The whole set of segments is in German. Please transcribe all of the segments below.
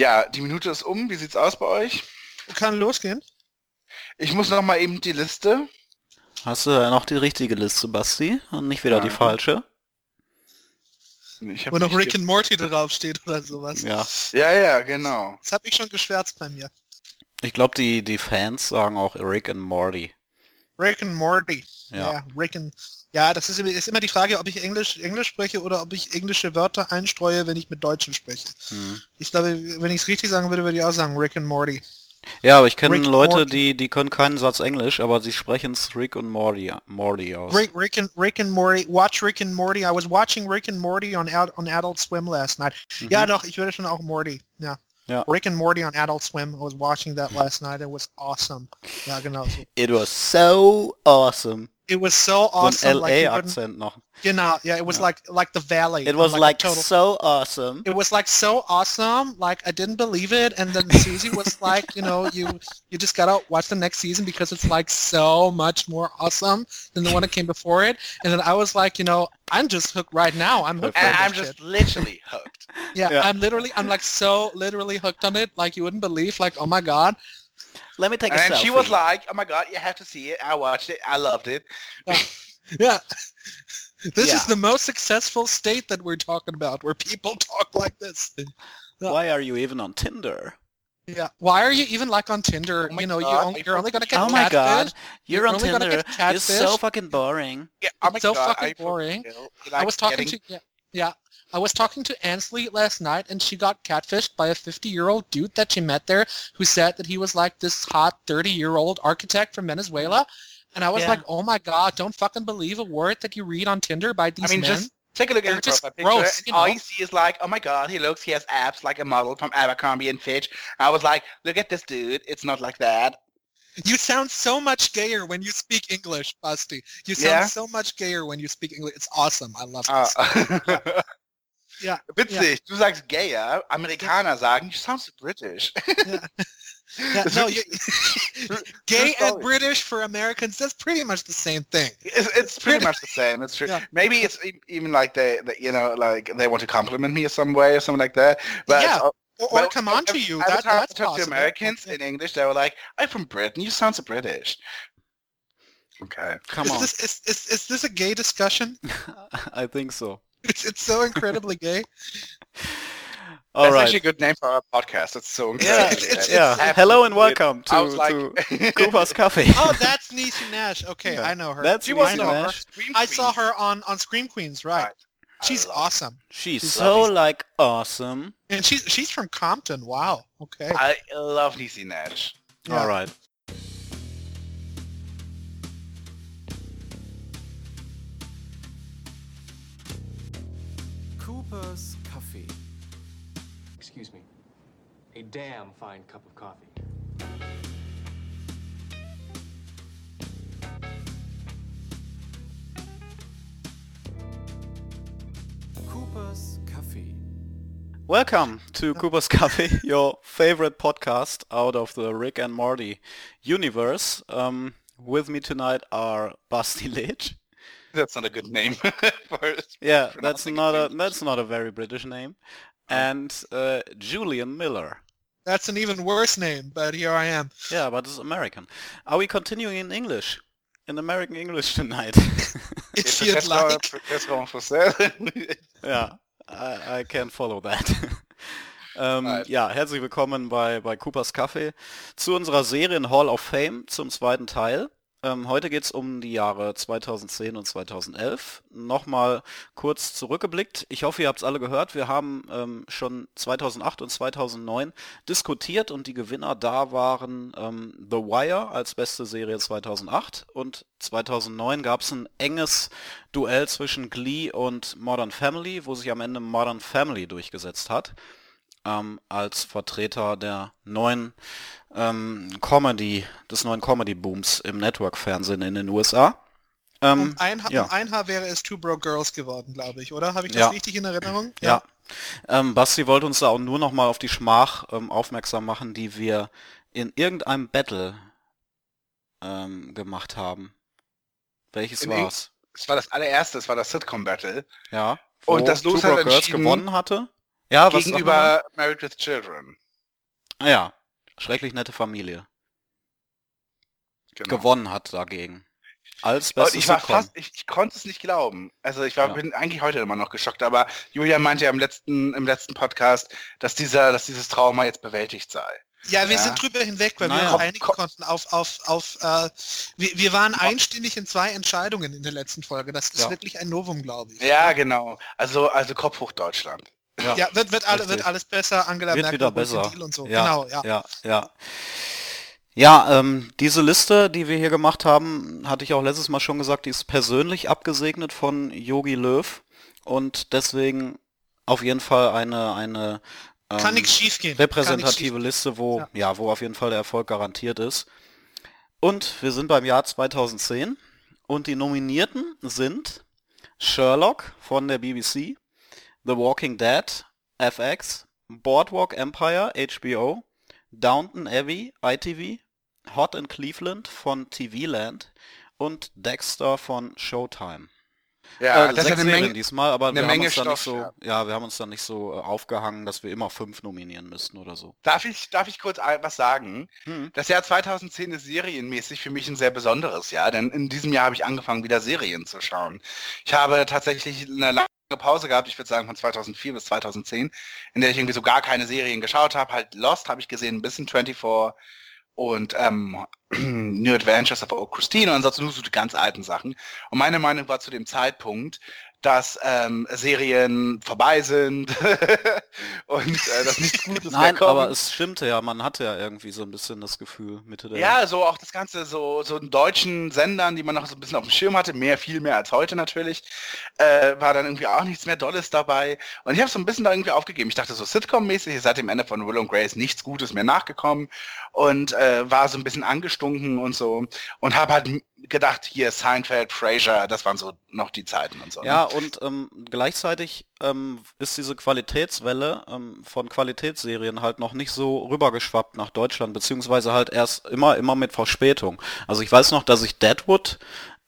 Ja, die Minute ist um. Wie sieht's aus bei euch? Kann losgehen. Ich muss noch mal eben die Liste. Hast du da noch die richtige Liste, Basti? Und nicht wieder die Ja. falsche? Ich Wo noch Rick and Morty draufsteht oder sowas. Ja. Ja, ja, genau. Das habe ich schon geschwärzt bei mir. Ich glaube, die, die Fans sagen auch Rick and Morty. Rick and Morty. Ja. Ja, Rick and... Ja, das ist, immer- ist immer die Frage, ob ich Englisch, Englisch spreche oder ob ich englische Wörter einstreue, wenn ich mit Deutschen spreche. Hm. Ich glaube, wenn ich es richtig sagen würde, würde ich auch sagen Rick and Morty. Ja, aber ich kenne Leute, Morty. die, die können keinen Satz Englisch, aber sie sprechen es Rick und Morty, Morty aus. Rick, Rick and Rick and Morty. Watch Rick and Morty. I was watching Rick and Morty on Ad, on Adult Swim last night. Ja, doch, ich würde schon auch Morty. Ja. Mhm. Ja. Rick and Morty on Adult Swim. I was watching that last night. It was awesome. Ja, genau so. It was so awesome. It was so So ein awesome. like you wouldn't- LA-Akzent noch. Genau, yeah, it was Ja. like like the valley. It was a like total so awesome. it was like so awesome like i didn't believe it and then susie was like you know you you just gotta watch the next season because it's like so much more awesome than the one that came before it and then i was like you know i'm just hooked right now i'm hooked And I'm just shit. literally hooked. yeah, Yeah. i'm literally i'm like so literally hooked on it like you wouldn't believe like oh my god Let me take a And selfie. she was like, "Oh my god, you have to see it." I watched it. I loved it. yeah this Yeah. is the most successful state that we're talking about where people talk like this Why are you even on Tinder? yeah why are you even like on tinder Oh you know you God, only, I you're only gonna get oh my god, catfish. you're You're on Tinder. get You're so fucking boring. Yeah, oh my It's so god, fucking I boring. ill. I was talking getting- to yeah, yeah. I was talking to Ansley last night, and she got catfished by a 50-year-old dude that she met there, who said that he was like this hot 30-year-old architect from Venezuela. And I was Yeah. like, oh my god, don't fucking believe a word that you read on Tinder by these I mean, men. just take a look They're at his profile picture, gross, and you all know? you see is like, "Oh my god, he looks. He has abs like a model from Abercrombie and Fitch." I was like, "Look at this dude. It's not like that." You sound so much gayer when you speak English, Basti. You sound Yeah? so much gayer when you speak English. It's awesome. I love this. Oh. Ja, Witzig, du sagst gayer, Amerikaner sagen, you sound so British. Yeah. Yeah, no, you, gay story. and British for Americans, that's pretty much the same thing. It's, it's pretty much the same. It's true. Yeah. Maybe it's even like they, they, you know, like they want to compliment me in some way or something like that. But Yeah, uh, Or, or well, come on to every- you. Every That, time that's I talk to. Americans Yeah. in English, they were like, "I'm from Britain. You sound so British." Okay. Come is on. This, is, is, is this a gay discussion? I think so. It's, it's so incredibly gay. All That's right. actually a good name for our podcast. It's so Yeah, incredible. it's- yeah. Absolutely. Hello and welcome to, like, to Cooper's Cafe. Oh, that's Niecy Nash. Okay, Yeah. I know her. That's she I was Niecy her. Nash. I saw her on, on Scream Queens, right? Right. She's awesome. She's She's so lovely. like awesome. And she's she's from Compton. Wow. Okay. I love Niecy Nash. Yeah. All right. Cooper's Coffee. Excuse me. A damn fine cup of coffee. Cooper's Coffee. Welcome to Cooper's Coffee, your favorite podcast out of the Rick and Morty universe. Um, with me tonight are Basti Leitch. That's not a good name. for Yeah, that's it not a that's not a very British name. And uh, Julian Miller. That's an even worse name, but here I am. Yeah, but it's American. Are we continuing in English? In American English tonight? If It's you'd a like. restaurant for sale. Ja, I, I can follow that. ähm, Right. ja, herzlich willkommen bei, bei Coopers Café zu unserer Serien Hall of Fame zum zweiten Teil. Ähm, heute geht es um die Jahre 2010 und 2011. Nochmal kurz zurückgeblickt. Ich hoffe, ihr habt es alle gehört. Wir haben ähm, schon 2008 und 2009 diskutiert und die Gewinner da waren ähm, The Wire als beste Serie 2008 und 2009 gab es ein enges Duell zwischen Glee und Modern Family, wo sich am Ende Modern Family durchgesetzt hat ähm, als Vertreter der neuen ähm, Comedy, des neuen Comedy-Booms im Network-Fernsehen in den USA. Ähm, Um ein, ja. um ein Haar wäre es Two Broke Girls geworden, glaube ich, oder? Habe ich das Ja. richtig in Erinnerung? Ja. Ähm, Basti wollte uns da auch nur noch mal auf die Schmach ähm, aufmerksam machen, die wir in irgendeinem Battle ähm, gemacht haben. Welches In irg- war's? Es war das allererste, es war das Sitcom Battle Ja. Und das Two Los Broke Girls gewonnen hatte. Ja, was gegenüber Married with Children. Ah ja, schrecklich nette Familie. Genau. Gewonnen hat dagegen. Als Und bestes ich war fast, ich, ich konnte es nicht glauben. Also ich war, Ja. bin eigentlich heute immer noch geschockt, aber Julian meinte ja im letzten, im letzten Podcast, dass dieser, dass dieses Trauma jetzt bewältigt sei. Ja, wir Ja. sind drüber hinweg, weil Naja. wir uns einigen konnten auf, auf, auf äh, wir, wir waren einstimmig in zwei Entscheidungen in der letzten Folge. Das ist Ja. wirklich ein Novum, glaube ich. Ja, genau. Also, also Kopf hoch Deutschland. Ja. Ja, wird, wird, alle, wird alles besser, Angela Wird Merkel wieder besser. Und so. Ja, Genau, ja. ja, ja. Ja, ähm, diese Liste, die wir hier gemacht haben, hatte ich auch letztes Mal schon gesagt, die ist persönlich abgesegnet von Yogi Löw und deswegen auf jeden Fall eine, eine Kann ähm, repräsentative Liste, wo, Ja. ja. wo auf jeden Fall der Erfolg garantiert ist. Und wir sind beim Jahr 2010 und die Nominierten sind Sherlock von der BBC, The Walking Dead, FX, Boardwalk Empire, HBO, Downton Abbey, ITV, Hot in Cleveland von TV Land und Dexter von Showtime. Ja, äh, das ist eine Serien Menge. diesmal, aber eine wir haben uns da nicht Stoff, so, ja. ja, wir haben uns da nicht so äh, aufgehangen, dass wir immer fünf nominieren müssten oder so. Darf ich, darf ich kurz was sagen? Hm. Das Jahr 2010 ist serienmäßig für mich ein sehr besonderes Jahr, denn in diesem Jahr habe ich angefangen, wieder Serien zu schauen. Ich habe tatsächlich eine lange Pause gehabt, ich würde sagen von 2004 bis 2010, in der ich irgendwie so gar keine Serien geschaut habe. Halt Lost habe ich gesehen, ein bisschen 24 und ähm, New Adventures of Old Christine und ansonsten nur so die ganz alten Sachen. Und meine Meinung war zu dem Zeitpunkt, dass ähm, Serien vorbei sind und äh, dass nichts Gutes Nein, mehr kommt. aber es stimmte ja, man hatte ja irgendwie so ein bisschen das Gefühl Mitte der Ja, so auch das Ganze so, so in deutschen Sendern, die man noch so ein bisschen auf dem Schirm hatte, mehr, viel mehr als heute natürlich, äh, war dann irgendwie auch nichts mehr Dolles dabei. Und ich habe so ein bisschen da irgendwie aufgegeben. Ich dachte so Sitcom-mäßig, ist seit dem Ende von Will und Grace nichts Gutes mehr nachgekommen und äh, war so ein bisschen angestunken und so und habe halt gedacht, hier Seinfeld, Frasier, das waren so noch die Zeiten und so. ne? Ja, und ähm, gleichzeitig ähm, ist diese Qualitätswelle ähm, von Qualitätsserien halt noch nicht so rübergeschwappt nach Deutschland, beziehungsweise halt erst immer, immer mit Verspätung. Also ich weiß noch, dass ich Deadwood,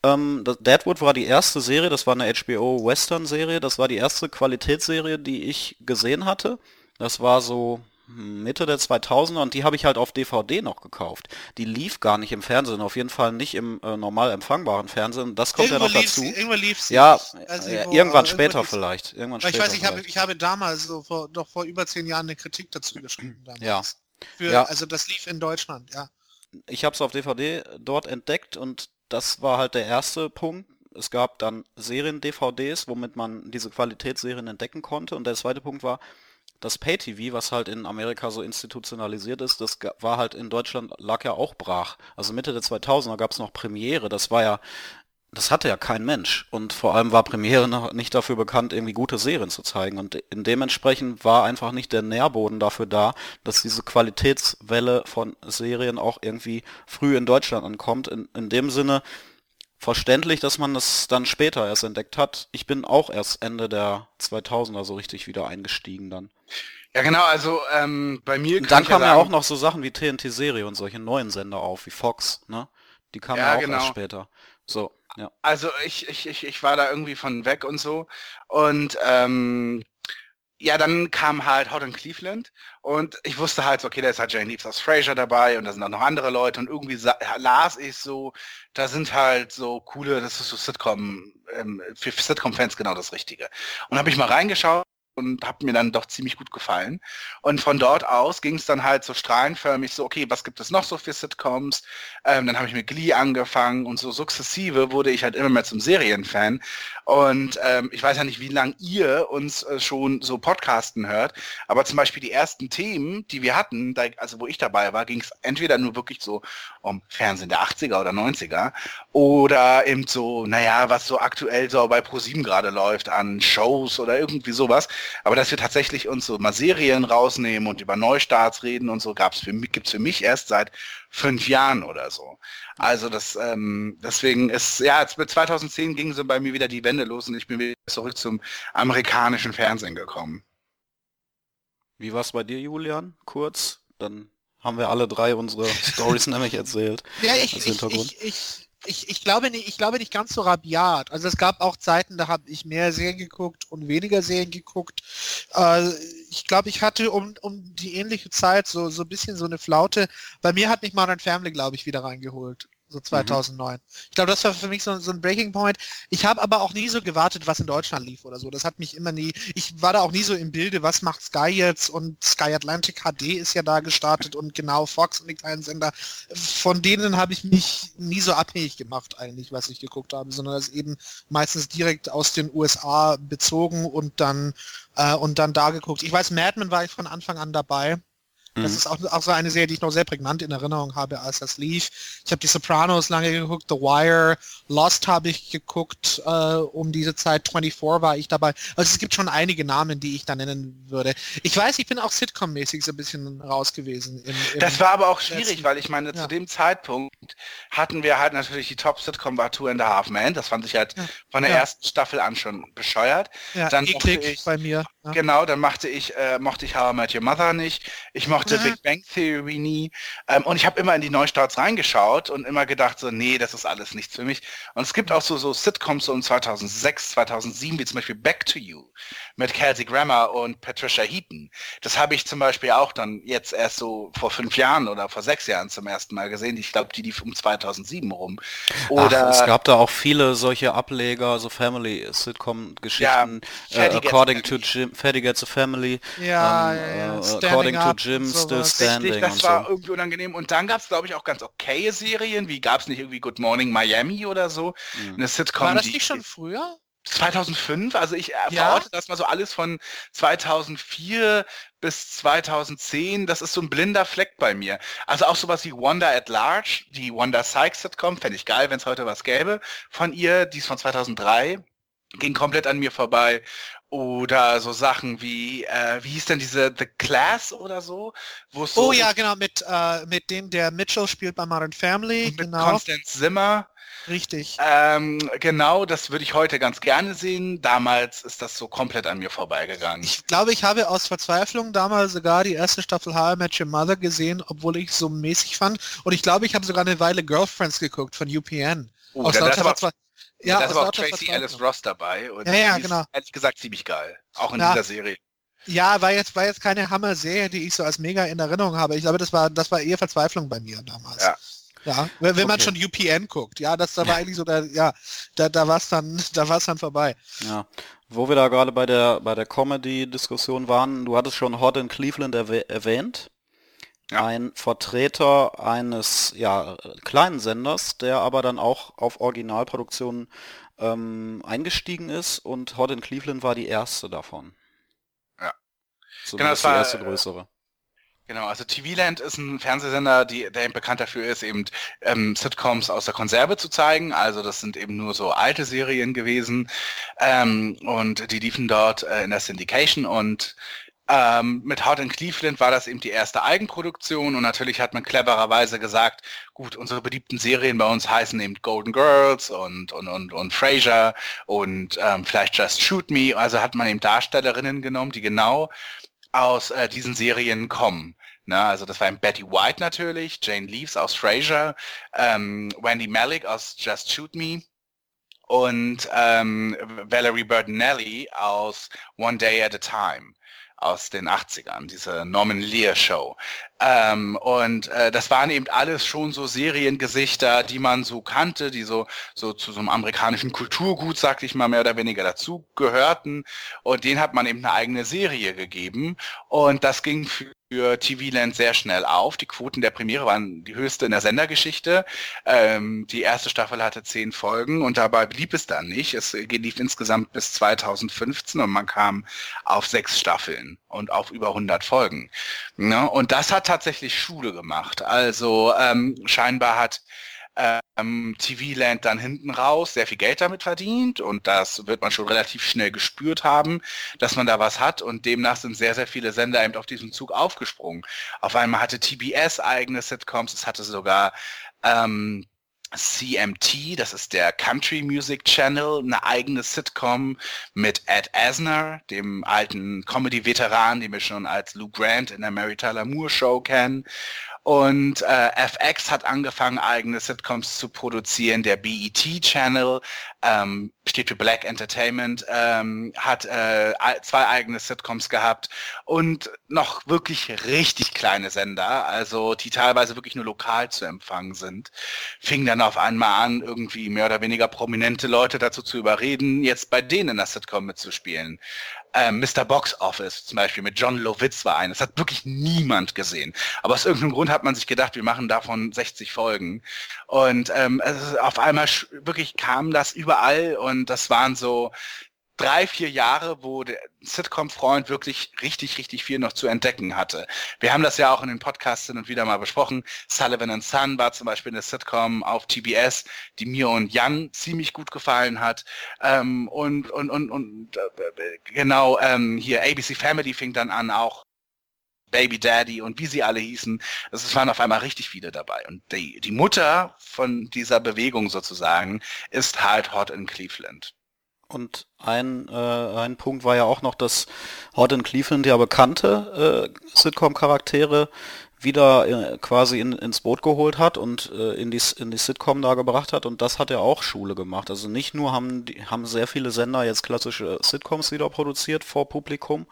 ähm, Deadwood war die erste Serie, das war eine HBO Western Serie, das war die erste Qualitätsserie, die ich gesehen hatte. Das war so Mitte der 2000er und die habe ich halt auf DVD noch gekauft. Die lief gar nicht im Fernsehen, auf jeden Fall nicht im äh, normal empfangbaren Fernsehen. Das kommt Irgendwo ja noch dazu. sie, irgendwo lief sie. Ja, äh, wo, irgendwann später sie. vielleicht. Irgendwann Aber ich später weiß, ich habe, ich habe damals, so vor, doch vor über zehn Jahren eine Kritik dazu geschrieben. Damals. Ja. Für, Ja. Also das lief in Deutschland, ja. Ich habe es auf DVD dort entdeckt und das war halt der erste Punkt. Es gab dann Serien-DVDs, womit man diese Qualitätsserien entdecken konnte. Und der zweite Punkt war, das Pay-TV, was halt in Amerika so institutionalisiert ist, das war halt in Deutschland, lag ja auch brach. Also Mitte der 2000er gab es noch Premiere, das war ja, das hatte ja kein Mensch. Und vor allem war Premiere noch nicht dafür bekannt, irgendwie gute Serien zu zeigen. Und in dementsprechend war einfach nicht der Nährboden dafür da, dass diese Qualitätswelle von Serien auch irgendwie früh in Deutschland ankommt. In, in dem Sinne verständlich, dass man das dann später erst entdeckt hat. Ich bin auch erst Ende der 2000er so richtig wieder eingestiegen dann. Ja, genau, also ähm, bei mir Und dann kamen ja sagen- auch noch so Sachen wie TNT-Serie und solche neuen Sender auf, wie Fox, ne? Die kamen Ja, ja, auch genau. erst später. So, ja. Also ich, ich, ich, ich war da irgendwie von weg und so. Und ähm, ja, dann kam halt Hot in Cleveland und ich wusste halt, so, okay, da ist halt Jane Leaves aus Frasier dabei und da sind auch noch andere Leute und irgendwie las ich so, da sind halt so coole, das ist so Sitcom, ähm, für Sitcom-Fans genau das Richtige. Und habe ich mal reingeschaut und habe mir dann doch ziemlich gut gefallen. Und von dort aus ging es dann halt so strahlenförmig so, okay, was gibt es noch so für Sitcoms? Ähm, dann habe ich mit Glee angefangen und so sukzessive wurde ich halt immer mehr zum Serienfan. Und ähm, ich weiß ja nicht, wie lange ihr uns äh, schon so podcasten hört, aber zum Beispiel die ersten Themen, die wir hatten, da, also wo ich dabei war, ging es entweder nur wirklich so um Fernsehen der 80er oder 90er oder eben so, naja, was so aktuell so bei ProSieben gerade läuft an Shows oder irgendwie sowas. Aber dass wir tatsächlich uns so mal Serien rausnehmen und über Neustarts reden und so, gab's für mich, gibt's für mich erst seit fünf Jahren oder so. Also das, ähm, deswegen ist, ja, jetzt mit 2010 ging so bei mir wieder die Wende los und ich bin wieder zurück zum amerikanischen Fernsehen gekommen. Wie war's bei dir, Julian? Kurz, dann haben wir alle drei unsere Stories nämlich erzählt. Ja, ich, ich, Hintergrund. ich, ich, ich, ich, glaube nicht, ich glaube nicht ganz so rabiat. Also es gab auch Zeiten, da habe ich mehr Serien geguckt und weniger Serien geguckt. Äh, ich glaube, ich hatte um, um die ähnliche Zeit so, so ein bisschen so eine Flaute. Bei mir hat mich Modern Family, glaube ich, wieder reingeholt so 2009. Mhm. Ich glaube, das war für mich so, so ein Breaking Point. Ich habe aber auch nie so gewartet, was in Deutschland lief oder so. Das hat mich immer nie, ich war da auch nie so im Bilde, was macht Sky jetzt und Sky Atlantic HD ist ja da gestartet und genau Fox und die kleinen Sender. Von denen habe ich mich nie so abhängig gemacht eigentlich, was ich geguckt habe, sondern das eben meistens direkt aus den USA bezogen und dann äh, und dann da geguckt. Ich weiß, Mad Men war ich von Anfang an dabei. Das mhm. ist auch, auch so eine Serie, die ich noch sehr prägnant in Erinnerung habe, als das lief. Ich habe die Sopranos lange geguckt, The Wire, Lost habe ich geguckt, äh, um diese Zeit 24 war ich dabei. Also es gibt schon einige Namen, die ich da nennen würde. Ich weiß, ich bin auch Sitcom-mäßig so ein bisschen raus gewesen. Im, im das war aber auch schwierig, letzten, weil ich meine, ja. zu dem Zeitpunkt hatten wir halt natürlich die Top-Sitcom war Two and a Half Men. Das fand ich halt ja. von der ja. ersten Staffel an schon bescheuert. Ja, dann ich, bei mir. Genau, dann machte ich, äh, mochte ich How I Met Your Mother nicht. Ich mochte mhm. Big Bang Theory nie. Ähm, und ich habe immer in die Neustarts reingeschaut und immer gedacht so, nee, das ist alles nichts für mich. Und es gibt auch so, so Sitcoms so um 2006, 2007, wie zum Beispiel Back to You mit Kelsey Grammer und Patricia Heaton. Das habe ich zum Beispiel auch dann jetzt erst so vor fünf Jahren oder vor sechs Jahren zum ersten Mal gesehen. Ich glaube, die lief um 2007 rum. Oder Ach, es gab da auch viele solche Ableger, so Family-Sitcom-Geschichten. Ja, uh, according to Jim, Fatty Gets a Family. Ja, um, ähm, ja, uh, According to Jim, Still Standing. Richtig, das war so. irgendwie unangenehm. Und dann gab es, glaube ich, auch ganz okaye Serien. Wie gab es nicht irgendwie Good Morning Miami oder so? Mhm. Eine Sitcom. War das nicht schon früher? 2005, also ich ja? verorte das mal so alles von 2004 bis 2010, das ist so ein blinder Fleck bei mir. Also auch sowas wie Wanda at Large, die Wanda Sykes Sitcom, fände ich geil, wenn es heute was gäbe von ihr, die ist von 2003, ging komplett an mir vorbei. Oder so Sachen wie, äh, wie hieß denn diese The Class oder so? Wo so oh ja, genau, mit, äh, mit dem der Mitchell spielt bei Modern Family. Mit genau. Constance Zimmer. Richtig. Ähm, genau, das würde ich heute ganz gerne sehen. Damals ist das so komplett an mir vorbeigegangen. Ich glaube, ich habe aus Verzweiflung damals sogar die erste Staffel How I Met Your Mother gesehen, obwohl ich so mäßig fand. Und ich glaube, ich habe sogar eine Weile Girlfriends geguckt von UPN. Oh, aus aber, ja, da ist aber auch Tracy Alice Ross dabei. Und ja, ja, genau. ehrlich gesagt ziemlich geil. Auch in ja. dieser Serie. Ja, war jetzt, war jetzt keine Hammer-Serie, die ich so als mega in Erinnerung habe. Ich glaube, das war, das war eher Verzweiflung bei mir damals. Ja. Ja, wenn, wenn okay. man schon UPN guckt, ja, das da war eigentlich so, da, ja, da, da war es dann, da war es dann vorbei. Ja, wo wir da gerade bei der bei der Comedy-Diskussion waren, du hattest schon Hot in Cleveland erwäh erwähnt. Ja. Ein Vertreter eines ja, kleinen Senders, der aber dann auch auf Originalproduktionen ähm, eingestiegen ist und Hot in Cleveland war die erste davon. Ja. So genau, das war die erste größere. Genau, also TV-Land ist ein Fernsehsender, die, der eben bekannt dafür ist, eben ähm, Sitcoms aus der Konserve zu zeigen. Also das sind eben nur so alte Serien gewesen ähm, und die liefen dort äh, in der Syndication und ähm, mit Hot in Cleveland war das eben die erste Eigenproduktion und natürlich hat man clevererweise gesagt, gut, unsere beliebten Serien bei uns heißen eben Golden Girls und und und, und Frasier und ähm, vielleicht Just Shoot Me. Also hat man eben Darstellerinnen genommen, die genau aus äh, diesen Serien kommen. Ne? Also das war eben Betty White natürlich, Jane Leaves aus Frasier, ähm, Wendy Malick aus Just Shoot Me und ähm, Valerie Bertinelli aus One Day at a Time aus den 80ern, diese Norman Lear Show. Ähm, und äh, das waren eben alles schon so Seriengesichter, die man so kannte, die so, so zu so einem amerikanischen Kulturgut, sag ich mal, mehr oder weniger dazu gehörten. Und denen hat man eben eine eigene Serie gegeben. Und das ging für für TV-Land sehr schnell auf. Die Quoten der Premiere waren die höchste in der Sendergeschichte. Ähm, die erste Staffel hatte zehn Folgen und dabei blieb es dann nicht. Es lief insgesamt bis 2015 und man kam auf sechs Staffeln und auf über 100 Folgen. Ne? Und das hat tatsächlich Schule gemacht. Also ähm, scheinbar hat ähm, TV-Land dann hinten raus sehr viel Geld damit verdient und das wird man schon relativ schnell gespürt haben, dass man da was hat und demnach sind sehr, sehr viele Sender eben auf diesen Zug aufgesprungen. Auf einmal hatte TBS eigene Sitcoms, es hatte sogar ähm, CMT, das ist der Country Music Channel, eine eigene Sitcom mit Ed Asner, dem alten Comedy-Veteran, den wir schon als Lou Grant in der Mary Tyler Moore Show kennen. Und äh, FX hat angefangen, eigene Sitcoms zu produzieren. Der BET Channel ähm, steht für Black Entertainment, ähm, hat äh, zwei eigene Sitcoms gehabt und noch wirklich richtig kleine Sender, also die teilweise wirklich nur lokal zu empfangen sind, fing dann auf einmal an, irgendwie mehr oder weniger prominente Leute dazu zu überreden, jetzt bei denen in der Sitcom mitzuspielen ähm, Mr. Box Office zum Beispiel mit John Lovitz war ein. Das hat wirklich niemand gesehen. Aber aus irgendeinem Grund hat man sich gedacht, wir machen davon 60 Folgen. Und ähm, also auf einmal wirklich kam das überall und das waren so drei, vier Jahre, wo der Sitcom-Freund wirklich richtig, richtig viel noch zu entdecken hatte. Wir haben das ja auch in den Podcasts hin und wieder mal besprochen. Sullivan and Son war zum Beispiel eine Sitcom auf TBS, die mir und Jan ziemlich gut gefallen hat. Ähm, und, und, und, und äh, genau, ähm, hier ABC Family fing dann an auch Baby Daddy und wie sie alle hießen. Es waren auf einmal richtig viele dabei. Und die, die Mutter von dieser Bewegung sozusagen ist halt Hot in Cleveland. Und ein, äh, ein Punkt war ja auch noch, dass Hot in Cleveland ja bekannte äh, Sitcom-Charaktere wieder äh, quasi in, ins Boot geholt hat und äh, in, die, in die Sitcom da gebracht hat und das hat er auch Schule gemacht. Also nicht nur haben, die, haben sehr viele Sender jetzt klassische Sitcoms wieder produziert vor Publikum,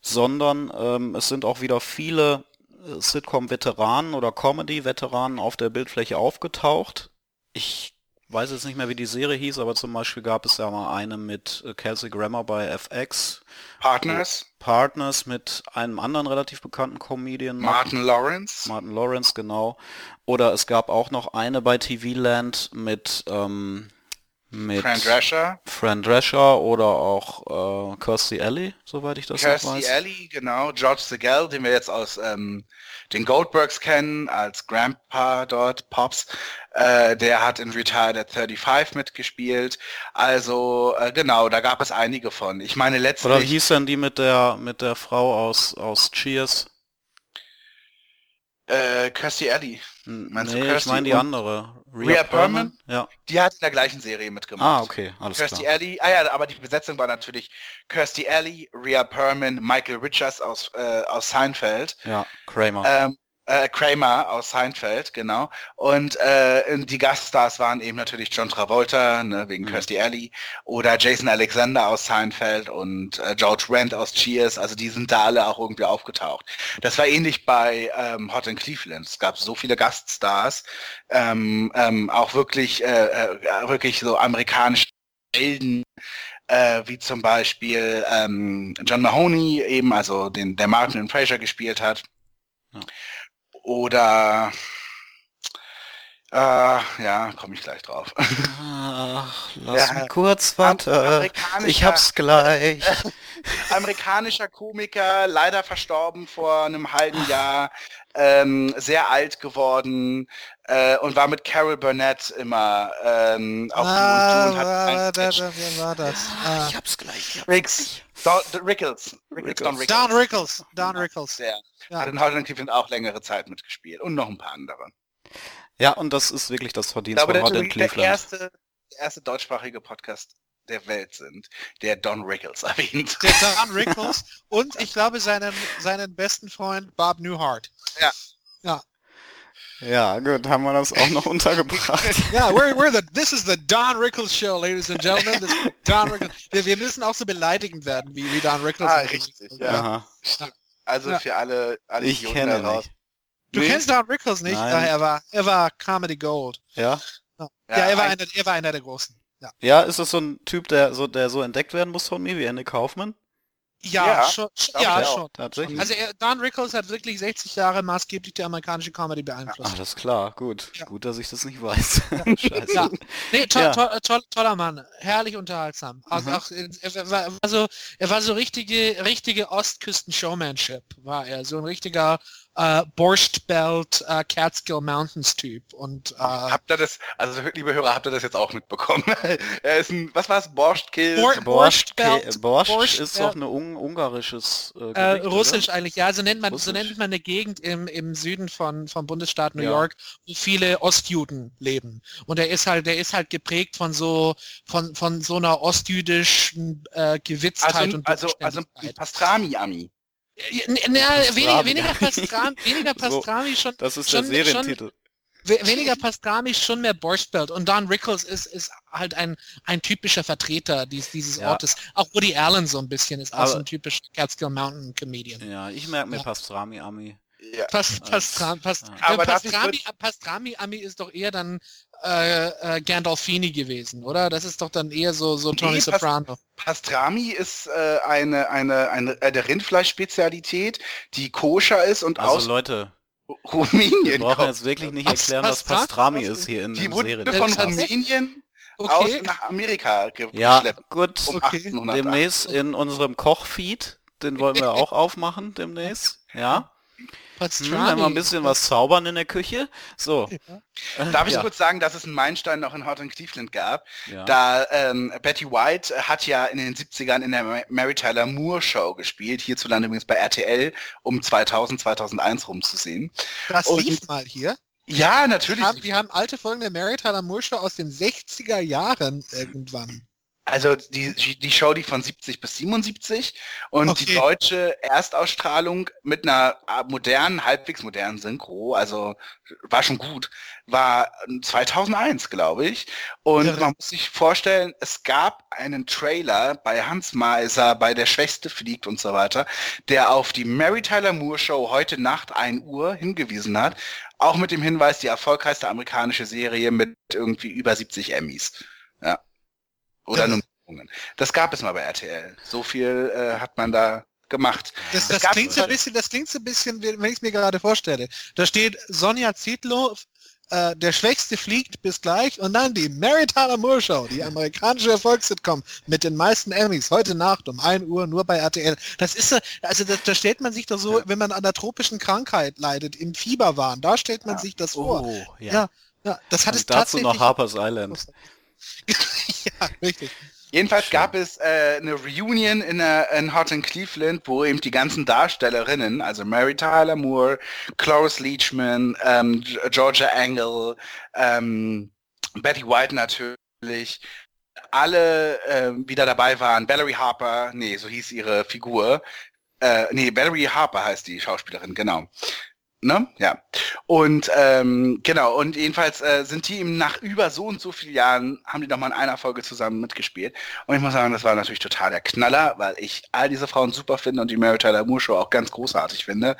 sondern ähm, es sind auch wieder viele äh, Sitcom-Veteranen oder Comedy-Veteranen auf der Bildfläche aufgetaucht. Ich weiß jetzt nicht mehr, wie die Serie hieß, aber zum Beispiel gab es ja mal eine mit äh, Kelsey Grammer bei FX. Partners. Partners mit einem anderen relativ bekannten Comedian. Martin Lawrence. Martin Lawrence, genau. Oder es gab auch noch eine bei TV Land mit, ähm, mit Fran Drescher. Fran Drescher oder auch äh, Kirstie Alley, soweit ich das Kirstie weiß. Kirstie Alley, genau. George Segal, den wir jetzt aus ähm, den Goldbergs kennen, als Grandpa dort, Pops. Äh, der hat in Retired at 35 mitgespielt. Also äh, genau, da gab es einige von. Ich meine letztlich... Oder hieß denn die mit der mit der Frau aus aus Cheers? Äh, Kirstie Alley. Meinst nee, ich meine die andere. Rhea, Rhea Perman? Perman? Ja. Die hat in der gleichen Serie mitgemacht. Ah, okay, alles Kirstie klar. Alley, ah ja, aber die Besetzung war natürlich Kirstie Alley, Rhea Perman, Michael Richards aus, äh, aus Seinfeld. Ja, Kramer. Ähm, äh, Kramer aus Seinfeld, genau. Und äh, die Gaststars waren eben natürlich John Travolta, ne, wegen mhm. Kirstie Alley, oder Jason Alexander aus Seinfeld und äh, George Wendt aus Cheers. Also die sind da alle auch irgendwie aufgetaucht. Das war ähnlich bei ähm, Hot in Cleveland. Es gab so viele Gaststars, ähm, ähm, auch wirklich, äh, äh, wirklich so amerikanische Helden, äh, wie zum Beispiel ähm, John Mahoney, eben, also den der Martin Fraser gespielt hat. Ja. Oder äh, ja, komme ich gleich drauf. Ach, lass ja, mich kurz warte. Ich hab's gleich. amerikanischer Komiker, leider verstorben vor einem halben Jahr, ähm, sehr alt geworden äh, und war mit Carol Burnett immer ähm, auf ah, und hat da, da, wer war das? Ah, ich hab's gleich. Ich hab's Riggs. Don, Rickles. Rickles. Don Rickles. Don Rickles. Don Rickles. Der ja. hat in Hot Cleveland auch längere Zeit mitgespielt und noch ein paar andere. Ja, und das ist wirklich das Verdienst von in Cleveland. Der erste, der erste deutschsprachige Podcast der Welt sind, der Don Rickles erwähnt. Der Don Rickles und ich glaube seinen, seinen besten Freund Bob Newhart. Ja. Ja. Ja, gut, haben wir das auch noch untergebracht. ja, we're, we're the, this is the Don Rickles Show, ladies and gentlemen. Don Rickles. Wir, wir, müssen auch so beleidigend werden, wie, wie Don Rickles. Ah, richtig, ja. Also ja. für alle, alle ich kenne daraus. Nicht. Du nee. kennst Don Rickles nicht? Nein. er war, er war Comedy Gold. Ja? Ja, ja er, war einer, er war einer der Großen. Ja. ja, ist das so ein Typ, der so, der so entdeckt werden muss von mir, wie Andy Kaufmann? Ja, ja, schon. Ja, schon. Tatsächlich. Also er, Don Rickles hat wirklich 60 Jahre maßgeblich die amerikanische Comedy beeinflusst. Das ist klar, gut. Ja. Gut, dass ich das nicht weiß. Ja. Scheiße. Ja. Nee, to ja. to to toller Mann. Herrlich unterhaltsam. Also, mhm. auch, er, war, war so, er war so richtige, richtige Ostküsten-Showmanship, war er. So ein richtiger äh, Borscht-Belt äh, Catskill Mountains Typ. Und, äh, habt ihr das, also liebe Hörer, habt ihr das jetzt auch mitbekommen? er ist ein, was war es, Borscht-Kill? Bor Borscht, Borscht, Borscht, Borscht ist doch ein un ungarisches äh, Gericht, Russisch oder? eigentlich, ja, so nennt man, Russisch. so nennt man eine Gegend im, im Süden von, vom Bundesstaat New ja. York, wo viele Ostjuden leben. Und er ist halt, der ist halt geprägt von so, von, von so einer ostjüdischen äh, Gewitztheit also, und Also, also ein Pastrami-Ami. Na, weniger, weniger Pastrami, weniger Pastrami so, schon. Das ist schon, der Serientitel. Schon, weniger Pastrami, schon mehr Borscht Und Don Rickles ist, ist halt ein, ein typischer Vertreter dieses, dieses ja. Ortes. Auch Woody Allen so ein bisschen ist auch Aber, so ein typischer Catskill Mountain Comedian. Ja, ich merke mir ja. Pastrami Ami. Ja. Pas, Pastram, Past, ja. Aber Pastrami, Pastrami Ami ist doch eher dann äh, äh, Gandolfini gewesen, oder? Das ist doch dann eher so, so Tony nee, Soprano. Pastrami ist äh, eine, eine, eine, eine Rindfleischspezialität, die koscher ist und also aus Leute, Rumänien Wir brauchen jetzt wirklich nicht erklären, was Pastrami ist hier in Die wurde von Rumänien okay. aus nach Amerika ge ja, gut. Um okay. Demnächst in unserem Kochfeed, den wollen wir auch aufmachen demnächst. Ja. Pastrami. Hm, wir ein bisschen was zaubern in der Küche. So. Ja. Darf ich ja. kurz sagen, dass es einen Meilenstein noch in Hot in Cleveland gab? Ja. Da ähm, Betty White hat ja in den 70ern in der Mary Tyler Moore Show gespielt, hierzulande übrigens bei RTL, um 2000, 2001 rumzusehen. Das Und, lief mal hier. Ja, natürlich. Wir haben, wir haben alte Folgen der Mary Tyler Moore Show aus den 60er Jahren irgendwann. Also die, die Show, die von 70 bis 77 und okay. die deutsche Erstausstrahlung mit einer modernen, halbwegs modernen Synchro, also war schon gut, war 2001, glaube ich. Und ja. man muss sich vorstellen, es gab einen Trailer bei Hans Meiser, bei Der Schwächste fliegt und so weiter, der auf die Mary Tyler Moore Show heute Nacht 1 Uhr hingewiesen hat. Auch mit dem Hinweis, die erfolgreichste amerikanische Serie mit irgendwie über 70 Emmys. Ja. Oder ja. Nominierungen. Das gab es mal bei RTL. So viel äh, hat man da gemacht. Das, das klingt so ein bisschen, das klingt so ein bisschen, wenn ich es mir gerade vorstelle. Da steht Sonja Zietlow, äh, der Schwächste fliegt bis gleich und dann die Mary Tyler Moore Show, die amerikanische Erfolgssitcom mit den meisten Emmys heute Nacht um 1 Uhr nur bei RTL. Das ist also da, da stellt man sich doch so, ja. wenn man an der tropischen Krankheit leidet, im Fieberwahn, da stellt man ja. sich das vor. Oh, ja. ja. ja, das hat und es dazu noch Harper's Island. ja, richtig. Jedenfalls Schön. gab es äh, eine Reunion in, äh, in Hot in Cleveland, wo eben die ganzen Darstellerinnen, also Mary Tyler Moore, Cloris Leachman, ähm, Georgia Engel, ähm, Betty White natürlich, alle äh, wieder dabei waren. Valerie Harper, nee, so hieß ihre Figur. Äh, nee, Valerie Harper heißt die Schauspielerin, genau. Ne? Ja. Und ähm, genau, und jedenfalls äh, sind die eben nach über so und so vielen Jahren, haben die noch mal in einer Folge zusammen mitgespielt. Und ich muss sagen, das war natürlich total der Knaller, weil ich all diese Frauen super finde und die Mary Tyler Moore Show auch ganz großartig finde.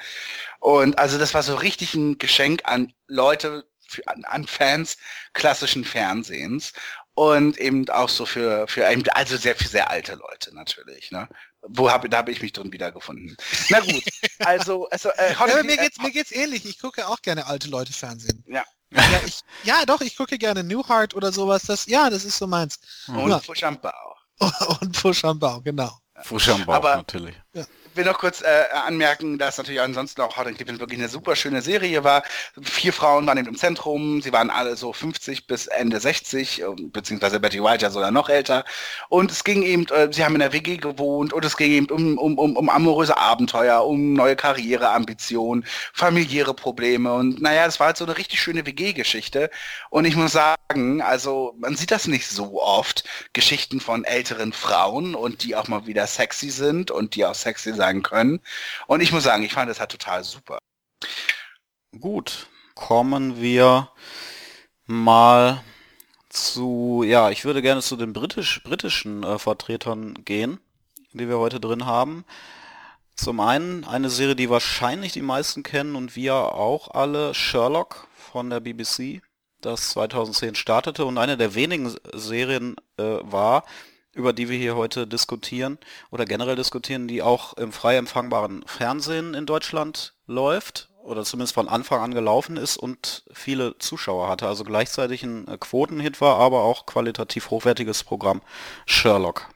Und also das war so richtig ein Geschenk an Leute, für, an, an Fans klassischen Fernsehens und eben auch so für für eben, also sehr sehr alte Leute natürlich ne wo habe da habe ich mich drin wiedergefunden. Na gut, also, also äh, ja, mir geht's mir geht's ähnlich. Ich gucke auch gerne alte Leute Fernsehen. Ja. Ja, ich, ja, doch, ich gucke gerne Newhart oder sowas. Das, ja, das ist so meins. Und ja. Fuschambau. Und Fuschambau, genau. Fuschambau, natürlich. Ja will noch kurz äh, anmerken, dass natürlich ansonsten auch Hot in Cleveland wirklich eine super schöne Serie war. Vier Frauen waren im Zentrum, sie waren alle so 50 bis Ende 60, ähm, beziehungsweise Betty White ja sogar noch älter. Und es ging eben, äh, sie haben in der WG gewohnt und es ging eben um, um, um, um amoröse Abenteuer, um neue Karriereambitionen, familiäre Probleme und naja, es war halt so eine richtig schöne WG-Geschichte. Und ich muss sagen, also man sieht das nicht so oft, Geschichten von älteren Frauen und die auch mal wieder sexy sind und die auch sexy sagen können. Und ich muss sagen, ich fand das halt total super. Gut, kommen wir mal zu, ja, ich würde gerne zu den britisch, britischen äh, Vertretern gehen, die wir heute drin haben. Zum einen eine Serie, die wahrscheinlich die meisten kennen und wir auch alle, Sherlock von der BBC, das 2010 startete und eine der wenigen Serien äh, war, über die wir hier heute diskutieren oder generell diskutieren, die auch im frei empfangbaren Fernsehen in Deutschland läuft oder zumindest von Anfang an gelaufen ist und viele Zuschauer hatte. Also gleichzeitig ein äh, Quotenhit war, aber auch qualitativ hochwertiges Programm Sherlock.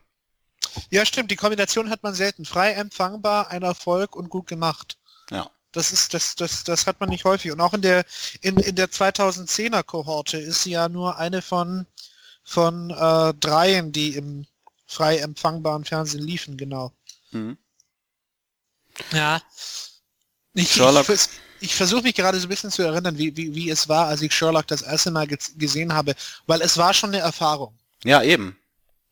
Ja, stimmt. Die Kombination hat man selten. Frei empfangbar, ein Erfolg und gut gemacht. Ja. Das ist, das, das, das hat man nicht häufig. Und auch in der, in, in der 2010er Kohorte ist sie ja nur eine von, von äh, dreien, die im frei empfangbaren Fernsehen liefen, genau. Mhm. Ja. Ich, ich, ich versuche mich gerade so ein bisschen zu erinnern, wie, wie, wie es war, als ich Sherlock das erste Mal gesehen habe, weil es war schon eine Erfahrung. Ja, eben.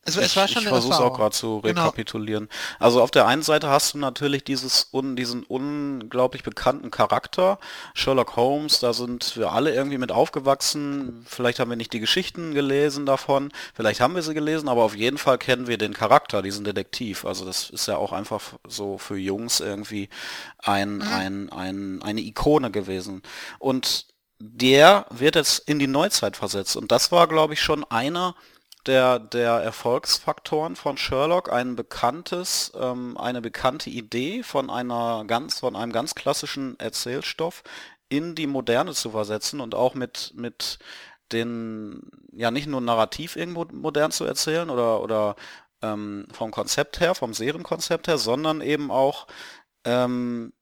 Also es war schon ich eine versuche auch Erfahrung. gerade zu Genau. rekapitulieren. Also auf der einen Seite hast du natürlich dieses un, diesen unglaublich bekannten Charakter, Sherlock Holmes, da sind wir alle irgendwie mit aufgewachsen. Vielleicht haben wir nicht die Geschichten gelesen davon, vielleicht haben wir sie gelesen, aber auf jeden Fall kennen wir den Charakter, diesen Detektiv. Also das ist ja auch einfach so für Jungs irgendwie ein, ein, ein, eine Ikone gewesen. Und der wird jetzt in die Neuzeit versetzt. Und das war, glaube ich, schon einer der, der Erfolgsfaktoren von Sherlock, ein bekanntes, ähm, eine bekannte Idee von einer ganz, von einem ganz klassischen Erzählstoff in die Moderne zu versetzen und auch mit, mit den, ja nicht nur narrativ irgendwo modern zu erzählen oder, oder ähm, vom Konzept her, vom Serienkonzept her, sondern eben auch ähm,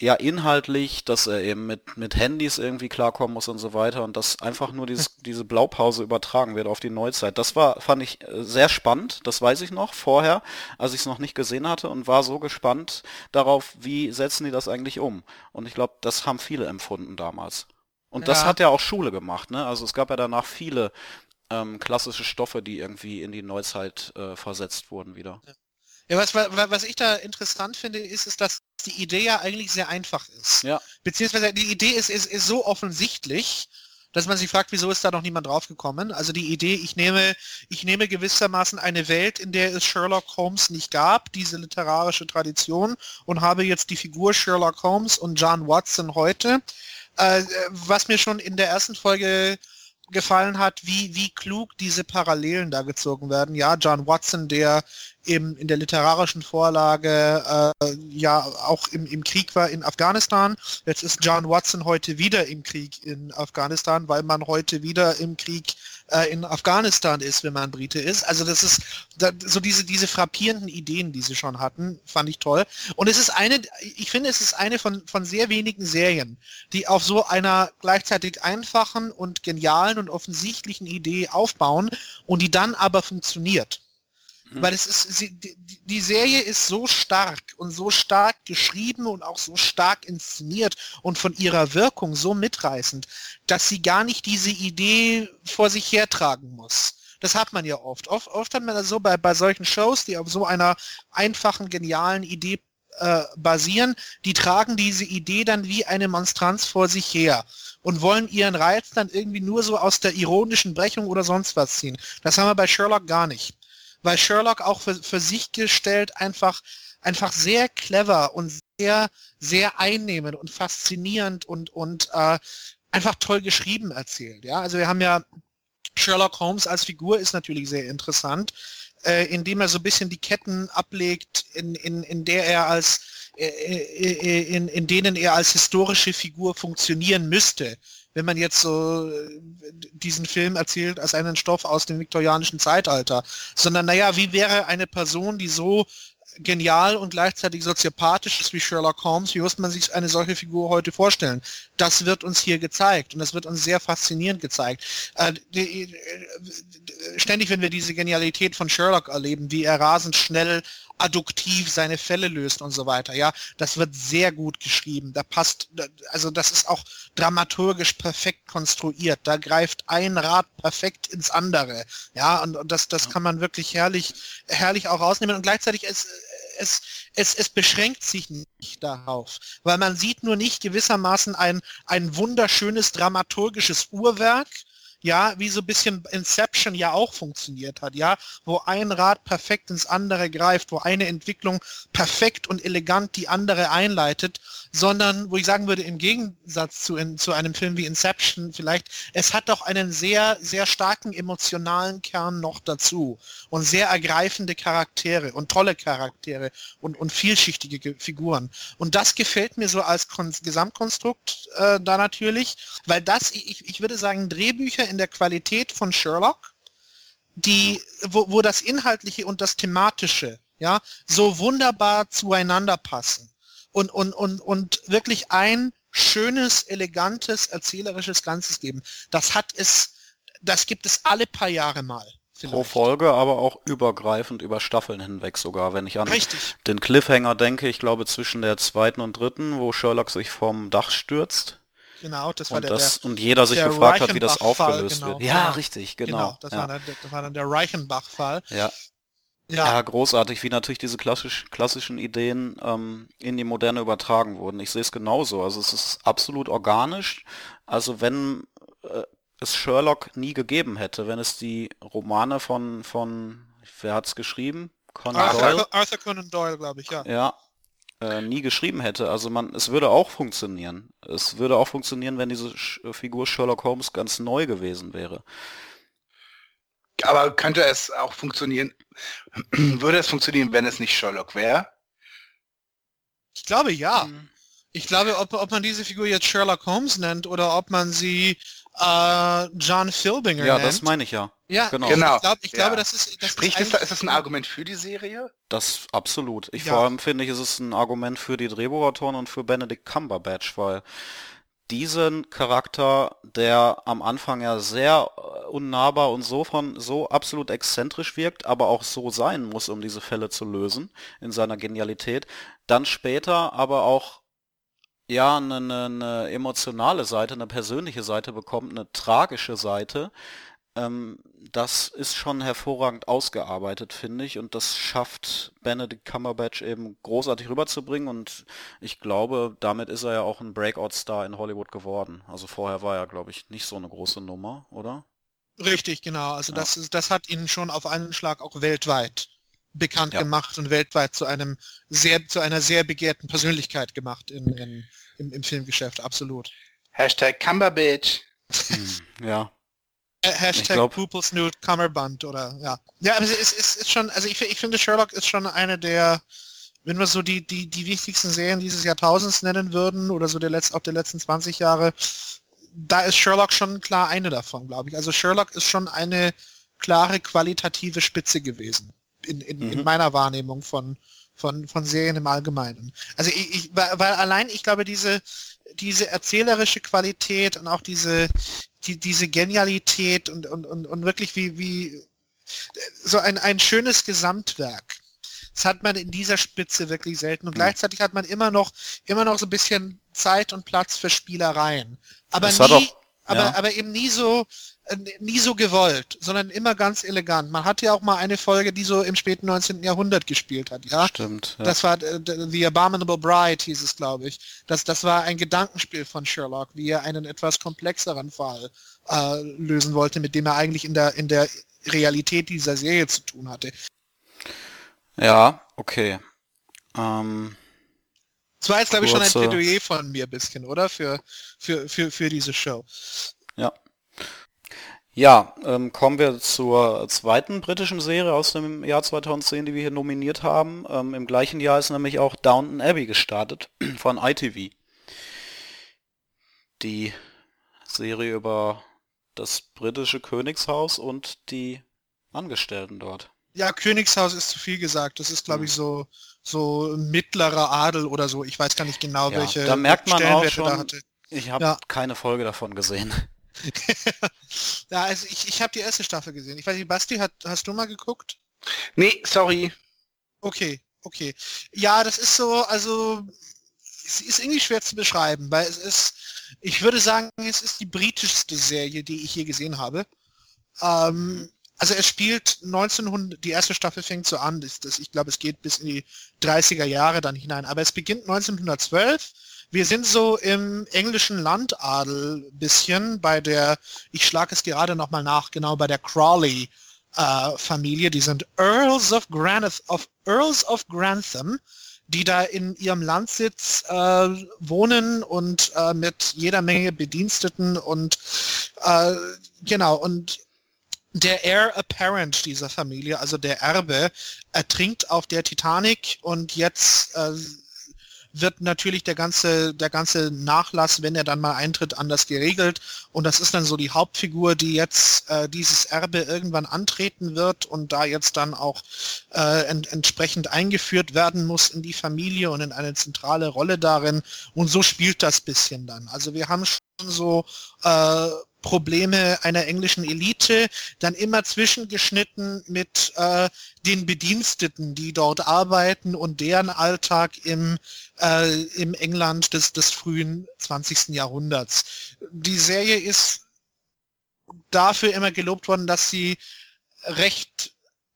ja inhaltlich, dass er eben mit, mit Handys irgendwie klarkommen muss und so weiter und dass einfach nur dieses, diese Blaupause übertragen wird auf die Neuzeit. Das war, fand ich äh, sehr spannend, das weiß ich noch vorher, als ich es noch nicht gesehen hatte und war so gespannt darauf, wie setzen die das eigentlich um. Und ich glaube, das haben viele empfunden damals. Und das Ja. hat ja auch Schule gemacht, ne? Also es gab ja danach viele ähm, klassische Stoffe, die irgendwie in die Neuzeit äh, versetzt wurden wieder. Ja, was, wa- was ich da interessant finde, ist, ist, dass die Idee ja eigentlich sehr einfach ist. Ja. Beziehungsweise die Idee ist, ist, ist so offensichtlich, dass man sich fragt, wieso ist da noch niemand drauf gekommen? Also die Idee, ich nehme, ich nehme gewissermaßen eine Welt, in der es Sherlock Holmes nicht gab, diese literarische Tradition, und habe jetzt die Figur Sherlock Holmes und John Watson heute. Äh, was mir schon in der ersten Folge gefallen hat, wie, wie klug diese Parallelen da gezogen werden. Ja, John Watson, der eben in der literarischen Vorlage äh, ja auch im, im Krieg war in Afghanistan. Jetzt ist John Watson heute wieder im Krieg in Afghanistan, weil man heute wieder im Krieg äh, in Afghanistan ist, wenn man Brite ist. Also das ist da, so diese, diese frappierenden Ideen, die sie schon hatten, fand ich toll. Und es ist eine, ich finde, es ist eine von, von sehr wenigen Serien, die auf so einer gleichzeitig einfachen und genialen und offensichtlichen Idee aufbauen und die dann aber funktioniert. Weil es ist, sie, die, Serie ist so stark und so stark geschrieben und auch so stark inszeniert und von ihrer Wirkung so mitreißend, dass sie gar nicht diese Idee vor sich hertragen muss. Das hat man ja oft. Oft, oft hat man das so bei, bei solchen Shows, die auf so einer einfachen, genialen Idee äh, basieren, die tragen diese Idee dann wie eine Monstranz vor sich her und wollen ihren Reiz dann irgendwie nur so aus der ironischen Brechung oder sonst was ziehen. Das haben wir bei Sherlock gar nicht weil Sherlock auch für, für sich gestellt einfach einfach sehr clever und sehr sehr einnehmend und faszinierend und und äh, einfach toll geschrieben erzählt. Ja, also wir haben ja Sherlock Holmes als Figur ist natürlich sehr interessant, äh, indem er so ein bisschen die Ketten ablegt, in, in, in der er als äh, äh, in, in denen er als historische Figur funktionieren müsste wenn man jetzt so äh, diesen Film erzählt als einen Stoff aus dem viktorianischen Zeitalter, sondern naja, wie wäre eine Person, die so genial und gleichzeitig soziopathisch ist wie Sherlock Holmes, wie muss man sich eine solche Figur heute vorstellen? Das wird uns hier gezeigt und das wird uns sehr faszinierend gezeigt. Äh, die, äh, ständig, wenn wir diese Genialität von Sherlock erleben, wie er rasend schnell adduktiv seine Fälle löst und so weiter. Ja, das wird sehr gut geschrieben. Da passt, also das ist auch dramaturgisch perfekt konstruiert. Da greift ein Rad perfekt ins andere. Ja, und, und das, das kann man wirklich herrlich, herrlich auch rausnehmen. Und gleichzeitig es, es, es, es beschränkt sich nicht darauf, weil man sieht nur nicht gewissermaßen ein, ein wunderschönes dramaturgisches Uhrwerk, ja, wie so ein bisschen Inception ja auch funktioniert hat, ja, wo ein Rad perfekt ins andere greift, wo eine Entwicklung perfekt und elegant die andere einleitet, sondern wo ich sagen würde, im Gegensatz zu, in, zu einem Film wie Inception vielleicht, es hat doch einen sehr, sehr starken emotionalen Kern noch dazu und sehr ergreifende Charaktere und tolle Charaktere und, und vielschichtige Figuren. Und das gefällt mir so als Kon Gesamtkonstrukt äh, da natürlich, weil das, ich, ich würde sagen, Drehbücher in der Qualität von Sherlock, die, wo, wo das Inhaltliche und das Thematische, ja, so wunderbar zueinander passen und, und, und, und wirklich ein schönes, elegantes, erzählerisches Ganzes geben. Das hat es, das gibt es alle paar Jahre mal. Vielleicht. Pro Folge, aber auch übergreifend über Staffeln hinweg sogar, wenn ich an Richtig. den Cliffhanger denke, ich glaube zwischen der zweiten und dritten, wo Sherlock sich vom Dach stürzt. genau, das war Und, der, das, der und jeder sich gefragt hat, wie das aufgelöst genau. wird. Ja, Ja. richtig, genau, genau. das, ja. war dann, das war dann der Reichenbach-Fall. Ja. Ja, Ja, großartig, wie natürlich diese klassisch, klassischen Ideen ähm, in die Moderne übertragen wurden. Ich sehe es genauso. Also es ist absolut organisch. Also wenn äh, es Sherlock nie gegeben hätte, wenn es die Romane von, von wer hat's geschrieben? Conan Doyle? Arthur, Arthur Conan Doyle, glaube ich, ja. Ja, äh, nie geschrieben hätte. Also man, es würde auch funktionieren. Es würde auch funktionieren, wenn diese Sch Figur Sherlock Holmes ganz neu gewesen wäre. Aber könnte es auch funktionieren, würde es funktionieren, wenn es nicht Sherlock wäre? Ich glaube ja. Mhm. Ich glaube, ob, ob man diese Figur jetzt Sherlock Holmes nennt oder ob man sie äh, John Philbinger Ja, nennt. das meine ich ja. ja, genau. Genau. Ich, glaub, ich Ja. glaube, das ist... Das Sprich, ist, ist, das, ist das ein Argument für die Serie? Das absolut. Ich Ja. vor allem finde ich, ist es ein Argument für die Drehbuchautoren und für Benedict Cumberbatch, weil diesen Charakter, der am Anfang ja sehr äh, unnahbar und so von so absolut exzentrisch wirkt, aber auch so sein muss, um diese Fälle zu lösen in seiner Genialität, dann später aber auch ja eine, eine, eine emotionale Seite, eine persönliche Seite bekommt, eine tragische Seite, ähm, das ist schon hervorragend ausgearbeitet, finde ich, und das schafft Benedict Cumberbatch eben großartig rüberzubringen und ich glaube, damit ist er ja auch ein Breakout-Star in Hollywood geworden. Also vorher war er, glaube ich, nicht so eine große Nummer, oder? Richtig, genau. Also Ja. das, ist, das hat ihn schon auf einen Schlag auch weltweit bekannt Ja. gemacht und weltweit zu einem sehr, zu einer sehr begehrten Persönlichkeit gemacht in, in, im, im Filmgeschäft, absolut. Hashtag Cumberbitch. Hm, ja. Äh, Hashtag glaub- Pupils Nude Cummerbund oder ja. Ja, aber es ist, ist, ist schon, also ich, ich finde Sherlock ist schon eine der, wenn wir so die, die, die wichtigsten Serien dieses Jahrtausends nennen würden oder so der letzt, auch der letzten 20 Jahre, da ist Sherlock schon klar eine davon, glaube ich. Also Sherlock ist schon eine klare qualitative Spitze gewesen in, in, in Mhm. meiner Wahrnehmung von, von, von Serien im Allgemeinen. Also ich, ich weil, weil allein, ich glaube, diese, diese erzählerische Qualität und auch diese, die, diese Genialität und, und, und, und wirklich wie, wie so ein, ein schönes Gesamtwerk. Das hat man in dieser Spitze wirklich selten. Und Mhm. gleichzeitig hat man immer noch, immer noch so ein bisschen Zeit und Platz für Spielereien. Aber nie, hat auch- aber, ja. aber eben nie so, nie so gewollt, sondern immer ganz elegant. Man hatte ja auch mal eine Folge, die so im späten 19. Jahrhundert gespielt hat, ja? Stimmt. Ja. Das war äh, The Abominable Bride, hieß es, glaube ich. Das, das war ein Gedankenspiel von Sherlock, wie er einen etwas komplexeren Fall äh, lösen wollte, mit dem er eigentlich in der, in der Realität dieser Serie zu tun hatte. ja, okay. Ähm, Das war jetzt, glaube ich, schon ein Plädoyer von mir ein bisschen, oder? Für, für, für, für diese Show. Ja. Ja, ähm, kommen wir zur zweiten britischen Serie aus dem Jahr 2010, die wir hier nominiert haben. Ähm, Im gleichen Jahr ist nämlich auch Downton Abbey gestartet von ITV. Die Serie über das britische Königshaus und die Angestellten dort. Ja, Königshaus ist zu viel gesagt. Das ist, glaube ich, so, so mittlerer Adel oder so. Ich weiß gar nicht genau, Ja, welche da merkt man auch schon-. Ich habe Ja. keine Folge davon gesehen. Ja, also ich, ich habe die erste Staffel gesehen. Ich weiß nicht, Basti, hat, hast du mal geguckt? Nee, sorry. Okay, okay. Ja, das ist so, also es ist irgendwie schwer zu beschreiben, weil es ist, ich würde sagen, es ist die britischste Serie, die ich je gesehen habe. Ähm, also es spielt 1900, die erste Staffel fängt so an, das, das, ich glaube, es geht bis in die 30er Jahre dann hinein, aber es beginnt 1912. Wir sind so im englischen Landadel bisschen bei der, ich schlage es gerade nochmal nach, genau bei der Crawley äh, Familie, die sind Earls of, Granth of Earls of Grantham, die da in ihrem Landsitz äh, wohnen und äh, mit jeder Menge Bediensteten und äh, genau und der Heir Apparent dieser Familie, also der Erbe, ertrinkt auf der Titanic und jetzt äh, wird natürlich der ganze, der ganze Nachlass, wenn er dann mal eintritt, anders geregelt. Und das ist dann so die Hauptfigur, die jetzt äh, dieses Erbe irgendwann antreten wird und da jetzt dann auch äh, ent entsprechend eingeführt werden muss in die Familie und in eine zentrale Rolle darin. Und so spielt das bisschen dann. Also wir haben schon so äh, Probleme einer englischen Elite, dann immer zwischengeschnitten mit äh, den Bediensteten, die dort arbeiten und deren Alltag im, äh, im England des, des frühen 20. Jahrhunderts. Die Serie ist dafür immer gelobt worden, dass sie recht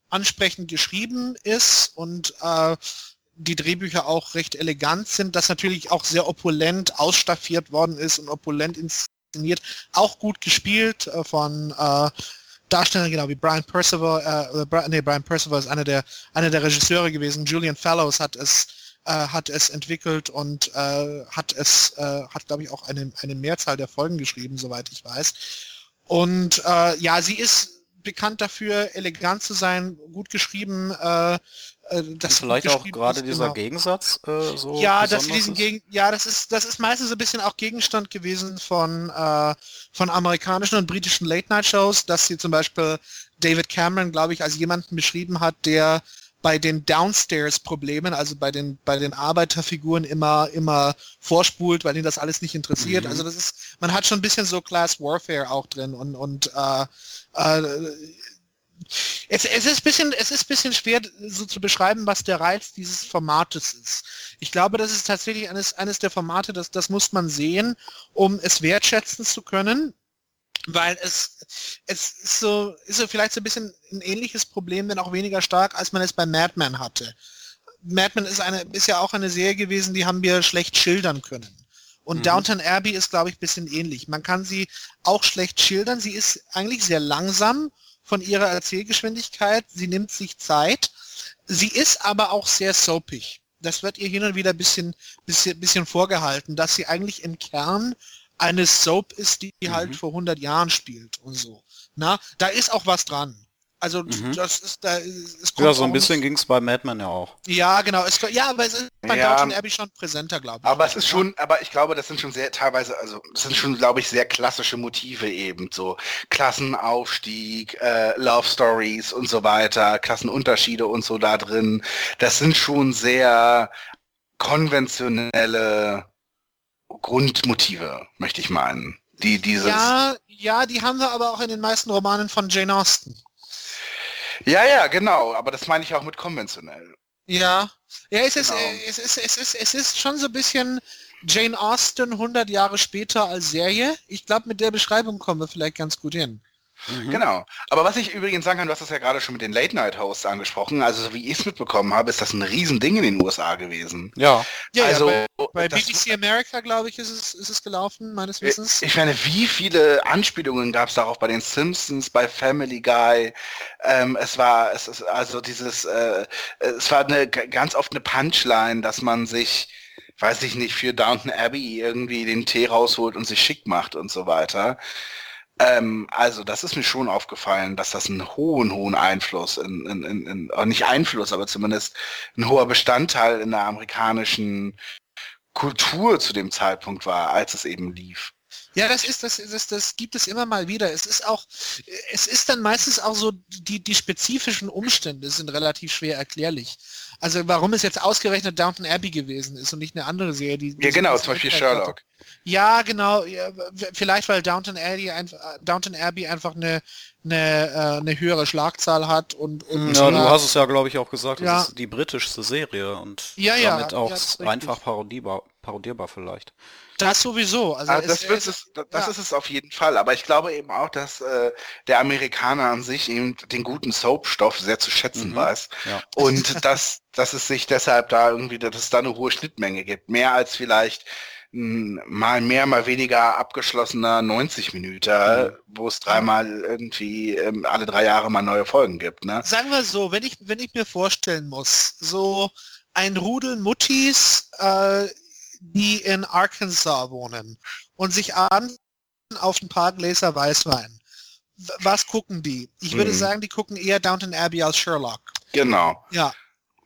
ansprechend geschrieben ist und äh, die Drehbücher auch recht elegant sind, dass natürlich auch sehr opulent ausstaffiert worden ist und opulent inszeniert, auch gut gespielt äh, von äh, Darstellern genau wie Brian Percival, äh, nee, Brian Percival ist einer der einer der Regisseure gewesen. Julian Fellows hat es äh, hat es entwickelt und äh, hat es äh, hat glaube ich auch eine eine Mehrzahl der Folgen geschrieben, soweit ich weiß. Und äh, ja, sie ist bekannt dafür, elegant zu sein, gut geschrieben, äh, äh, das vielleicht auch gerade dieser genau. Gegensatz äh, so ja das diesen Gegen ja das ist das ist meistens ein bisschen auch Gegenstand gewesen von äh, von amerikanischen und britischen Late Night Shows dass sie zum Beispiel David Cameron glaube ich als jemanden beschrieben hat der bei den Downstairs Problemen also bei den bei den Arbeiterfiguren immer immer vorspult weil ihn das alles nicht interessiert mhm. also das ist man hat schon ein bisschen so Class Warfare auch drin und und äh, äh, es, es, ist bisschen, es ist bisschen schwer so zu beschreiben, was der Reiz dieses Formates ist. Ich glaube, das ist tatsächlich eines, eines der Formate, das, das muss man sehen, um es wertschätzen zu können, weil es, es ist so, ist so vielleicht so ein bisschen ein ähnliches Problem, wenn auch weniger stark, als man es bei Madman hatte. Madman ist eine, ist ja auch eine Serie gewesen, die haben wir schlecht schildern können. Und mhm. Downton Abbey ist, glaube ich, ein bisschen ähnlich. Man kann sie auch schlecht schildern. Sie ist eigentlich sehr langsam von ihrer Erzählgeschwindigkeit. Sie nimmt sich Zeit. Sie ist aber auch sehr soapig. Das wird ihr hin und wieder ein bisschen, bisschen, bisschen vorgehalten, dass sie eigentlich im Kern eine Soap ist, die mhm. halt vor 100 Jahren spielt und so. Na, da ist auch was dran. Also mhm. das ist da es kommt Ja, so ein bisschen ging es bei Madman ja auch. Ja, genau. Es, ja, aber es ist bei ja, Downton Abbey schon präsenter, glaube ich. Aber es ist schon, aber ich glaube, das sind schon sehr teilweise, also es sind schon, glaube ich, sehr klassische Motive eben. So Klassenaufstieg, äh, Love Stories und so weiter, Klassenunterschiede und so da drin. Das sind schon sehr konventionelle Grundmotive, möchte ich meinen. Die dieses. Ja, ja, die haben wir aber auch in den meisten Romanen von Jane Austen. Ja, ja, genau, aber das meine ich auch mit konventionell. Ja, ja, es ist, genau. es, ist, es, ist, es ist schon so ein bisschen Jane Austen 100 Jahre später als Serie. Ich glaube, mit der Beschreibung kommen wir vielleicht ganz gut hin. Mhm. Genau. Aber was ich übrigens sagen kann, du hast das ja gerade schon mit den Late-Night-Hosts angesprochen, also so wie ich es mitbekommen habe, ist das ein Riesending in den USA gewesen. Ja. ja also ja, bei, bei BBC America, glaube ich, ist es, ist es gelaufen, meines Wissens. Ich meine, wie viele Anspielungen gab es darauf bei den Simpsons, bei Family Guy? Ähm, es war, es ist also dieses, äh, es war eine ganz oft eine Punchline, dass man sich weiß ich nicht, für Downton Abbey irgendwie den Tee rausholt und sich schick macht und so weiter. Ähm, also das ist mir schon aufgefallen, dass das einen hohen, hohen Einfluss in, in, in, in oh, nicht Einfluss, aber zumindest ein hoher Bestandteil in der amerikanischen Kultur zu dem Zeitpunkt war, als es eben lief. Ja, das ist, das, das, das gibt es immer mal wieder. Es ist auch, es ist dann meistens auch so, die, die spezifischen Umstände sind relativ schwer erklärlich. Also warum es jetzt ausgerechnet Downton Abbey gewesen ist und nicht eine andere Serie, die. Ja, genau, zum Beispiel Sherlock. Hatte. Ja, genau. Ja, vielleicht weil Downton Abbey, einfach, Downton Abbey einfach eine, eine, äh, eine höhere Schlagzahl hat und, und ja, du hast es ja, glaube ich, auch gesagt, ja. das ist die britischste Serie und ja, ja, damit auch einfach parodierbar, parodierbar vielleicht. Das sowieso. Also, also das, es, es, das ja. ist es auf jeden Fall. Aber ich glaube eben auch, dass äh, der Amerikaner an sich eben den guten Soapstoff sehr zu schätzen mhm. weiß. Ja. Und dass, dass es sich deshalb da irgendwie, dass es da eine hohe Schnittmenge gibt. Mehr als vielleicht mal mehr, mal weniger abgeschlossener 90 Minuten, mhm. wo es dreimal irgendwie ähm, alle drei Jahre mal neue Folgen gibt. Ne? Sagen wir so, wenn ich, wenn ich mir vorstellen muss, so ein Rudel Muttis, äh, die in Arkansas wohnen und sich abends auf ein paar Gläser Weißwein. Was gucken die? Ich würde mhm. sagen, die gucken eher Downton Abbey als Sherlock. Genau. Ja.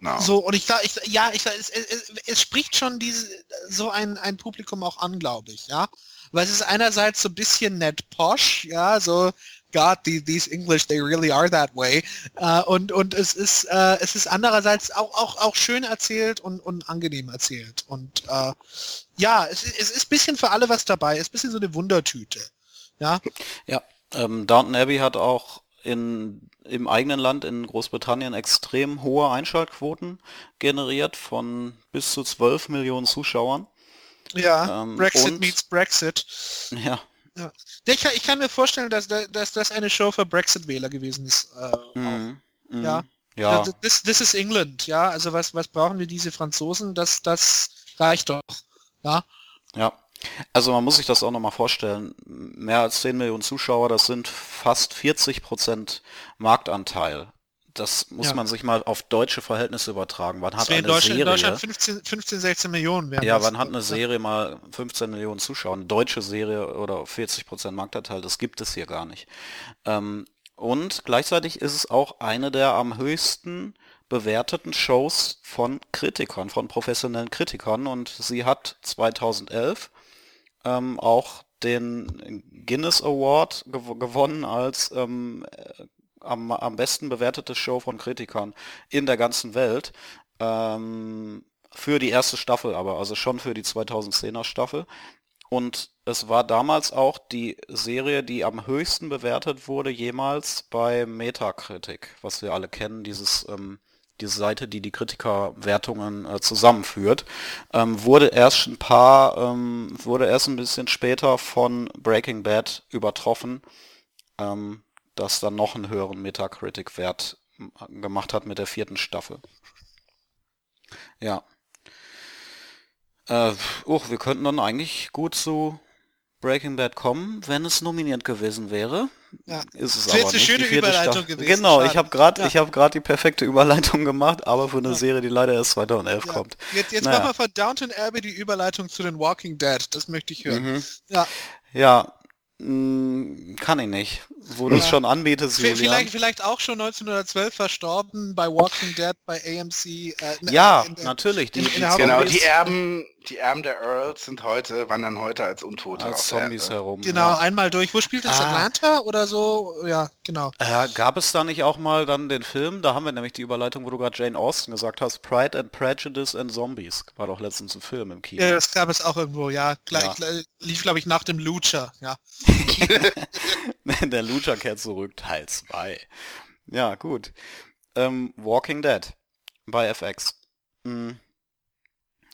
No. So, und ich ich, ja, ich, es, es, es spricht schon diese, so ein, ein Publikum auch an, glaube ich, ja. Weil es ist einerseits so ein bisschen nett posh, ja, so, God, the, these English, they really are that way. Uh, und, und es ist, uh, es ist andererseits auch, auch, auch schön erzählt und, und angenehm erzählt. Und uh, ja, es, es ist ein bisschen für alle was dabei, es ist ein bisschen so eine Wundertüte. Ja, Ja, ähm, Downton Abbey hat auch in, im eigenen Land in Großbritannien extrem hohe Einschaltquoten generiert von bis zu 12 Millionen Zuschauern. ja. Ähm, Brexit und- meets Brexit. Ja, Ja. Ich, kann, ich kann mir vorstellen, dass, da- dass das eine Show für Brexit-Wähler gewesen ist. Äh, mhm. Mhm. Ja. Ja, Ja, this, this is England, ja. Also was, was brauchen wir diese Franzosen? Das, das reicht doch. Ja. ja. Also man muss sich das auch nochmal vorstellen. Mehr als 10 Millionen Zuschauer, das sind fast 40 Prozent Marktanteil. Das muss Ja. man sich mal auf deutsche Verhältnisse übertragen. Wann hat wäre in eine Deutschland, in Serie... Deutschland 15, 15, 16 Millionen wären Ja, wann hat eine Serie mal 15 Millionen Zuschauer? Eine deutsche Serie oder 40% Marktanteil, das gibt es hier gar nicht. Ähm, und gleichzeitig ist es auch eine der am höchsten bewerteten Shows von Kritikern, von professionellen Kritikern. Und sie hat 2011 ähm, auch den Guinness Award gew gewonnen als ähm, äh, am, am besten bewertete Show von Kritikern in der ganzen Welt. Ähm, für die erste Staffel aber, also schon für die 2010er Staffel. Und es war damals auch die Serie, die am höchsten bewertet wurde jemals bei Metacritic, was wir alle kennen, dieses ähm, diese Seite, die die Kritikerwertungen äh, zusammenführt, ähm, wurde erst ein paar, ähm, wurde erst ein bisschen später von Breaking Bad übertroffen, ähm, das dann noch einen höheren Metacritic-Wert gemacht hat mit der vierten Staffel. Ja. Äh, oh, wir könnten dann eigentlich gut zu Breaking Bad kommen, wenn es nominiert gewesen wäre. Ja. Ist es Das aber jetzt eine nicht. schöne Überleitung Staffel. gewesen, Genau, ich habe gerade Ja. ich gerade die perfekte Überleitung gemacht, aber für eine Ja. Serie, die leider erst 2011 Ja. kommt. Jetzt, jetzt Naja. machen wir von Downton Abbey die Überleitung zu den Walking Dead. Das möchte ich hören. Mhm. Ja, Ja, kann ich nicht. Wo du es Ja. schon anbietest, Julian. vielleicht, vielleicht auch schon 1912 verstorben bei Walking Dead, bei AMC. Äh, ne, Ja, in der- natürlich. Die, in- die in Genau, die Erben, die Erben der Earls sind heute, wandern heute als Untote als Zombies Erde. herum. Genau, Ja. einmal durch. Wo spielt das? Ah. Atlanta oder so? Ja, genau. Äh, gab es da nicht auch mal dann den Film? Da haben wir nämlich die Überleitung, wo du gerade Jane Austen gesagt hast. Pride and Prejudice and Zombies. War doch letztens ein Film im Kino. Ja, das gab es auch irgendwo, ja. Gleich, Ja. gleich- lief, glaube ich, nach dem Lucha, ja. Der Lucha kehrt zurück, Teil 2. Ja, gut. Ähm, Walking Dead bei FX. Hm.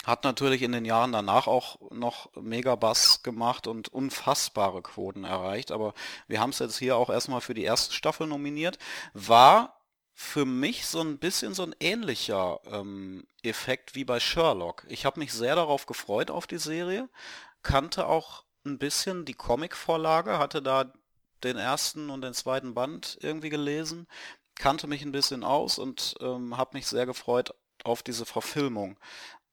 Hat natürlich in den Jahren danach auch noch mega Bass gemacht und unfassbare Quoten erreicht, aber wir haben es jetzt hier auch erstmal für die erste Staffel nominiert. War für mich so ein bisschen so ein ähnlicher ähm, Effekt wie bei Sherlock. Ich habe mich sehr darauf gefreut auf die Serie, kannte auch ein bisschen die Comicvorlage, hatte da den ersten und den zweiten Band irgendwie gelesen, kannte mich ein bisschen aus und ähm, habe mich sehr gefreut auf diese Verfilmung,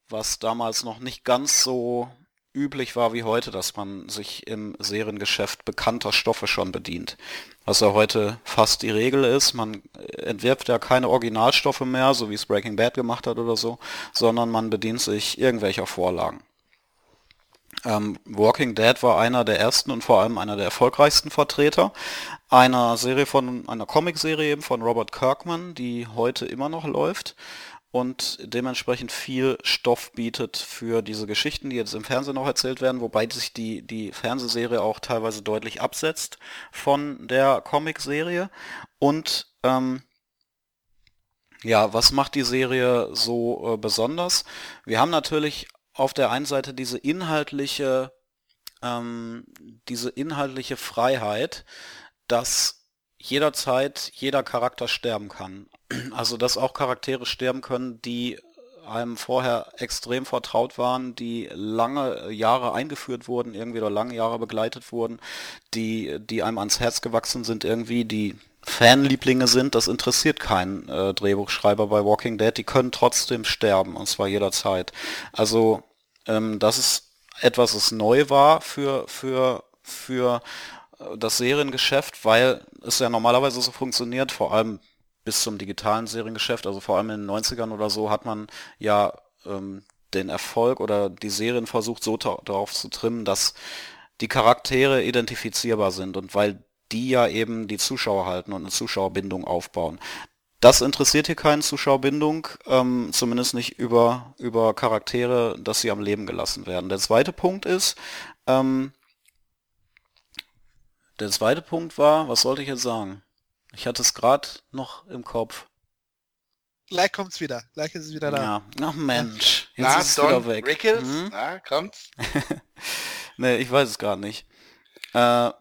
was damals noch nicht ganz so üblich war wie heute, dass man sich im Seriengeschäft bekannter Stoffe schon bedient. Was ja heute fast die Regel ist, man entwirft ja keine Originalstoffe mehr, so wie es Breaking Bad gemacht hat oder so, sondern man bedient sich irgendwelcher Vorlagen. Ähm, Walking Dead war einer der ersten und vor allem einer der erfolgreichsten Vertreter einer Serie von, einer Comicserie eben von Robert Kirkman, die heute immer noch läuft und dementsprechend viel Stoff bietet für diese Geschichten, die jetzt im Fernsehen noch erzählt werden, wobei sich die, die Fernsehserie auch teilweise deutlich absetzt von der Comicserie und ähm, ja, was macht die Serie so äh, besonders? Wir haben natürlich auf der einen Seite diese inhaltliche, ähm, diese inhaltliche Freiheit, dass jederzeit jeder Charakter sterben kann. Also dass auch Charaktere sterben können, die einem vorher extrem vertraut waren, die lange Jahre eingeführt wurden, irgendwie oder lange Jahre begleitet wurden, die, die einem ans Herz gewachsen sind, irgendwie, die Fanlieblinge sind, das interessiert keinen äh, Drehbuchschreiber bei Walking Dead, die können trotzdem sterben, und zwar jederzeit. Also ähm, das ist etwas, was neu war für, für, für äh, das Seriengeschäft, weil es ja normalerweise so funktioniert, vor allem bis zum digitalen Seriengeschäft, also vor allem in den 90ern oder so, hat man ja ähm, den Erfolg oder die Serien versucht so darauf zu trimmen, dass die Charaktere identifizierbar sind. Und weil die ja eben die Zuschauer halten und eine Zuschauerbindung aufbauen. Das interessiert hier keinen Zuschauerbindung, ähm, zumindest nicht über, über Charaktere, dass sie am Leben gelassen werden. Der zweite Punkt ist, ähm, Der zweite Punkt war, was sollte ich jetzt sagen? Ich hatte es gerade noch im Kopf. Gleich kommt's wieder. Gleich ist es wieder da. Ja, ach Mensch, jetzt Na, ist es Don wieder weg. Rickles? Hm? Na, kommt's? nee, ich weiß es gerade nicht. Äh,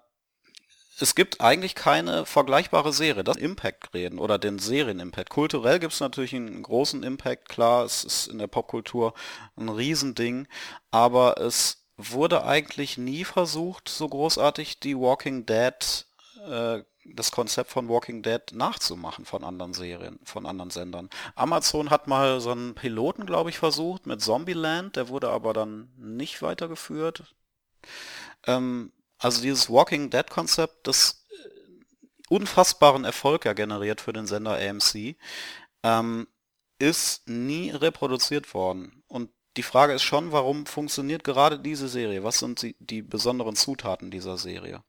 es gibt eigentlich keine vergleichbare Serie, das Impact reden oder den Serien-Impact. Kulturell gibt es natürlich einen großen Impact, klar, es ist in der Popkultur ein Riesending, aber es wurde eigentlich nie versucht, so großartig die Walking Dead, äh, das Konzept von Walking Dead nachzumachen von anderen Serien, von anderen Sendern. Amazon hat mal so einen Piloten, glaube ich, versucht mit Zombieland, der wurde aber dann nicht weitergeführt. Ähm, also dieses Walking Dead Konzept, das unfassbaren Erfolg ja generiert für den Sender AMC, ähm, ist nie reproduziert worden. Und die Frage ist schon, warum funktioniert gerade diese Serie? Was sind die, die besonderen Zutaten dieser Serie?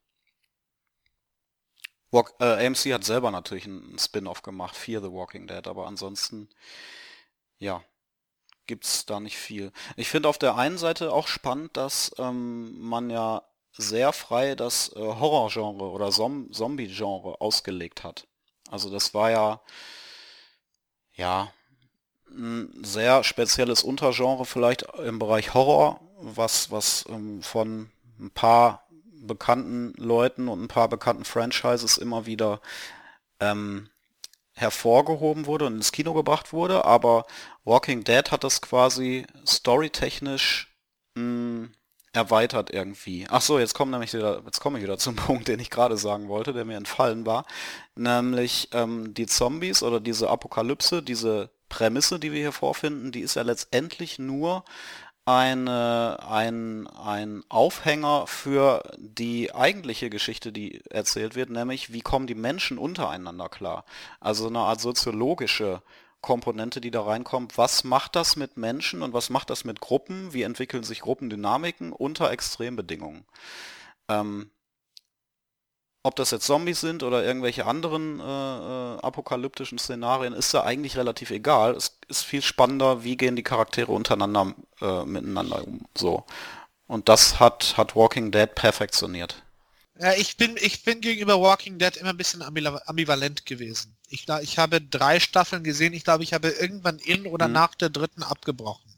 Walk, äh, AMC hat selber natürlich einen Spin-off gemacht, Fear the Walking Dead, aber ansonsten, ja, gibt's da nicht viel. Ich finde auf der einen Seite auch spannend, dass ähm, man ja sehr frei das äh, Horrorgenre oder Zom Zombie-Genre ausgelegt hat. Also das war ja, ja, ein sehr spezielles Untergenre vielleicht im Bereich Horror, was, was ähm, von ein paar bekannten Leuten und ein paar bekannten Franchises immer wieder ähm, hervorgehoben wurde und ins Kino gebracht wurde, aber Walking Dead hat das quasi storytechnisch mh, erweitert irgendwie. Ach so, jetzt komme nämlich wieder, jetzt komme ich wieder zum Punkt, den ich gerade sagen wollte, der mir entfallen war, nämlich ähm, die Zombies oder diese Apokalypse, diese Prämisse, die wir hier vorfinden, die ist ja letztendlich nur eine, ein, ein Aufhänger für die eigentliche Geschichte, die erzählt wird, nämlich wie kommen die Menschen untereinander klar. Also eine Art soziologische Komponente, die da reinkommt. Was macht das mit Menschen und was macht das mit Gruppen? Wie entwickeln sich Gruppendynamiken unter Extrembedingungen? Ähm, ob das jetzt Zombies sind oder irgendwelche anderen äh, äh, apokalyptischen Szenarien, ist da eigentlich relativ egal. Es ist viel spannender, wie gehen die Charaktere untereinander äh, miteinander um. So. Und das hat, hat Walking Dead perfektioniert. Ja, ich bin, ich bin gegenüber Walking Dead immer ein bisschen ambivalent gewesen. Ich, ich habe drei Staffeln gesehen. Ich glaube, ich habe irgendwann in oder hm. nach der dritten abgebrochen.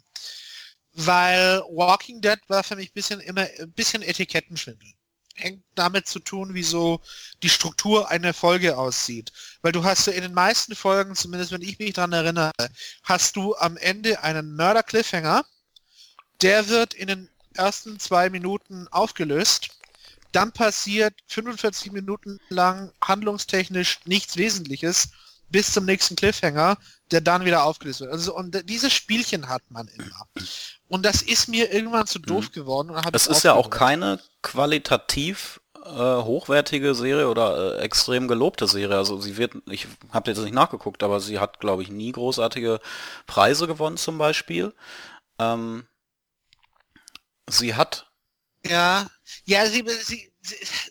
Weil Walking Dead war für mich ein bisschen immer ein bisschen Etikettenschwindel hängt damit zu tun, wie so die Struktur einer Folge aussieht. Weil du hast ja in den meisten Folgen, zumindest wenn ich mich daran erinnere, hast du am Ende einen Mörder-Cliffhanger, der wird in den ersten zwei Minuten aufgelöst. Dann passiert 45 Minuten lang handlungstechnisch nichts Wesentliches bis zum nächsten Cliffhanger, der dann wieder aufgelöst wird. Also und dieses Spielchen hat man immer. Und das ist mir irgendwann zu doof mhm. geworden. Und es ist ja auch keine qualitativ äh, hochwertige Serie oder äh, extrem gelobte Serie. Also sie wird, ich habe jetzt nicht nachgeguckt, aber sie hat, glaube ich, nie großartige Preise gewonnen zum Beispiel. Ähm, sie hat. Ja, ja, sie, sie,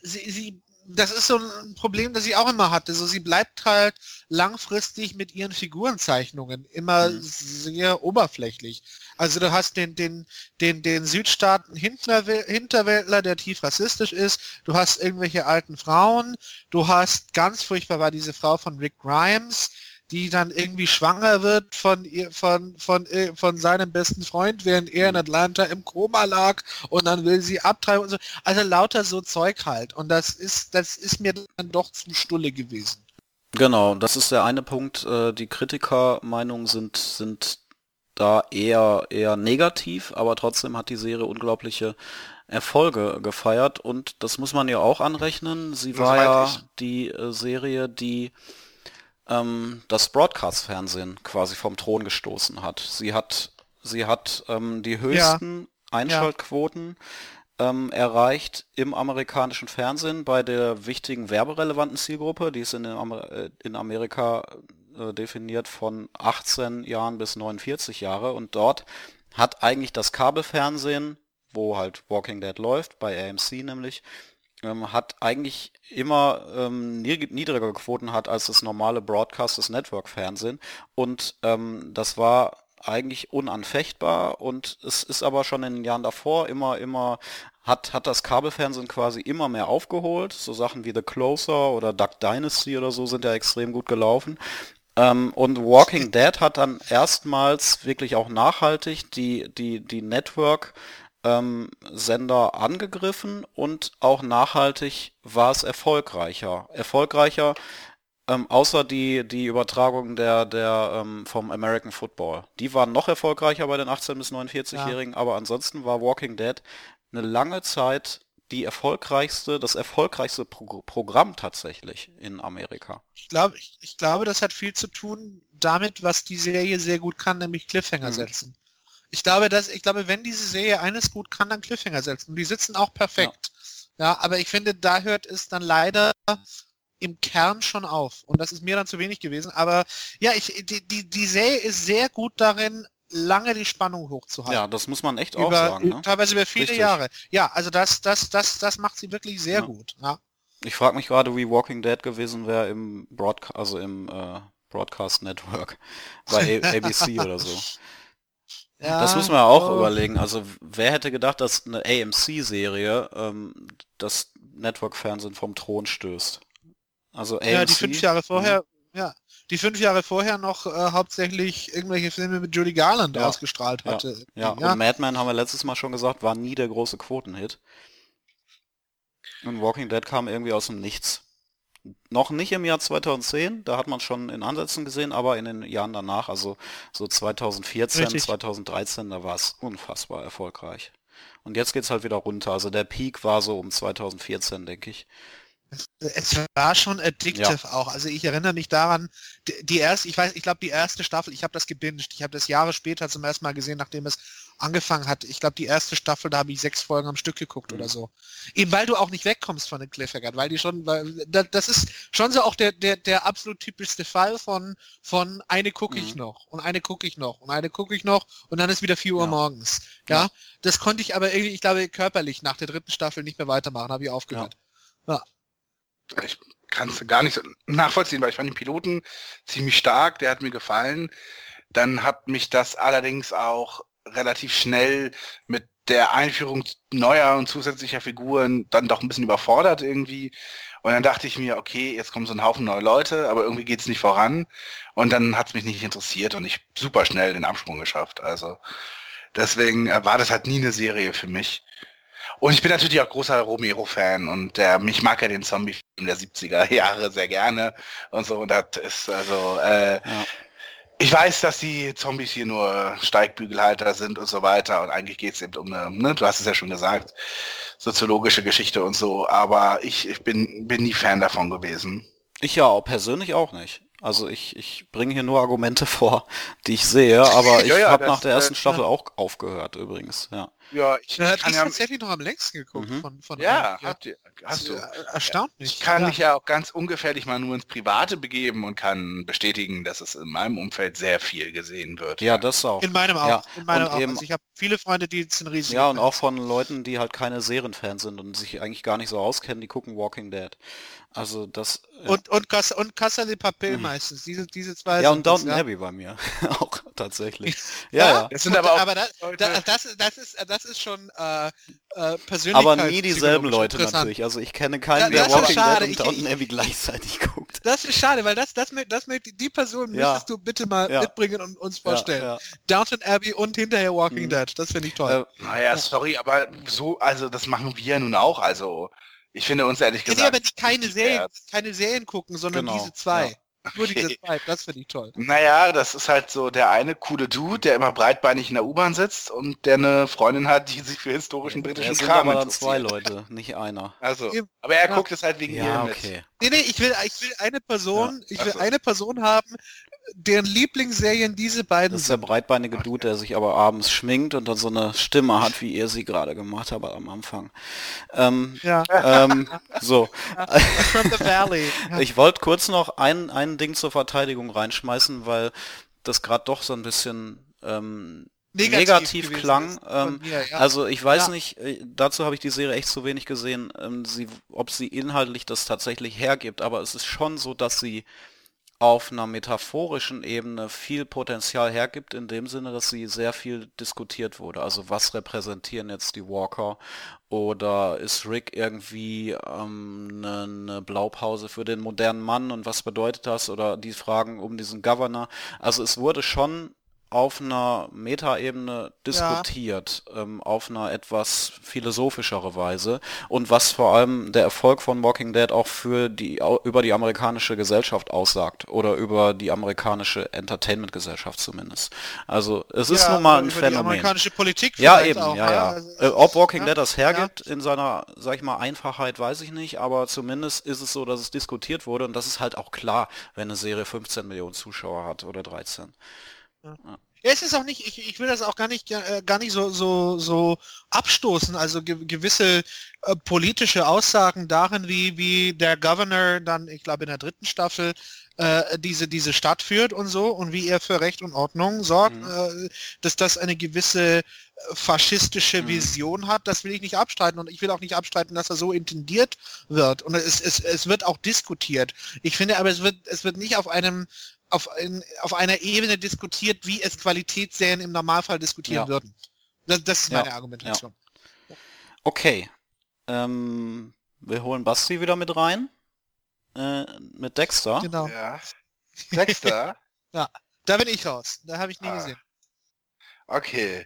sie, sie das ist so ein Problem, das ich auch immer hatte. So, sie bleibt halt langfristig mit ihren Figurenzeichnungen immer mhm. sehr oberflächlich. Also du hast den, den, den, den Südstaaten Hinterwäldler, der tief rassistisch ist. Du hast irgendwelche alten Frauen. Du hast ganz furchtbar war diese Frau von Rick Grimes, die dann irgendwie schwanger wird von ihr, von, von, äh, von seinem besten Freund, während er in. Atlanta im Koma lag und dann will sie abtreiben und so. Also lauter so Zeug halt. Und das ist, das ist mir dann doch zu Stulle gewesen. Genau, das ist der eine Punkt. Äh, die Kritikermeinungen sind, sind da eher, eher negativ, aber trotzdem hat die Serie unglaubliche Erfolge gefeiert und das muss man ja auch anrechnen. Sie war ja die äh, Serie, die ähm, das Broadcast-Fernsehen quasi vom Thron gestoßen hat. Sie hat, sie hat ähm, die höchsten ja. Einschaltquoten ja. ähm, erreicht im amerikanischen Fernsehen bei der wichtigen werberelevanten Zielgruppe, die ist in, Amer äh, in Amerika äh, definiert von 18 Jahren bis 49 Jahre und dort hat eigentlich das Kabelfernsehen, wo halt Walking Dead läuft, bei AMC nämlich, ähm, hat eigentlich immer ähm, niedrigere Quoten hat als das normale Broadcast, das Network-Fernsehen. Und ähm, das war eigentlich unanfechtbar und es ist aber schon in den Jahren davor immer, immer hat, hat das Kabelfernsehen quasi immer mehr aufgeholt. So Sachen wie The Closer oder Duck Dynasty oder so sind ja extrem gut gelaufen. Ähm, und Walking Dead hat dann erstmals wirklich auch nachhaltig die, die, die Network ähm, Sender angegriffen und auch nachhaltig war es erfolgreicher. Erfolgreicher ähm, außer die, die Übertragung der, der ähm, vom American Football. Die waren noch erfolgreicher bei den 18- bis 49-Jährigen, ja. aber ansonsten war Walking Dead eine lange Zeit die erfolgreichste, das erfolgreichste Pro Programm tatsächlich in Amerika. Ich glaube, ich, ich, glaube, das hat viel zu tun damit, was die Serie sehr gut kann, nämlich Cliffhanger mhm. setzen. Ich glaube, dass, ich glaube, wenn diese Serie eines gut kann, dann Cliffhanger setzen. Und die sitzen auch perfekt. Ja. ja, aber ich finde, da hört es dann leider im Kern schon auf. Und das ist mir dann zu wenig gewesen. Aber ja, ich, die, die, die Serie ist sehr gut darin, lange die Spannung hochzuhalten. Ja, das muss man echt über, auch sagen. Ne? Teilweise über viele Richtig. Jahre. Ja, also das, das, das, das macht sie wirklich sehr ja. gut. Ja. Ich frage mich gerade, wie Walking Dead gewesen wäre im Broadcast, also im äh, Broadcast Network bei ABC oder so. Ja, das muss man auch oh. überlegen. Also wer hätte gedacht, dass eine AMC-Serie ähm, das Network-Fernsehen vom Thron stößt? Also AMC, ja, die fünf Jahre vorher, mhm. ja, die fünf Jahre vorher noch äh, hauptsächlich irgendwelche Filme mit Judy Garland ja. ausgestrahlt hatte. Ja, ja. und Madman haben wir letztes Mal schon gesagt, war nie der große Quotenhit. Und Walking Dead kam irgendwie aus dem Nichts. Noch nicht im Jahr 2010, da hat man schon in Ansätzen gesehen, aber in den Jahren danach, also so 2014, Richtig. 2013, da war es unfassbar erfolgreich. Und jetzt geht's halt wieder runter. Also der Peak war so um 2014, denke ich. Es war schon addictive ja. auch. Also ich erinnere mich daran, die erste, ich weiß, ich glaube die erste Staffel, ich habe das gebinged. Ich habe das Jahre später zum ersten Mal gesehen, nachdem es angefangen hat. Ich glaube die erste Staffel, da habe ich sechs Folgen am Stück geguckt mhm. oder so. Eben weil du auch nicht wegkommst von den Cliffhanger, weil die schon, weil das ist schon so auch der der der absolut typischste Fall von von eine gucke ich mhm. noch und eine gucke ich noch und eine gucke ich noch und dann ist wieder vier Uhr ja. morgens. Ja? ja? das konnte ich aber irgendwie, ich glaube körperlich nach der dritten Staffel nicht mehr weitermachen, habe ich aufgehört. Ja ich kann es gar nicht nachvollziehen, weil ich fand den Piloten ziemlich stark, der hat mir gefallen. Dann hat mich das allerdings auch relativ schnell mit der Einführung neuer und zusätzlicher Figuren dann doch ein bisschen überfordert irgendwie. Und dann dachte ich mir, okay, jetzt kommen so ein Haufen neue Leute, aber irgendwie geht es nicht voran. Und dann hat es mich nicht interessiert und ich super schnell den Absprung geschafft. Also deswegen war das halt nie eine Serie für mich. Und ich bin natürlich auch großer Romero-Fan und der, mich mag ja den Zombie-Film der 70er Jahre sehr gerne und so. Und das ist also, äh, ja. Ich weiß, dass die Zombies hier nur Steigbügelhalter sind und so weiter. Und eigentlich geht es eben um eine, ne, du hast es ja schon gesagt, soziologische Geschichte und so. Aber ich, ich bin, bin nie Fan davon gewesen. Ich ja auch persönlich auch nicht. Also ich, ich bringe hier nur Argumente vor, die ich sehe, aber ich ja, ja, habe nach der ersten äh, Staffel auch aufgehört übrigens, ja. Ja, ich ja, kann ja tatsächlich noch am längsten geguckt mhm. von, von Ja, ihr, hast du. Erstaunt mich. Ich kann ja. mich ja auch ganz ungefährlich mal nur ins Private begeben und kann bestätigen, dass es in meinem Umfeld sehr viel gesehen wird. Ja, das auch. In meinem auch. Ja. In meinem auch. Also ich habe viele Freunde, die sind riesig. Ja, und auch von Leuten, die halt keine Serienfans sind und sich eigentlich gar nicht so auskennen, die gucken Walking Dead. Also das. Ja. Und und Casa, und Casa de Papel mhm. meistens. Diese diese zwei. Ja und Downton Abbey bei mir auch tatsächlich. ja, ja. Das sind aber auch. Aber das, das, das, das ist das ist schon äh, äh, persönlich. Aber nie dieselben Leute natürlich. Also ich kenne keinen, der Walking Dead und Downton Abbey gleichzeiig guckt. Das ist schade, weil das das das die Person ja. müsstest du bitte mal ja. mitbringen und uns vorstellen. Ja, Downton Abbey und hinterher Walking mhm. Dead. Das finde ich toll. Äh, naja, sorry, aber so also das machen wir nun auch. Also ich finde uns ehrlich gesagt. Ja, aber die keine Serien, keine Serien gucken, sondern genau. diese zwei. Ja. Nur diese zwei, das finde ich toll. Naja, das ist halt so der eine coole Dude, der immer breitbeinig in der U-Bahn sitzt und der eine Freundin hat, die sich für historischen britischen ja, Kram aber dann zwei Leute, nicht einer. Also, aber er ja. guckt es halt wegen ja, ihr okay. mit. Nee, nee, ich will, ich will eine Person, ja. ich will eine Person haben, deren Lieblingsserien diese beiden Das ist der breitbeinige Dude, der sich aber abends schminkt und dann so eine Stimme hat, wie ihr sie gerade gemacht habt am Anfang. Ähm, ja. Ähm, so. From the Valley. Ich wollte kurz noch ein, ein Ding zur Verteidigung reinschmeißen, weil das gerade doch so ein bisschen ähm, negativ, negativ klang. Ähm, mir, ja. Also ich weiß ja. nicht, äh, dazu habe ich die Serie echt zu wenig gesehen, ähm, sie, ob sie inhaltlich das tatsächlich hergibt, aber es ist schon so, dass sie auf einer metaphorischen Ebene viel Potenzial hergibt, in dem Sinne, dass sie sehr viel diskutiert wurde. Also was repräsentieren jetzt die Walker? Oder ist Rick irgendwie ähm, eine, ne Blaupause für den modernen Mann und was bedeutet das? Oder die Fragen um diesen Governor. Also es wurde schon auf einer Metaebene diskutiert, ja. ähm, auf einer etwas philosophischere Weise und was vor allem der Erfolg von Walking Dead auch für die über die amerikanische Gesellschaft aussagt oder über die amerikanische Entertainment-Gesellschaft zumindest. Also es ist ja, nun mal ein Phänomen. Die amerikanische Politik ja eben, auch, ja ja. Also, äh, ob Walking ja, Dead das hergibt in seiner, sag ich mal, Einfachheit, weiß ich nicht, aber zumindest ist es so, dass es diskutiert wurde und das ist halt auch klar, wenn eine Serie 15 Millionen Zuschauer hat oder 13. Ja. es ist auch nicht, ich, ich will das auch gar nicht, äh, gar nicht so, so, so abstoßen. Also ge gewisse äh, politische Aussagen darin, wie, wie der Governor dann, ich glaube in der dritten Staffel, äh, diese, diese Stadt führt und so und wie er für Recht und Ordnung sorgt, mhm. äh, dass das eine gewisse äh, faschistische mhm. Vision hat, das will ich nicht abstreiten und ich will auch nicht abstreiten, dass er so intendiert wird und es, es, es wird auch diskutiert. Ich finde aber, es wird, es wird nicht auf einem auf, in, auf einer Ebene diskutiert, wie es Qualitätsserien im Normalfall diskutieren ja. würden. Das, das ist meine ja. Argumentation. Ja. Okay. Ähm, wir holen Basti wieder mit rein. Äh, mit Dexter. Genau. Ja. Dexter? ja, da bin ich raus. Da habe ich nie ah. gesehen. Okay.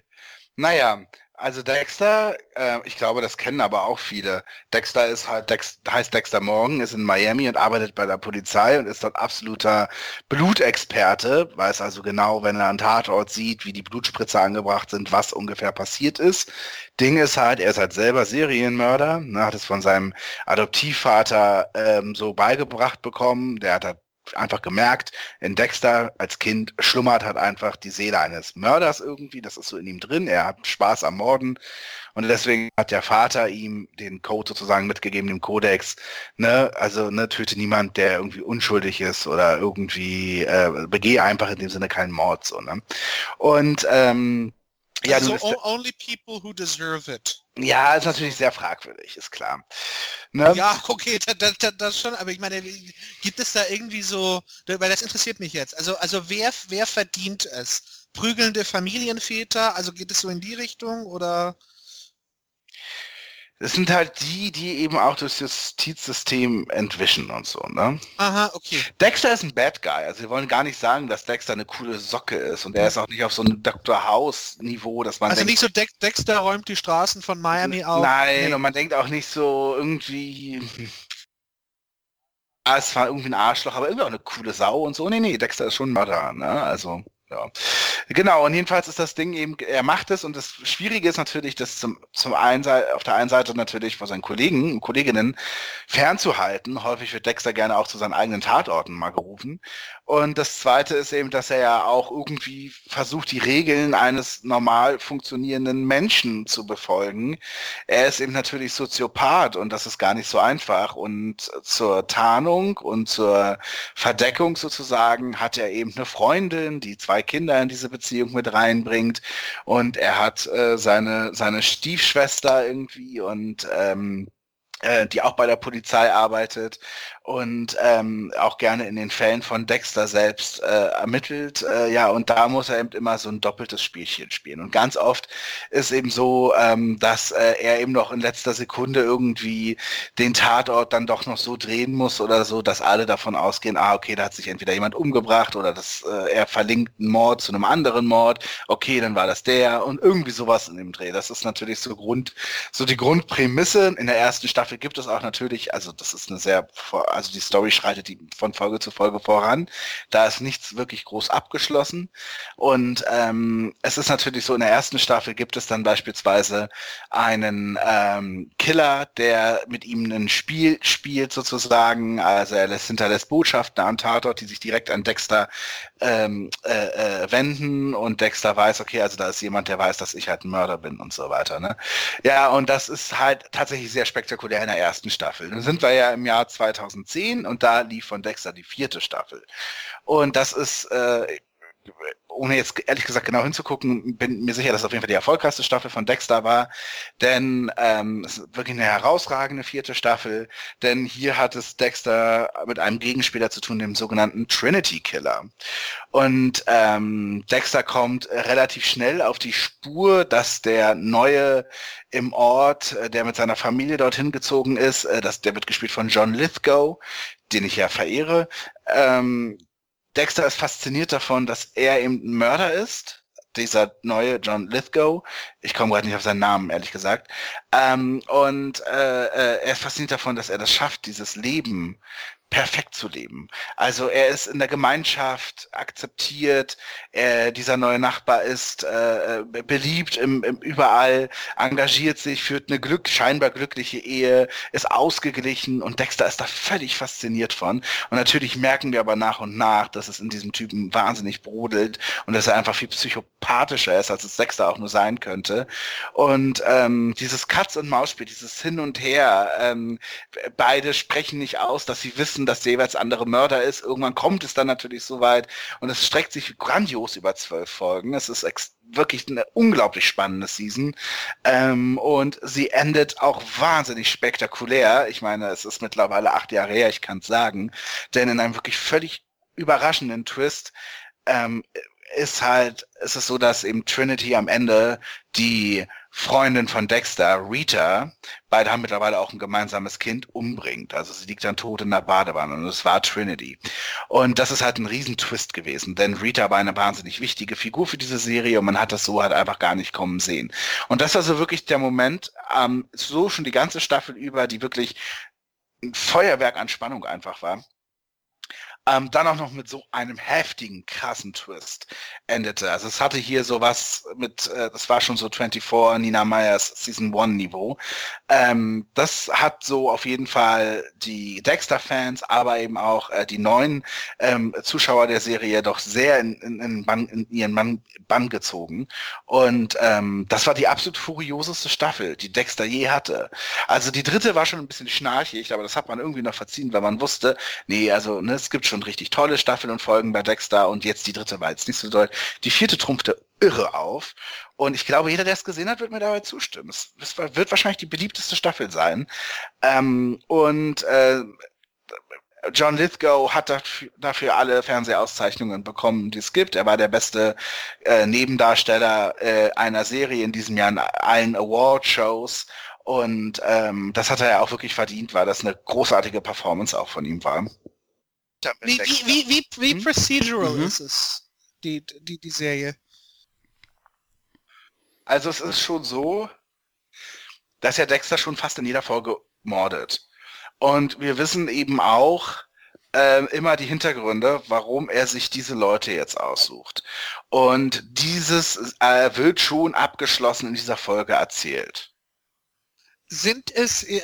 Naja, also Dexter, äh, ich glaube, das kennen aber auch viele. Dexter ist halt, Dex, heißt Dexter Morgan, ist in Miami und arbeitet bei der Polizei und ist dort absoluter Blutexperte, weiß also genau, wenn er einen Tatort sieht, wie die Blutspritzer angebracht sind, was ungefähr passiert ist. Ding ist halt, er ist halt selber Serienmörder, ne, hat es von seinem Adoptivvater ähm, so beigebracht bekommen. Der hat halt einfach gemerkt, in Dexter als Kind schlummert halt einfach die Seele eines Mörders irgendwie, das ist so in ihm drin, er hat Spaß am Morden und deswegen hat der Vater ihm den Code sozusagen mitgegeben, den Kodex, ne, also ne, töte niemand, der irgendwie unschuldig ist oder irgendwie äh, begehe einfach in dem Sinne keinen Mord so, ne? Und ähm, ja, also only people who deserve it. Ja, ist natürlich sehr fragwürdig, ist klar. Ne? Ja, okay, das, das, das, schon, aber ich meine, gibt es da irgendwie so, weil das interessiert mich jetzt. Also, also wer, wer verdient es? Prügelnde Familienväter? Also geht es so in die Richtung oder? Das sind halt die, die eben auch das Justizsystem entwischen und so, ne? Aha, okay. Dexter ist ein Bad Guy. Also wir wollen gar nicht sagen, dass Dexter eine coole Socke ist. Und er ist auch nicht auf so einem Dr. House-Niveau, dass man Also denkt, nicht so De Dexter räumt die Straßen von Miami auf. Nein, nee. und man denkt auch nicht so irgendwie... Ah, es war irgendwie ein Arschloch, aber irgendwie auch eine coole Sau und so. Nee, nee, Dexter ist schon ein Mörder, ne? Also... Ja. Genau, und jedenfalls ist das Ding eben, er macht es und das Schwierige ist natürlich, das zum, zum einen auf der einen Seite natürlich vor seinen Kollegen und Kolleginnen fernzuhalten. Häufig wird Dexter gerne auch zu seinen eigenen Tatorten mal gerufen. Und das zweite ist eben, dass er ja auch irgendwie versucht, die Regeln eines normal funktionierenden Menschen zu befolgen. Er ist eben natürlich Soziopath und das ist gar nicht so einfach. Und zur Tarnung und zur Verdeckung sozusagen hat er eben eine Freundin, die zwei Kinder in diese Beziehung mit reinbringt. Und er hat äh, seine, seine Stiefschwester irgendwie und ähm, äh, die auch bei der Polizei arbeitet und ähm, auch gerne in den Fällen von Dexter selbst äh, ermittelt. Äh, ja, und da muss er eben immer so ein doppeltes Spielchen spielen. Und ganz oft ist eben so, ähm, dass äh, er eben noch in letzter Sekunde irgendwie den Tatort dann doch noch so drehen muss oder so, dass alle davon ausgehen, ah, okay, da hat sich entweder jemand umgebracht oder dass äh, er verlinkt einen Mord zu einem anderen Mord. Okay, dann war das der und irgendwie sowas in dem Dreh. Das ist natürlich so Grund, so die Grundprämisse. In der ersten Staffel gibt es auch natürlich, also das ist eine sehr also die Story schreitet die von Folge zu Folge voran. Da ist nichts wirklich groß abgeschlossen. Und ähm, es ist natürlich so, in der ersten Staffel gibt es dann beispielsweise einen ähm, Killer, der mit ihm ein Spiel spielt sozusagen. Also er lässt, hinterlässt Botschaften am Tatort, die sich direkt an Dexter ähm, äh, äh, wenden und Dexter weiß, okay, also da ist jemand, der weiß, dass ich halt ein Mörder bin und so weiter. Ne? Ja, und das ist halt tatsächlich sehr spektakulär in der ersten Staffel. Dann sind wir ja im Jahr 2010 und da lief von Dexter die vierte Staffel. Und das ist äh, ohne jetzt ehrlich gesagt genau hinzugucken, bin mir sicher, dass es auf jeden Fall die erfolgreichste Staffel von Dexter war, denn ähm, es ist wirklich eine herausragende vierte Staffel, denn hier hat es Dexter mit einem Gegenspieler zu tun, dem sogenannten Trinity Killer. Und ähm, Dexter kommt relativ schnell auf die Spur, dass der neue im Ort, äh, der mit seiner Familie dorthin gezogen ist, äh, das, der wird gespielt von John Lithgow, den ich ja verehre. Ähm, Dexter ist fasziniert davon, dass er eben ein Mörder ist. Dieser neue John Lithgow. Ich komme gerade nicht auf seinen Namen, ehrlich gesagt. Ähm, und äh, äh, er ist fasziniert davon, dass er das schafft, dieses Leben perfekt zu leben. Also er ist in der Gemeinschaft akzeptiert, er, dieser neue Nachbar ist äh, äh, beliebt im, im überall, engagiert sich, führt eine Glück, scheinbar glückliche Ehe, ist ausgeglichen und Dexter ist da völlig fasziniert von. Und natürlich merken wir aber nach und nach, dass es in diesem Typen wahnsinnig brodelt und dass er einfach viel psychopathischer ist, als es Dexter auch nur sein könnte. Und ähm, dieses Katz- und Maus-Spiel, dieses Hin und Her, ähm, beide sprechen nicht aus, dass sie wissen, wissen, dass jeweils andere Mörder ist. Irgendwann kommt es dann natürlich so weit und es streckt sich grandios über zwölf Folgen. Es ist wirklich eine unglaublich spannende Season ähm, und sie endet auch wahnsinnig spektakulär. Ich meine, es ist mittlerweile acht Jahre her, ich kann es sagen, denn in einem wirklich völlig überraschenden Twist ähm, ist halt, ist es so, dass eben Trinity am Ende die Freundin von Dexter, Rita, beide haben mittlerweile auch ein gemeinsames Kind, umbringt. Also sie liegt dann tot in der Badewanne und es war Trinity. Und das ist halt ein Riesentwist gewesen, denn Rita war eine wahnsinnig wichtige Figur für diese Serie und man hat das so halt einfach gar nicht kommen sehen. Und das war so wirklich der Moment, ähm, so schon die ganze Staffel über, die wirklich ein Feuerwerk an Spannung einfach war. Ähm, dann auch noch mit so einem heftigen, krassen Twist endete. Also es hatte hier sowas mit, äh, das war schon so 24 Nina Meyers Season 1 Niveau. Ähm, das hat so auf jeden Fall die Dexter-Fans, aber eben auch äh, die neuen ähm, Zuschauer der Serie doch sehr in, in, in, Bann, in ihren Bann, Bann gezogen. Und ähm, das war die absolut furioseste Staffel, die Dexter je hatte. Also die dritte war schon ein bisschen schnarchig, aber das hat man irgendwie noch verziehen, weil man wusste, nee, also ne, es gibt schon richtig tolle Staffeln und Folgen bei Dexter und jetzt die dritte war jetzt nicht so doll. Die vierte trumpfte irre auf. Und ich glaube, jeder, der es gesehen hat, wird mir dabei zustimmen. Es, es wird wahrscheinlich die beliebteste Staffel sein. Ähm, und äh, John Lithgow hat dafür, dafür alle Fernsehauszeichnungen bekommen, die es gibt. Er war der beste äh, Nebendarsteller äh, einer Serie in diesem Jahr in allen Award-Shows. Und ähm, das hat er ja auch wirklich verdient, weil das eine großartige Performance auch von ihm war. Wie, wie, wie, wie, wie Hm? procedural Mhm. ist es, die, die, die Serie? Also es ist schon so, dass ja Dexter schon fast in jeder Folge mordet. Und wir wissen eben auch äh, immer die Hintergründe, warum er sich diese Leute jetzt aussucht. Und dieses äh, wird schon abgeschlossen in dieser Folge erzählt. Sind es, äh,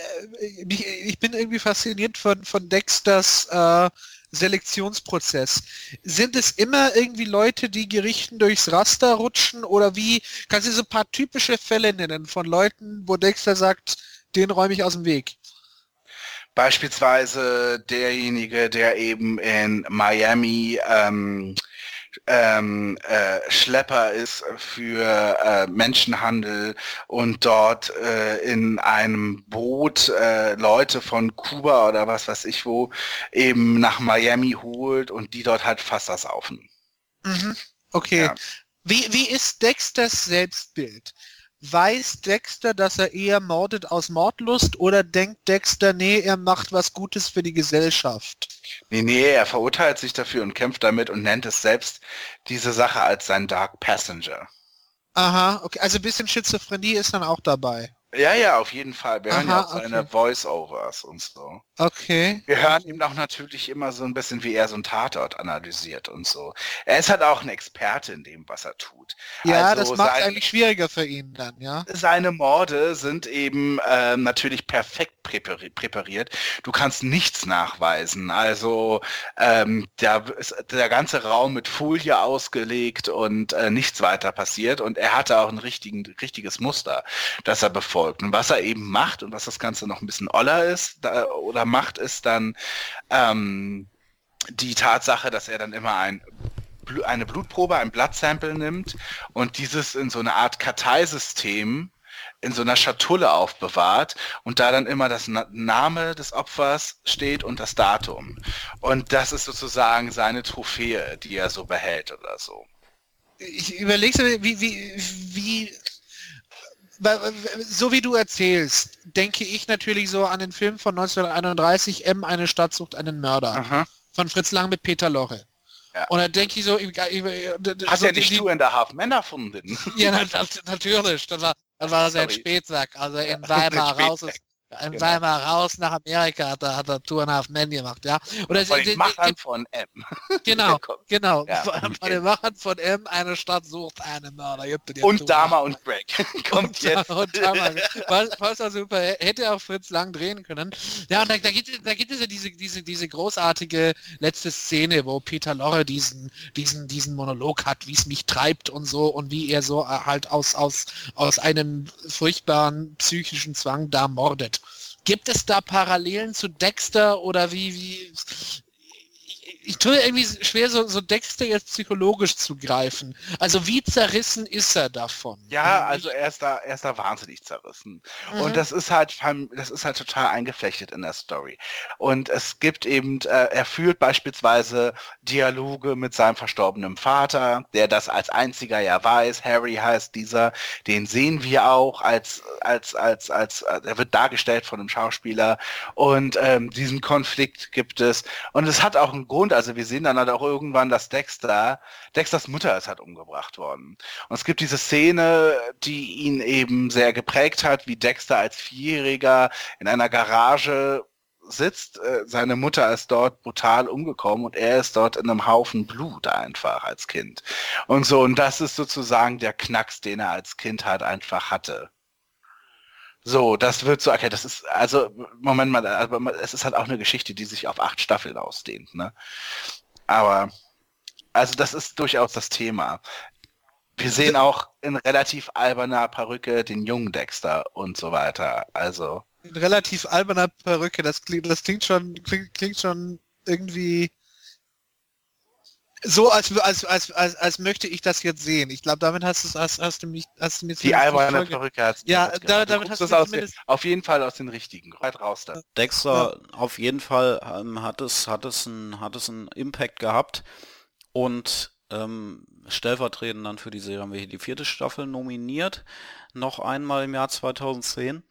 ich, ich bin irgendwie fasziniert von, von Dexters äh, Selektionsprozess. Sind es immer irgendwie Leute, die Gerichten durchs Raster rutschen oder wie, kannst du so ein paar typische Fälle nennen von Leuten, wo Dexter sagt, den räume ich aus dem Weg? Beispielsweise derjenige, der eben in Miami ähm, ähm, äh, Schlepper ist für äh, Menschenhandel und dort äh, in einem Boot äh, Leute von Kuba oder was weiß ich wo eben nach Miami holt und die dort halt fast das saufen. Mhm. Okay. Ja. Wie, wie ist Dexters Selbstbild? Weiß Dexter, dass er eher mordet aus Mordlust oder denkt Dexter, nee, er macht was Gutes für die Gesellschaft? Nee, nee, er verurteilt sich dafür und kämpft damit und nennt es selbst diese Sache als sein Dark Passenger. Aha, okay. Also ein bisschen Schizophrenie ist dann auch dabei. Ja, ja, auf jeden Fall. Wir hören ja Aha, auch seine okay. Voice-Overs und so. Okay. Wir hören ihm auch natürlich immer so ein bisschen, wie er so ein Tatort analysiert und so. Er ist halt auch ein Experte in dem, was er tut. Ja, Also das macht sein- eigentlich schwieriger für ihn dann, ja. Seine Morde sind eben ähm, natürlich perfekt präpari präpariert. Du kannst nichts nachweisen. Also ähm, da ist der ganze Raum mit Folie ausgelegt und äh, nichts weiter passiert. Und er hatte auch ein richtigen, richtiges Muster, das er befolgt. Und was er eben macht und was das Ganze noch ein bisschen oller ist da, oder macht, ist dann ähm, die Tatsache, dass er dann immer ein eine Blutprobe, ein Bloodsample nimmt und dieses in so eine Art Karteisystem in so einer Schatulle aufbewahrt und da dann immer das Na Name des Opfers steht und das Datum. Und das ist sozusagen seine Trophäe, die er so behält oder so. Ich überlege, wie, wie, wie, so wie du erzählst, denke ich natürlich so an den Film von 1931, M, eine Stadt sucht einen Mörder. Aha. Von Fritz Lang mit Peter Lorre. Ja. Und dann denke ich so, ich, ich, Hast so ja nicht die, du in der Half Männer erfunden. Ja, natürlich. Das war, das war sein Spätsack. Also in Weimar raus ist in genau. Weimar raus nach Amerika hat er, hat er Two and a Half Men gemacht, ja. Oder von den Machern von M. Genau, genau. Ja, von, von den Machern von M, eine Stadt sucht einen Mörder. Und Dama und Greg. Kommt und, jetzt. Und Dama. Was, was super. Hätte auch Fritz lang drehen können. Ja, und da, da, gibt, da gibt es ja diese, diese, diese großartige letzte Szene, wo Peter Lorre diesen, diesen, diesen Monolog hat, wie es mich treibt und so und wie er so äh, halt aus, aus, aus einem furchtbaren psychischen Zwang da mordet. Gibt es da Parallelen zu Dexter oder wie, wie ich tue irgendwie schwer, so, so Dexter jetzt psychologisch zu greifen. Also wie zerrissen ist er davon? Ja, also er ist da, er ist da wahnsinnig zerrissen. Mhm. Und das ist halt, das ist halt total eingeflechtet in der Story. Und es gibt eben, äh, er führt beispielsweise Dialoge mit seinem verstorbenen Vater, der das als einziger ja weiß. Harry heißt dieser, den sehen wir auch als, als, als, als, als er wird dargestellt von einem Schauspieler. Und ähm, diesen Konflikt gibt es. Und es hat auch einen Grund, also wir sehen dann halt auch irgendwann, dass Dexter, Dexters Mutter ist halt umgebracht worden. Und es gibt diese Szene, die ihn eben sehr geprägt hat, wie Dexter als Vierjähriger in einer Garage sitzt, äh, seine Mutter ist dort brutal umgekommen und er ist dort in einem Haufen Blut einfach als Kind. Und so, und das ist sozusagen der Knacks, den er als Kind halt einfach hatte. So, das wird so, okay, das ist, also, Moment mal, aber es ist halt auch eine Geschichte, die sich auf acht Staffeln ausdehnt, ne? Aber, also das ist durchaus das Thema. Wir sehen auch in relativ alberner Perücke den jungen Dexter und so weiter, also. In relativ alberner Perücke, das klingt, das klingt schon, klingt, klingt schon irgendwie so als, als, als, als, als möchte ich das jetzt sehen. Ich glaube, damit hast, du, hast, hast du mich hast du mir die alberne Perücke hat Ja, da, damit hast du das aus auf jeden Fall aus den richtigen. Weit raus da. Dexter ja. auf jeden Fall ähm, hat es hat es ein hat es einen Impact gehabt und ähm, stellvertretend dann für die Serie haben wir hier die vierte Staffel nominiert, noch einmal im Jahr 2010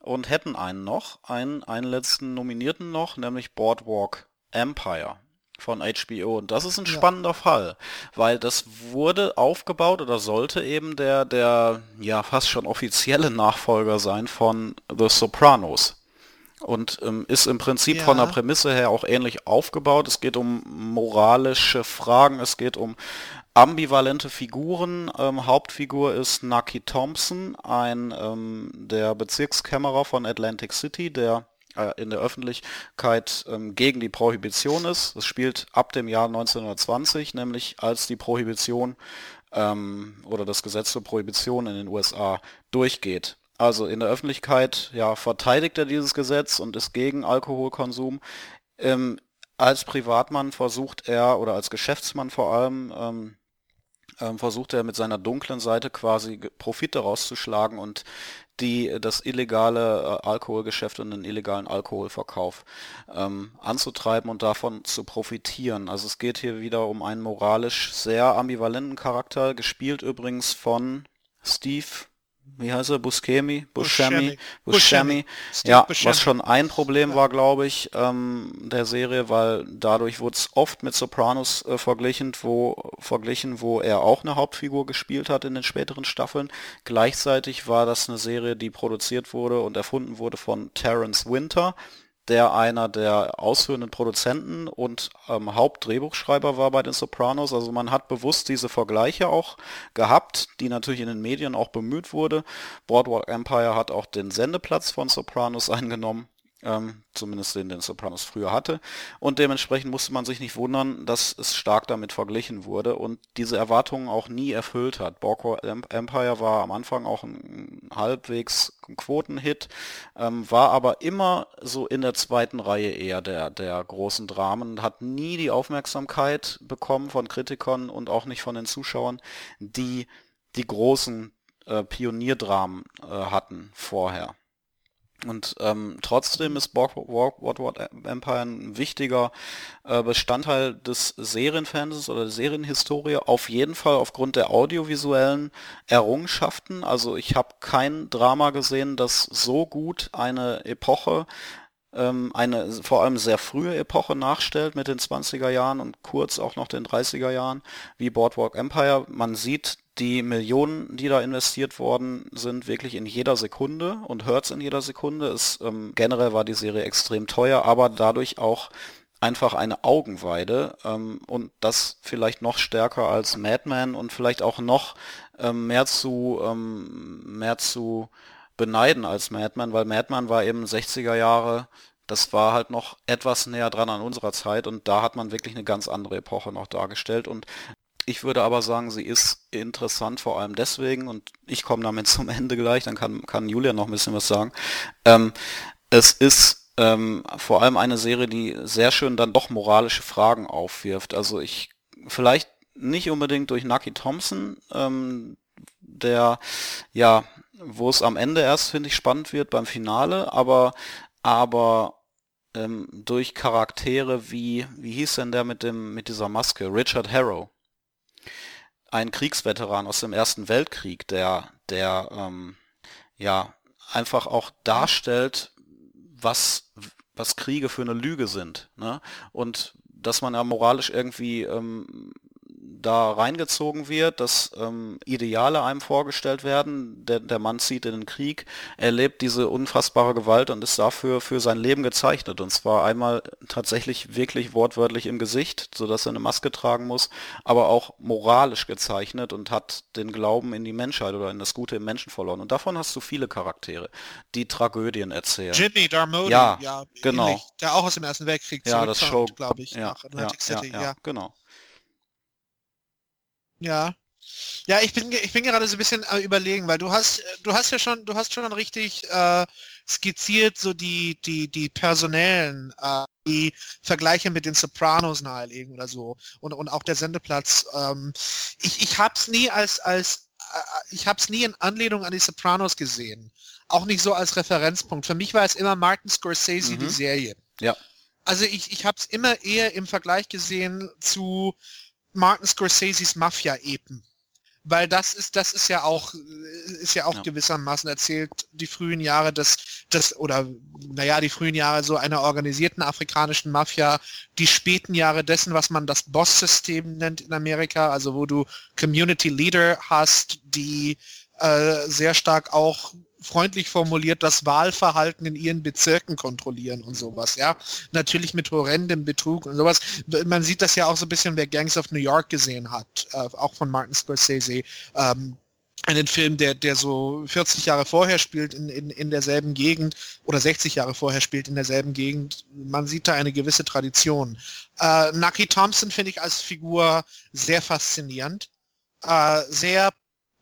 und hätten einen noch, einen, einen letzten Nominierten noch, nämlich Boardwalk Empire von HBO. Und das ist ein ja. spannender Fall, weil das wurde aufgebaut oder sollte eben der, der ja fast schon offizielle Nachfolger sein von The Sopranos. Und ähm, ist im Prinzip ja. von der Prämisse her auch ähnlich aufgebaut. Es geht um moralische Fragen, es geht um ambivalente Figuren. Ähm, Hauptfigur ist Nucky Thompson, ein ähm, der Bezirkskämmerer von Atlantic City, der äh, in der Öffentlichkeit ähm, gegen die Prohibition ist. Es spielt ab dem Jahr 1920, nämlich als die Prohibition ähm, oder das Gesetz zur Prohibition in den USA durchgeht. Also in der Öffentlichkeit ja, verteidigt er dieses Gesetz und ist gegen Alkoholkonsum. Ähm, als Privatmann versucht er oder als Geschäftsmann vor allem ähm, versucht er mit seiner dunklen Seite quasi Profit daraus zu schlagen und die das illegale äh, Alkoholgeschäft und den illegalen Alkoholverkauf ähm, anzutreiben und davon zu profitieren. Also es geht hier wieder um einen moralisch sehr ambivalenten Charakter, gespielt übrigens von Steve wie heißt er, Buscemi, Buscemi, Buscemi, ja, was schon ein Problem ja. war, glaube ich, ähm, der Serie, weil dadurch wurde es oft mit Sopranos äh, verglichen, wo verglichen, wo er auch eine Hauptfigur gespielt hat in den späteren Staffeln. Gleichzeitig war das eine Serie, die produziert wurde und erfunden wurde von Terence Winter, der einer der ausführenden Produzenten und ähm, Hauptdrehbuchschreiber war bei den Sopranos. Also man hat bewusst diese Vergleiche auch gehabt, die natürlich in den Medien auch bemüht wurde. Boardwalk Empire hat auch den Sendeplatz von Sopranos eingenommen. Ähm, zumindest den den Sopranos früher hatte. Und dementsprechend musste man sich nicht wundern, dass es stark damit verglichen wurde und diese Erwartungen auch nie erfüllt hat. Borgward Empire war am Anfang auch ein halbwegs Quotenhit, ähm, war aber immer so in der zweiten Reihe eher der, der großen Dramen, hat nie die Aufmerksamkeit bekommen von Kritikern und auch nicht von den Zuschauern, die die großen äh, Pionierdramen äh, hatten vorher. Und ähm, trotzdem ist Boardwalk Empire ein wichtiger äh, Bestandteil des Serienfernsehens oder der Serienhistorie, auf jeden Fall aufgrund der audiovisuellen Errungenschaften. Also ich habe kein Drama gesehen, das so gut eine Epoche ähm, eine vor allem sehr frühe Epoche nachstellt mit den 20er Jahren und kurz auch noch den 30er Jahren wie Boardwalk Empire. Man sieht die Millionen, die da investiert worden sind, wirklich in jeder Sekunde und hört es in jeder Sekunde. Es, ähm, generell war die Serie extrem teuer, aber dadurch auch einfach eine Augenweide ähm, und das vielleicht noch stärker als Madman und vielleicht auch noch ähm, mehr zu ähm, mehr zu beneiden als Madman, weil Madman war eben 60er Jahre, das war halt noch etwas näher dran an unserer Zeit und da hat man wirklich eine ganz andere Epoche noch dargestellt und ich würde aber sagen, sie ist interessant vor allem deswegen und ich komme damit zum Ende gleich, dann kann, kann Julia noch ein bisschen was sagen. Ähm, es ist ähm, vor allem eine Serie, die sehr schön dann doch moralische Fragen aufwirft. Also ich vielleicht nicht unbedingt durch Nucky Thompson, ähm, der ja wo es am Ende erst, finde ich, spannend wird beim Finale, aber, aber ähm, durch Charaktere wie, wie hieß denn der mit dem, mit dieser Maske? Richard Harrow. Ein Kriegsveteran aus dem Ersten Weltkrieg, der, der, ähm, ja, einfach auch darstellt, was, was Kriege für eine Lüge sind, ne? Und dass man ja moralisch irgendwie ähm, da reingezogen wird, dass ähm, Ideale einem vorgestellt werden. Der, der Mann zieht in den Krieg, erlebt diese unfassbare Gewalt und ist dafür für sein Leben gezeichnet. Und zwar einmal tatsächlich wirklich wortwörtlich im Gesicht, sodass er eine Maske tragen muss, aber auch moralisch gezeichnet und hat den Glauben in die Menschheit oder in das Gute im Menschen verloren. Und davon hast du viele Charaktere, die Tragödien erzählen. Jimmy Darmody, ja, ja genau. Ähnlich, der auch aus dem Ersten Weltkrieg ja, das Show, glaube ich, ja, nach Atlantic ja, City, ja, genau. Ja. Ja, ich bin, ich bin gerade so ein bisschen äh, überlegen, weil du hast, du hast ja schon, du hast schon richtig äh, skizziert, so die, die, die personellen, äh, die Vergleiche mit den Sopranos nahelegen oder so. Und, und auch der Sendeplatz. Ähm, ich ich habe es nie als, als äh, ich habe es nie in Anlehnung an die Sopranos gesehen. Auch nicht so als Referenzpunkt. Für mich war es immer Martin Scorsese, mhm. die Serie. Ja. Also ich, ich habe es immer eher im Vergleich gesehen zu Martin Scorseses Mafia-Epen. Weil das ist, das ist ja auch, ist ja auch ja. gewissermaßen erzählt, die frühen Jahre des, des, oder naja, die frühen Jahre so einer organisierten afrikanischen Mafia, die späten Jahre dessen, was man das Boss-System nennt in Amerika, also wo du Community Leader hast, die äh, sehr stark auch freundlich formuliert das Wahlverhalten in ihren Bezirken kontrollieren und sowas, ja. Natürlich mit horrendem Betrug und sowas. Man sieht das ja auch so ein bisschen, wer Gangs of New York gesehen hat, äh, auch von Martin Scorsese. Ähm, einen Film, der, der so 40 Jahre vorher spielt in, in, in derselben Gegend oder 60 Jahre vorher spielt in derselben Gegend. Man sieht da eine gewisse Tradition. Äh, Nucky Thompson finde ich als Figur sehr faszinierend. Äh, sehr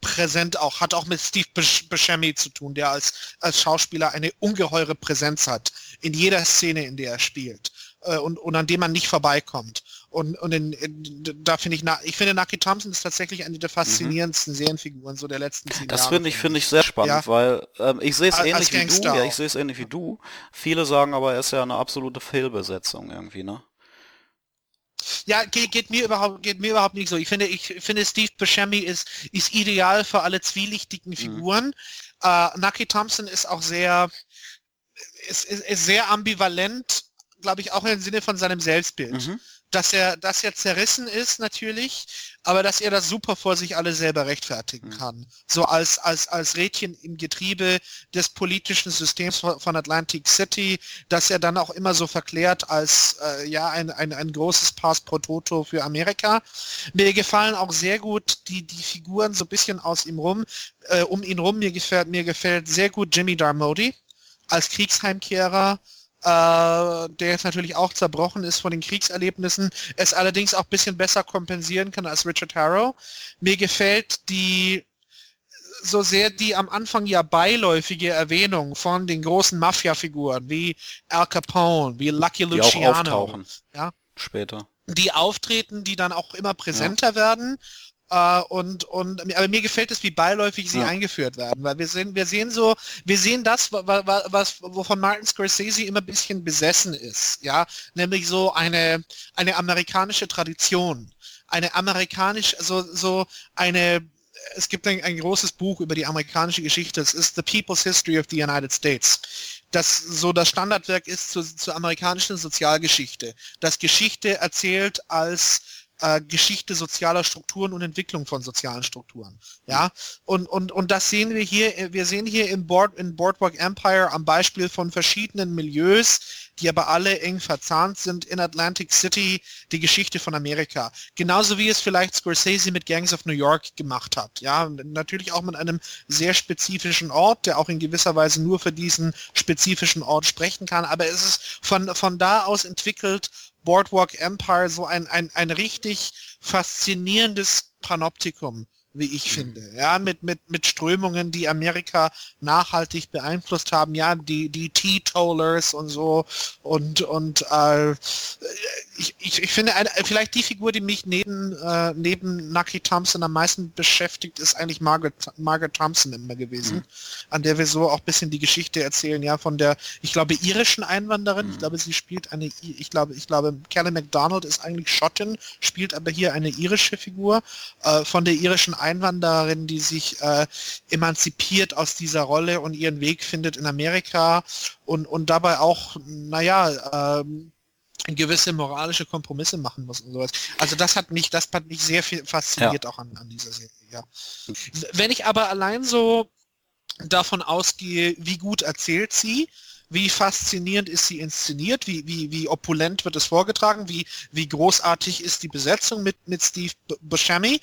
präsent auch, hat auch mit Steve Buscemi zu tun, der als, als Schauspieler eine ungeheure Präsenz hat in jeder Szene, in der er spielt äh, und, und an dem man nicht vorbeikommt. Und, und in, in, da finde ich, ich finde Nucky Thompson ist tatsächlich eine der mhm. faszinierendsten mhm. Serienfiguren so der letzten zehn das finde ich, finde ich sehr spannend, ja. weil ähm, ich sehe es ähnlich wie du. Ja, ich sehe es ähnlich wie du. Viele sagen aber, er ist ja eine absolute Fehlbesetzung irgendwie, ne? Ja, geht, geht, mir überhaupt geht mir überhaupt nicht so. Ich finde, ich finde Steve Buscemi ist ist ideal für alle zwielichtigen mhm. Figuren. Mhm. Uh, Nucky Thompson ist auch sehr ist, ist, ist sehr ambivalent, glaube ich, auch im Sinne von seinem Selbstbild. Mhm dass er, dass er zerrissen ist natürlich, aber dass er das super vor sich alle selber rechtfertigen mhm. kann. So als, als, als Rädchen im Getriebe des politischen Systems von Atlantic City, dass er dann auch immer so verklärt als äh, ja ein, ein, ein großes Pass pro Toto für Amerika. Mir gefallen auch sehr gut die, die Figuren so ein bisschen aus ihm rum, äh, um ihn rum. Mir gefällt, mir gefällt sehr gut Jimmy Darmody als Kriegsheimkehrer äh, der jetzt natürlich auch zerbrochen ist von den Kriegserlebnissen, es allerdings auch ein bisschen besser kompensieren kann als Richard Harrow. Mir gefällt die so sehr die am Anfang ja beiläufige Erwähnung von den großen Mafia-Figuren wie Al Capone, wie Lucky Die auch Luciano, auftauchen. Ja. Später. die auftreten, die dann auch immer präsenter werden. Äh, und, und aber mir gefällt es, wie beiläufig sie Ja. eingeführt werden, weil wir sehen, wir sehen so, wir sehen das, wa- wa- was, wovon Martin Scorsese immer ein bisschen besessen ist, ja, nämlich so eine, eine amerikanische Tradition, eine amerikanisch, so, so eine, es gibt ein, ein großes Buch über die amerikanische Geschichte, es ist The People's History of the United States das so das Standardwerk ist zur, zur amerikanischen Sozialgeschichte, das Geschichte erzählt als äh, Geschichte sozialer Strukturen und Entwicklung von sozialen Strukturen. Ja, und, und, und das sehen wir hier, wir sehen hier im Board, in Boardwalk Empire am Beispiel von verschiedenen Milieus, die aber alle eng verzahnt sind in Atlantic City, die Geschichte von Amerika. Genauso wie es vielleicht Scorsese mit Gangs of New York gemacht hat. Ja, natürlich auch mit einem sehr spezifischen Ort, der auch in gewisser Weise nur für diesen spezifischen Ort sprechen kann. Aber es ist von, von da aus entwickelt Boardwalk Empire so ein, ein, ein richtig faszinierendes Panoptikum, wie ich finde. Ja, mit, mit, mit Strömungen, die Amerika nachhaltig beeinflusst haben. Ja, die, die Teetotalers und so. Und, und äh, ich, ich, ich finde, eine, vielleicht die Figur, die mich neben, äh, neben Nucky Thompson am meisten beschäftigt, ist eigentlich Margaret, Margaret Thompson immer gewesen, an der wir so auch ein bisschen die Geschichte erzählen, ja, von der, ich glaube, irischen Einwanderin. Ich glaube, sie spielt eine, ich glaube, ich glaube, Kelly MacDonald ist eigentlich Schottin, spielt aber hier eine irische Figur, äh, von der irischen Einwanderin, die sich äh, emanzipiert aus dieser Rolle und ihren Weg findet in Amerika und, und dabei auch, naja, ähm, gewisse moralische Kompromisse machen muss und sowas. Also das hat mich, das hat mich sehr viel fasziniert auch an, an dieser Serie. Ja. Wenn ich aber allein so davon ausgehe, wie gut erzählt sie, wie faszinierend ist sie inszeniert, wie, wie, wie opulent wird es vorgetragen, wie, wie großartig ist die Besetzung mit, mit Steve Buscemi,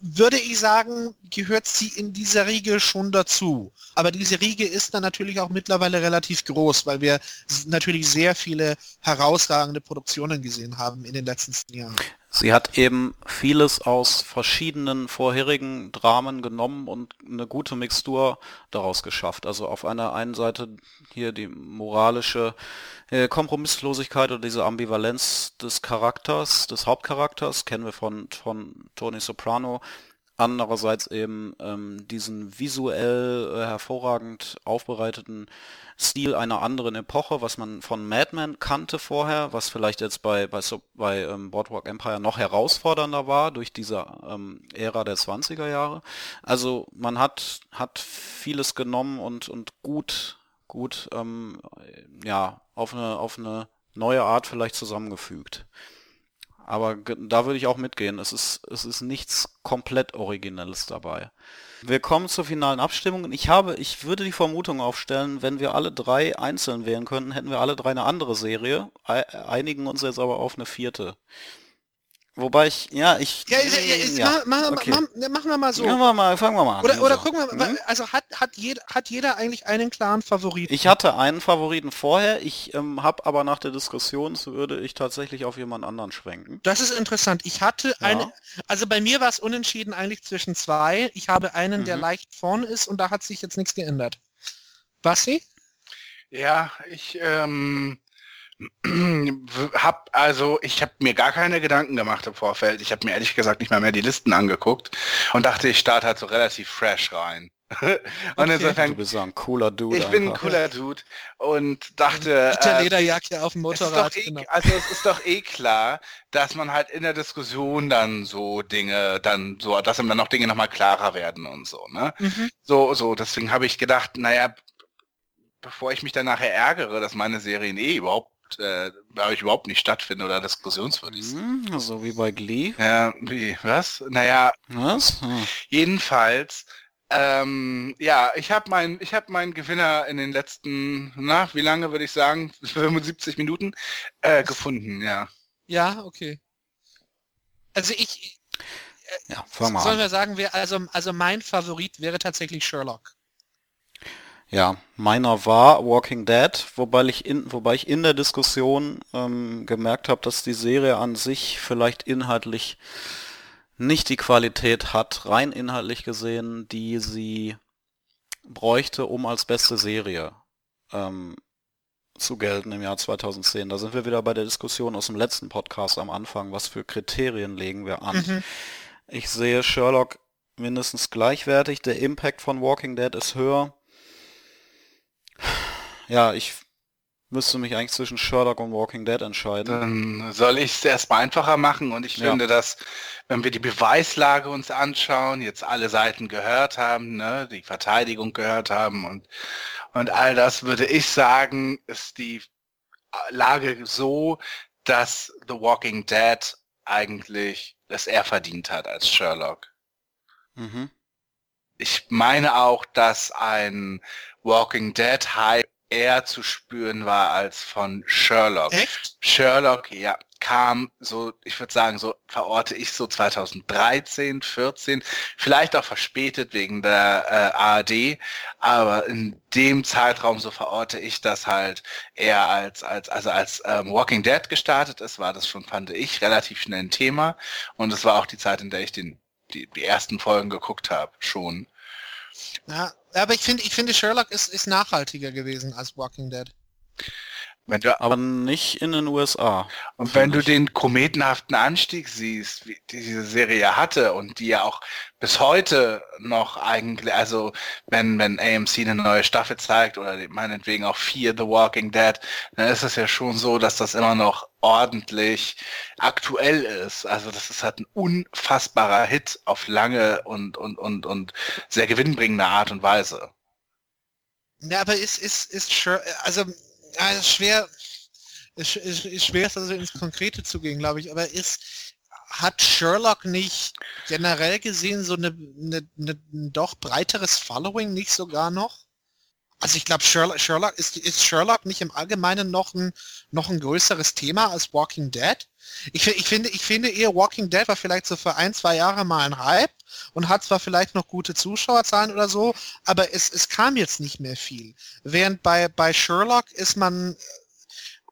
würde ich sagen, gehört sie in dieser Riege schon dazu. Aber diese Riege ist dann natürlich auch mittlerweile relativ groß, weil wir natürlich sehr viele herausragende Produktionen gesehen haben in den letzten Jahren. Sie hat eben vieles aus verschiedenen vorherigen Dramen genommen und eine gute Mixtur daraus geschafft. Also auf einer einen Seite hier die moralische äh, Kompromisslosigkeit oder diese Ambivalenz des Charakters, des Hauptcharakters, kennen wir von, von Tony Soprano. Andererseits eben ähm, diesen visuell äh, hervorragend aufbereiteten Stil einer anderen Epoche, was man von Mad Men kannte vorher, was vielleicht jetzt bei, bei, bei ähm, Boardwalk Empire noch herausfordernder war durch diese ähm, Ära der 20er Jahre. Also man hat, hat vieles genommen und, und gut, gut ähm, ja, auf eine, auf eine neue Art vielleicht zusammengefügt. Aber da würde ich auch mitgehen. Es ist, es ist nichts komplett Originelles dabei. Wir kommen zur finalen Abstimmung. Ich habe, ich würde die Vermutung aufstellen, wenn wir alle drei einzeln wählen könnten, hätten wir alle drei eine andere Serie, ei- einigen uns jetzt aber auf eine vierte. Wobei ich, ja, ich, Ja, ja, ja, mach, mach, okay. mach, machen wir mal so. Fangen wir mal, fangen wir mal an. Oder, oder So. gucken wir, Hm? also hat, hat, jeder, hat jeder eigentlich einen klaren Favoriten? Ich hatte einen Favoriten vorher, ich ähm, habe aber nach der Diskussion, so würde ich tatsächlich auf jemand anderen schwenken. Das ist interessant. Ich hatte Ja. eine, also bei mir war es unentschieden eigentlich zwischen zwei. Ich habe einen, der Mhm. leicht vorne ist und da hat sich jetzt nichts geändert. Basti? Ja, ich ähm, hab also ich habe mir gar keine Gedanken gemacht im Vorfeld. Ich habe mir ehrlich gesagt nicht mal mehr die Listen angeguckt und dachte, ich starte halt so relativ fresh rein. und Okay. insofern Du bist so ein cooler Dude ich bin ein einfach. cooler Dude und dachte, Mit der äh, Lederjacke auf dem es ist doch Motorrad. eh, genau. also es ist doch eh klar, dass man halt in der Diskussion dann so Dinge, dann so, dass ihm dann noch Dinge nochmal klarer werden und so, ne? Mhm. So, so, deswegen habe ich gedacht, naja, bevor ich mich dann nachher ärgere, dass meine Serien eh überhaupt, äh, ich, überhaupt nicht stattfinden oder diskussionswürdig sind. Hm, so wie bei Glee. Ja, wie, was? Naja, Was? Hm. jedenfalls, ähm, ja, ich habe meinen, ich habe meinen Gewinner in den letzten, na, wie lange würde ich sagen, 75 Minuten äh, gefunden, ja. Ja, okay. Also ich, Ja, mal sollen wir sagen, wer, also, also mein Favorit wäre tatsächlich Sherlock. Ja, meiner war Walking Dead, wobei ich in, wobei ich in der Diskussion ähm, gemerkt habe, dass die Serie an sich vielleicht inhaltlich nicht die Qualität hat, rein inhaltlich gesehen, die sie bräuchte, um als beste Serie ähm, zu gelten im Jahr 2010. Da sind wir wieder bei der Diskussion aus dem letzten Podcast am Anfang. Was für Kriterien legen wir an? Mhm. Ich sehe Sherlock mindestens gleichwertig. Der Impact von Walking Dead ist höher. Ja, ich müsste mich eigentlich zwischen Sherlock und Walking Dead entscheiden. Dann soll ich es erstmal einfacher machen und ich Ja. finde, dass wenn wir die Beweislage uns anschauen, jetzt alle Seiten gehört haben, ne, die Verteidigung gehört haben und, und all das, würde ich sagen, ist die Lage so, dass The Walking Dead eigentlich es er verdient hat als Sherlock. Mhm. Ich meine auch, dass ein Walking Dead Hype eher zu spüren war als von Sherlock. Echt? Sherlock, ja, kam so, ich würde sagen, so verorte ich so 2013, 14, vielleicht auch verspätet wegen der äh, ARD, aber in dem Zeitraum so verorte ich das halt eher als, als, also als ähm, Walking Dead gestartet ist, war das schon, fand ich, relativ schnell ein Thema und es war auch die Zeit, in der ich den, die, die ersten Folgen geguckt habe, schon. Ja, aber ich finde, ich finde Sherlock ist, ist nachhaltiger gewesen als Walking Dead. Wenn du Aber nicht in den USA. Und wenn du ich. den kometenhaften Anstieg siehst, wie diese Serie hatte und die ja auch bis heute noch eigentlich, also wenn, wenn AMC eine neue Staffel zeigt oder meinetwegen auch Fear the Walking Dead, dann ist es ja schon so, dass das immer noch ordentlich aktuell ist. Also das ist halt ein unfassbarer Hit auf lange und, und, und, und sehr gewinnbringende Art und Weise. Ja, aber ist, ist, ist also ja, ist schwer, ist, ist, ist schwer, also ins Konkrete zu gehen, glaube ich, aber ist, hat Sherlock nicht generell gesehen so eine, eine, eine ein doch breiteres Following nicht sogar noch? Also ich glaube, Sherlock, Sherlock ist, ist Sherlock nicht im Allgemeinen noch ein, noch ein größeres Thema als Walking Dead? Ich, ich, finde, ich finde eher Walking Dead war vielleicht so für ein, zwei Jahre mal ein Hype und hat zwar vielleicht noch gute Zuschauerzahlen oder so, aber es, es kam jetzt nicht mehr viel. Während bei, bei Sherlock ist man,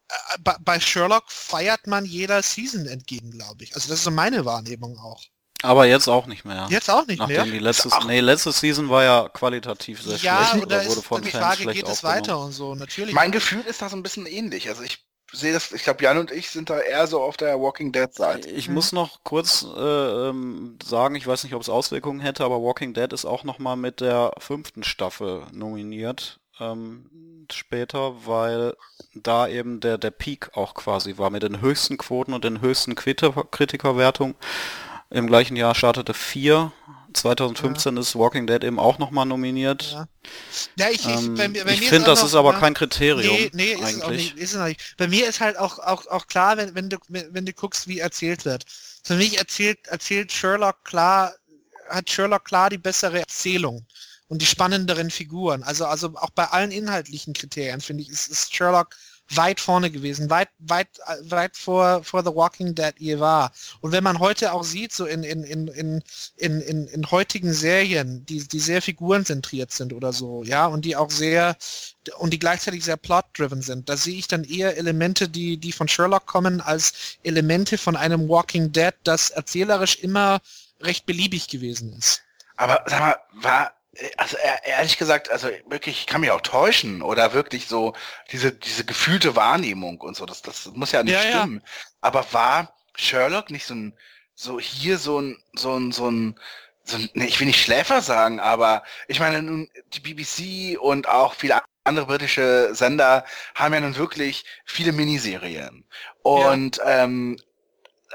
äh, bei, bei Sherlock feiert man jeder Season entgegen, glaube ich. Also das ist so meine Wahrnehmung auch. Aber jetzt auch nicht mehr. Jetzt auch nicht Nachdem mehr. die letzte, auch- nee, letzte Season war ja qualitativ sehr Ja, schlecht oder oder wurde ist von die Fans Frage, schlecht geht es weiter und so, natürlich. Mein Gefühl ist da so ein bisschen ähnlich. Also ich sehe das, ich glaube, Jan und ich sind da eher so auf der Walking Dead Seite. Ich Mhm. muss noch kurz äh, ähm, sagen, ich weiß nicht, ob es Auswirkungen hätte, aber Walking Dead ist auch nochmal mit der fünften Staffel nominiert ähm, später, weil da eben der, der Peak auch quasi war mit den höchsten Quoten und den höchsten Kritiker Kritikerwertungen. Im gleichen Jahr startete 4. 2015 ist Walking Dead eben auch nochmal nominiert. Ja. Ja, ich, ich, Ähm, bei bei ich finde, das noch- ist aber ja. kein Kriterium Nee, nee, ist es auch eigentlich. nicht. Ist es auch nicht. Bei mir ist halt auch, auch, auch klar, wenn, wenn, du, wenn du guckst, wie erzählt wird. Für mich erzählt, erzählt Sherlock klar, hat Sherlock klar die bessere Erzählung und die spannenderen Figuren. Also, also auch bei allen inhaltlichen Kriterien, finde ich, ist, ist Sherlock weit vorne gewesen, weit, weit, weit vor, vor The Walking Dead je war. Und wenn man heute auch sieht, so in, in, in, in, in, in, in heutigen Serien, die, die sehr figurenzentriert sind oder so, ja, und die auch sehr, und die gleichzeitig sehr plot-driven sind, da sehe ich dann eher Elemente, die, die von Sherlock kommen, als Elemente von einem Walking Dead, das erzählerisch immer recht beliebig gewesen ist. Aber sag mal, war, also e- ehrlich gesagt, also wirklich, ich kann mich auch täuschen oder wirklich so diese, diese gefühlte Wahrnehmung und so, das, das muss ja nicht Ja, ja. stimmen. Aber war Sherlock nicht so ein, so hier so ein, so ein, so ein, so ein, nee, ich will nicht Schläfer sagen, aber ich meine, nun, die BBC und auch viele andere britische Sender haben ja nun wirklich viele Miniserien. Und ähm,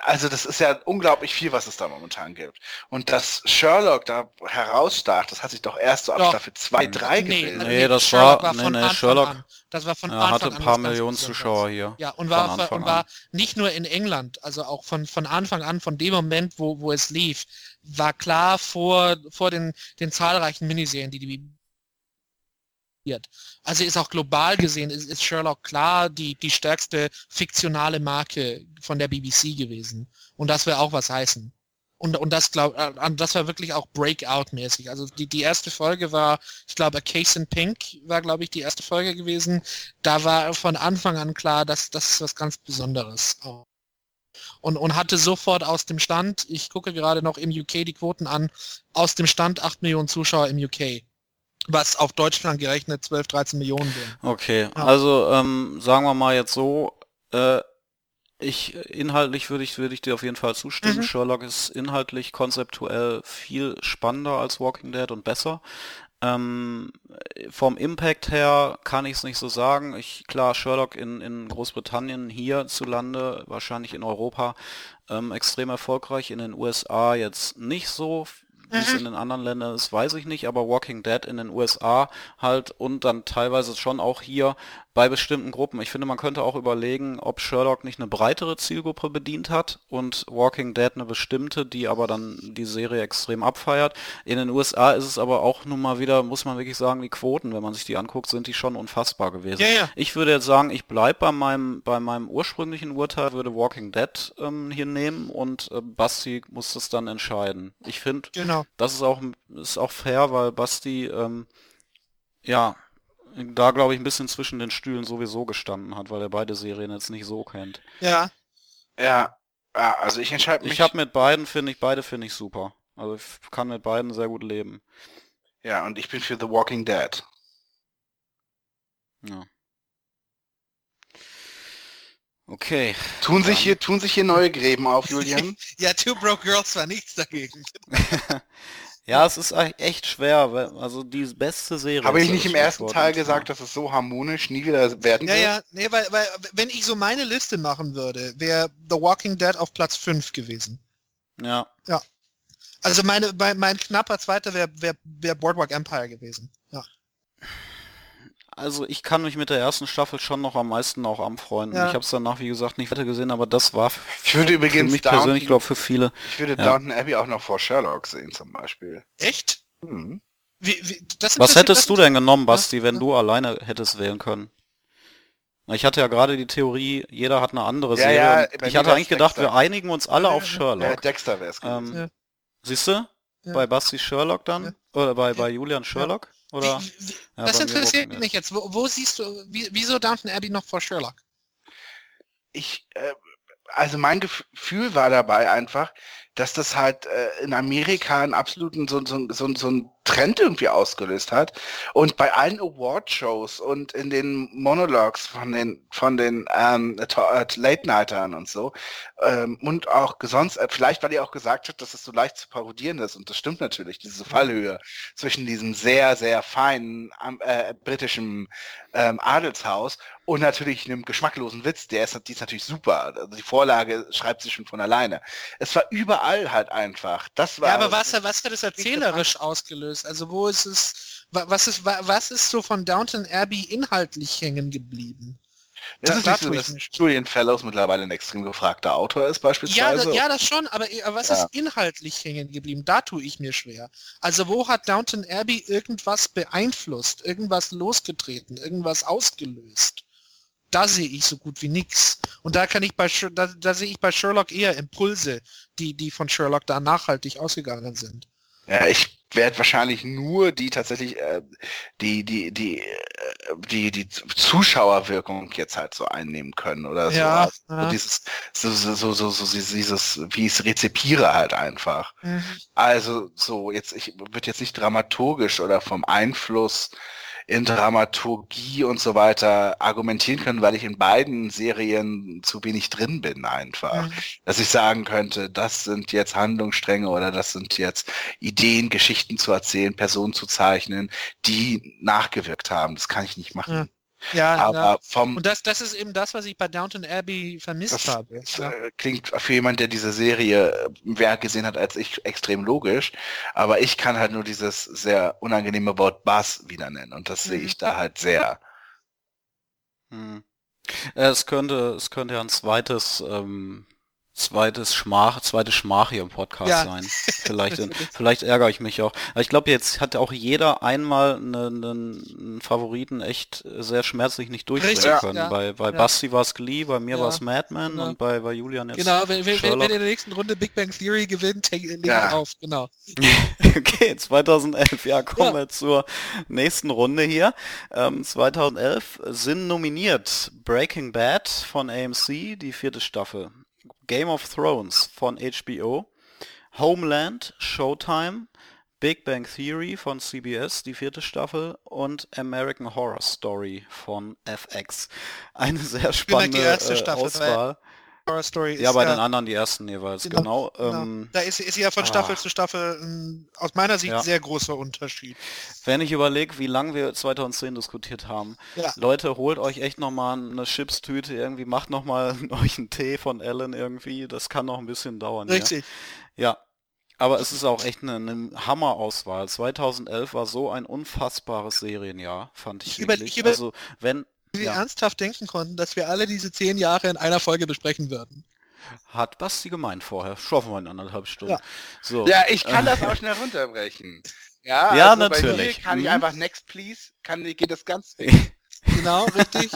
also das ist ja unglaublich viel, was es da momentan gibt. Und dass Sherlock da herausstach, das hat sich doch erst so ab Doch. Staffel 2, 3 gebildet. Nee, das Sherlock war- nee, von nee, Anfang Sherlock- an. Das war von Ja, Anfang hatte an ein paar ganz Millionen. Zuschauer hier. Ja, und war, Anfang und war an. nicht nur in England, also auch von, von Anfang an, von dem Moment, wo, wo es lief, war klar vor, vor den, den zahlreichen Miniserien, die die. Also ist auch global gesehen, ist, ist Sherlock klar die, die stärkste fiktionale Marke von der BBC gewesen. Und das will auch was heißen. Und, und das glaub, äh, das war wirklich auch Breakout-mäßig. Also die, die erste Folge war, ich glaube, A Case in Pink war, glaube ich, die erste Folge gewesen. Da war von Anfang an klar, dass das ist was ganz Besonderes. Und, und hatte sofort aus dem Stand, ich gucke gerade noch im UK die Quoten an, aus dem Stand 8 Millionen Zuschauer im UK. Was auf Deutschland gerechnet 12, 13 Millionen wären. Okay, ja. also ähm, sagen wir mal jetzt so, äh, ich inhaltlich würde ich würde ich dir auf jeden Fall zustimmen. Mhm. Sherlock ist inhaltlich konzeptuell viel spannender als Walking Dead und besser. Ähm, vom Impact her kann ich es nicht so sagen. Ich klar Sherlock in, in Großbritannien hierzulande, wahrscheinlich in Europa ähm, extrem erfolgreich, in den USA jetzt nicht so wie es mhm. in den anderen Ländern ist, weiß ich nicht, aber Walking Dead in den USA halt und dann teilweise schon auch hier bei bestimmten Gruppen. Ich finde, man könnte auch überlegen, ob Sherlock nicht eine breitere Zielgruppe bedient hat und Walking Dead eine bestimmte, die aber dann die Serie extrem abfeiert. In den USA ist es aber auch nun mal wieder, muss man wirklich sagen, die Quoten, wenn man sich die anguckt, sind die schon unfassbar gewesen. Ja, ja. Ich würde jetzt sagen, ich bleibe bei meinem, bei meinem ursprünglichen Urteil, würde Walking Dead ähm, hier nehmen und äh, Basti muss das dann entscheiden. Ich finde, genau. das ist auch, ist auch fair, weil Basti, ähm, ja, da glaube ich ein bisschen zwischen den Stühlen sowieso gestanden hat, weil er beide Serien jetzt nicht so kennt. Ja. Ja, ja also ich entscheide mich. Ich habe mit beiden finde ich beide finde ich super. Also ich kann mit beiden sehr gut leben. Ja, und ich bin für The Walking Dead. Ja. Okay. Tun sich hier tun sich hier neue Gräben auf, Julian? ja, Two Broke Girls war nichts dagegen. Ja, es ist echt schwer, also die beste Serie. Habe ich nicht im ersten Teil gesagt, dass es so harmonisch nie wieder werden ja, wird? Ja, nee, weil, weil wenn ich so meine Liste machen würde, wäre The Walking Dead auf Platz 5 gewesen. Ja. Ja. Also meine, mein, mein knapper zweiter wäre wär, wär Boardwalk Empire gewesen. Ja. Also ich kann mich mit der ersten Staffel schon noch am meisten auch anfreunden. Ja. Ich habe es danach, wie gesagt, nicht weiter gesehen, aber das war ich würde übrigens für mich Downton, persönlich, glaube für viele. Ich würde ja. Downton Abbey auch noch vor Sherlock sehen zum Beispiel. Echt? Mhm. Wie, wie, Was hättest du denn genommen, Basti, wenn du alleine hättest wählen können? Ich hatte ja gerade die Theorie, jeder hat eine andere Serie. Ja, ich hatte eigentlich gedacht, Dexter. wir einigen uns alle auf Sherlock. Ja, Dexter wäre es ähm, Siehst du? Bei Basti Sherlock dann? Oder bei, bei Julian Sherlock? Oder? Wie, wie, ja, das interessiert mich jetzt. Wo, wo, siehst du, wie, wieso Downton Abbey noch vor Sherlock? Ich, äh, also mein Gefühl war dabei einfach, dass das halt äh, in Amerika einen absoluten so, so, so, so ein Trend irgendwie ausgelöst hat. Und bei allen Award-Shows und in den Monologues von den von den ähm, äh, Late-Nightern und so ähm, und auch sonst, äh, vielleicht weil ihr auch gesagt habt, dass es so leicht zu parodieren ist und das stimmt natürlich, diese Fallhöhe zwischen diesem sehr, sehr feinen äh, britischen ähm, Adelshaus und natürlich einem geschmacklosen Witz, der ist, die ist natürlich super. Also die Vorlage schreibt sich schon von alleine. Es war überall halt einfach. Das war. Ja, aber was, was hat es erzählerisch ausgelöst? Also wo ist es, was ist, was ist so von Downton Abbey inhaltlich hängen geblieben? Das ist nicht so, dass Julian Fellows mittlerweile ein extrem gefragter Autor ist beispielsweise. Ja, ja das schon, aber, aber was ja. ist inhaltlich hängen geblieben? Da tue ich mir schwer. Also wo hat Downton Abbey irgendwas beeinflusst, irgendwas losgetreten, irgendwas ausgelöst? Da sehe ich so gut wie nichts. Und da kann ich bei da, da sehe ich bei Sherlock eher Impulse, die, die von Sherlock da nachhaltig ausgegangen sind. Ja, ich werde wahrscheinlich nur die tatsächlich äh, die die die äh, die die Zuschauerwirkung jetzt halt so einnehmen können oder so. Ja, also ja. dieses so, so, so, so, so dieses wie ich es rezipiere halt einfach. Mhm. Also so jetzt ich würde jetzt nicht dramaturgisch oder vom Einfluss in Dramaturgie und so weiter argumentieren können, weil ich in beiden Serien zu wenig drin bin einfach. Mhm. Dass ich sagen könnte, das sind jetzt Handlungsstränge oder das sind jetzt Ideen, Geschichten zu erzählen, Personen zu zeichnen, die nachgewirkt haben. Das kann ich nicht machen. Mhm. Ja, aber ja. vom und das, das ist eben das, was ich bei Downton Abbey vermisst das, habe. Ja. Äh, klingt für jemand, der diese Serie mehr gesehen hat als ich, extrem logisch. Aber ich kann halt nur dieses sehr unangenehme Wort Bass wieder nennen und das mhm. sehe ich da halt sehr. Hm. Es könnte, es könnte ja ein zweites ähm, zweites Schmach, zweite Schmach hier im Podcast Ja. sein. Vielleicht, vielleicht ärgere ich mich auch. Aber ich glaube, jetzt hat auch jeder einmal einen, einen Favoriten echt sehr schmerzlich nicht durchbringen können. ja. Bei, bei Ja. Basti war es Glee, bei mir Ja, war es Madman genau. und bei, bei Julian jetzt Genau, wenn, wenn, wenn, in der nächsten Runde Big Bang Theory gewinnt, take- legt Ja. auf, genau. Okay, 2011, ja, kommen Ja. wir zur nächsten Runde hier. Ähm, 2011 sind nominiert Breaking Bad von AMC, die vierte Staffel, Game of Thrones von HBO, Homeland, Showtime, Big Bang Theory von CBS, die vierte Staffel und American Horror Story von FX. Eine sehr spannende die erste äh, Staffel, Auswahl. Horror Story Ja, bei ja, den anderen die ersten jeweils, genau. genau. ähm, da ist, ist ja von Staffel ah. zu Staffel ein, aus meiner Sicht Ja. sehr großer Unterschied. Wenn ich überlege, wie lange wir 2010 diskutiert haben, Ja. Leute, holt euch echt nochmal eine Chipstüte irgendwie, macht nochmal euch einen Tee von Ellen irgendwie, das kann noch ein bisschen dauern. Richtig. Ja, aber es ist auch echt eine, eine Hammerauswahl. 2011 war so ein unfassbares Serienjahr, fand ich Ich über- ich über- also wenn, Wie wir Ja. ernsthaft denken konnten, dass wir alle diese zehn Jahre in einer Folge besprechen würden. hat Basti gemeint vorher, schaffen wir in anderthalb Stunden. Ja. So. Ja, ich kann das auch schnell runterbrechen. Ja, Ja, also Bei natürlich. mir kann ich Mhm. einfach next please, kann geht das ganz Genau, richtig.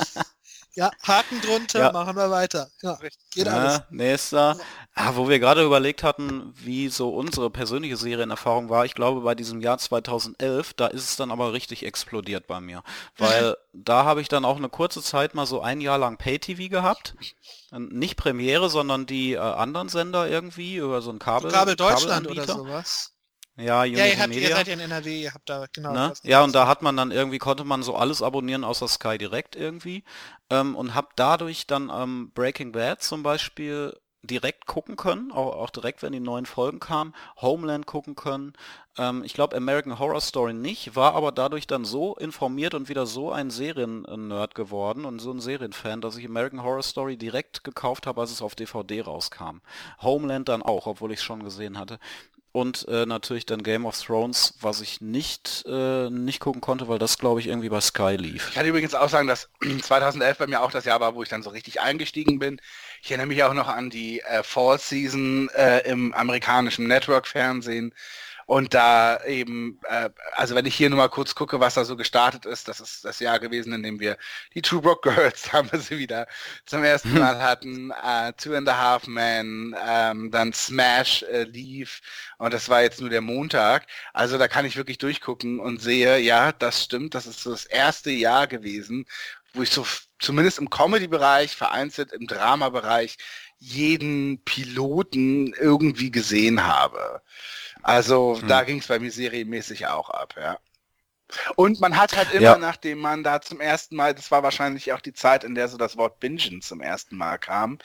Ja, Haken drunter, Ja. machen wir weiter. Ja, geht Ja, alles. nächster. Ah, wo wir gerade überlegt hatten, wie so unsere persönliche Serienerfahrung war, ich glaube bei diesem Jahr 2011, da ist es dann aber richtig explodiert bei mir. Weil da habe ich dann auch eine kurze Zeit mal so ein Jahr lang Pay-TV gehabt. Nicht Premiere, sondern die äh, anderen Sender irgendwie über so ein Kabel. Kabel Deutschland oder sowas. Ja, Ja, Unity ihr, habt, ihr Media. seid ja in NRW, ihr habt da genau. Ne? Ja, und da hat man dann irgendwie, konnte man so alles abonnieren außer Sky direkt irgendwie ähm, und hab dadurch dann ähm, Breaking Bad zum Beispiel direkt gucken können, auch, auch direkt, wenn die neuen Folgen kamen, Homeland gucken können. Ähm, ich glaube American Horror Story nicht, war aber dadurch dann so informiert und wieder so ein Serien-Nerd geworden und so ein Serienfan, dass ich American Horror Story direkt gekauft habe, als es auf DVD rauskam. Homeland dann auch, obwohl ich es schon gesehen hatte. Und äh, natürlich dann Game of Thrones, was ich nicht, äh, nicht gucken konnte, weil das glaube ich irgendwie bei Sky lief. Ich kann übrigens auch sagen, dass 2011 bei mir auch das Jahr war, wo ich dann so richtig eingestiegen bin. Ich erinnere mich auch noch an die äh, Fall Season äh, im amerikanischen Network-Fernsehen. Und da eben, äh, also wenn ich hier nur mal kurz gucke, was da so gestartet ist, das ist das Jahr gewesen, in dem wir die True Rock Girls haben wir sie wieder zum ersten Mal hatten, äh, Two and a Half Men, ähm, dann Smash äh, lief und das war jetzt nur der Montag. Also da kann ich wirklich durchgucken und sehe, ja, das stimmt, das ist so das erste Jahr gewesen, wo ich so zumindest im Comedy-Bereich, vereinzelt im Drama-Bereich, jeden Piloten irgendwie gesehen habe. Also Hm. da ging es bei mir serienmäßig auch ab, ja. Und man hat halt immer, Ja. nachdem man da zum ersten Mal, das war wahrscheinlich auch die Zeit, in der so das Wort Bingen zum ersten Mal kam,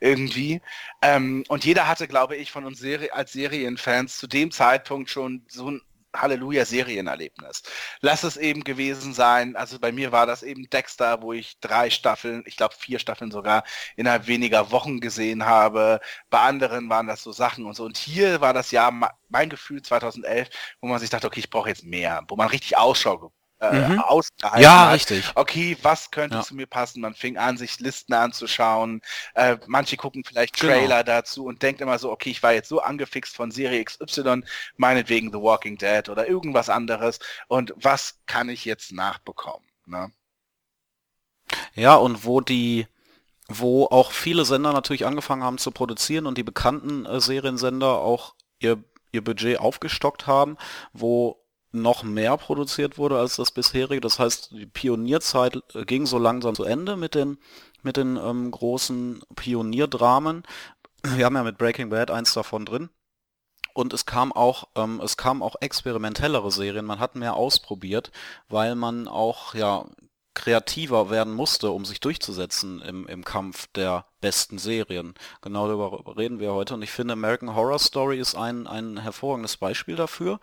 irgendwie. Ähm, und jeder hatte, glaube ich, von uns Serie, als Serienfans zu dem Zeitpunkt schon so ein Halleluja-Serienerlebnis. Lass es eben gewesen sein, also bei mir war das eben Dexter, wo ich drei Staffeln, ich glaube vier Staffeln sogar, innerhalb weniger Wochen gesehen habe. Bei anderen waren das so Sachen und so. Und hier war das Jahr, mein Gefühl 2011, wo man sich dachte, okay, ich brauche jetzt mehr, wo man richtig Ausschau äh, Mhm. ausgehalten Ja, hat. richtig. Okay, was könnte Ja. zu mir passen? Man fing an, sich Listen anzuschauen. Äh, manche gucken vielleicht Genau. Trailer dazu und denkt immer so, okay, ich war jetzt so angefixt von Serie XY, meinetwegen The Walking Dead oder irgendwas anderes. Und was kann ich jetzt nachbekommen? Ne? Ja, und wo die, wo auch viele Sender natürlich angefangen haben zu produzieren und die bekannten äh, Seriensender auch ihr, ihr Budget aufgestockt haben, wo noch mehr produziert wurde als das bisherige. Das heißt, die Pionierzeit äh, ging so langsam zu Ende mit den, mit den ähm, großen Pionierdramen. Wir haben ja mit Breaking Bad eins davon drin. Und es kam auch, ähm, es kamen auch experimentellere Serien. Man hat mehr ausprobiert, weil man auch ja kreativer werden musste, um sich durchzusetzen im, im Kampf der besten Serien. Genau darüber reden wir heute. Und ich finde, American Horror Story ist ein, ein hervorragendes Beispiel dafür.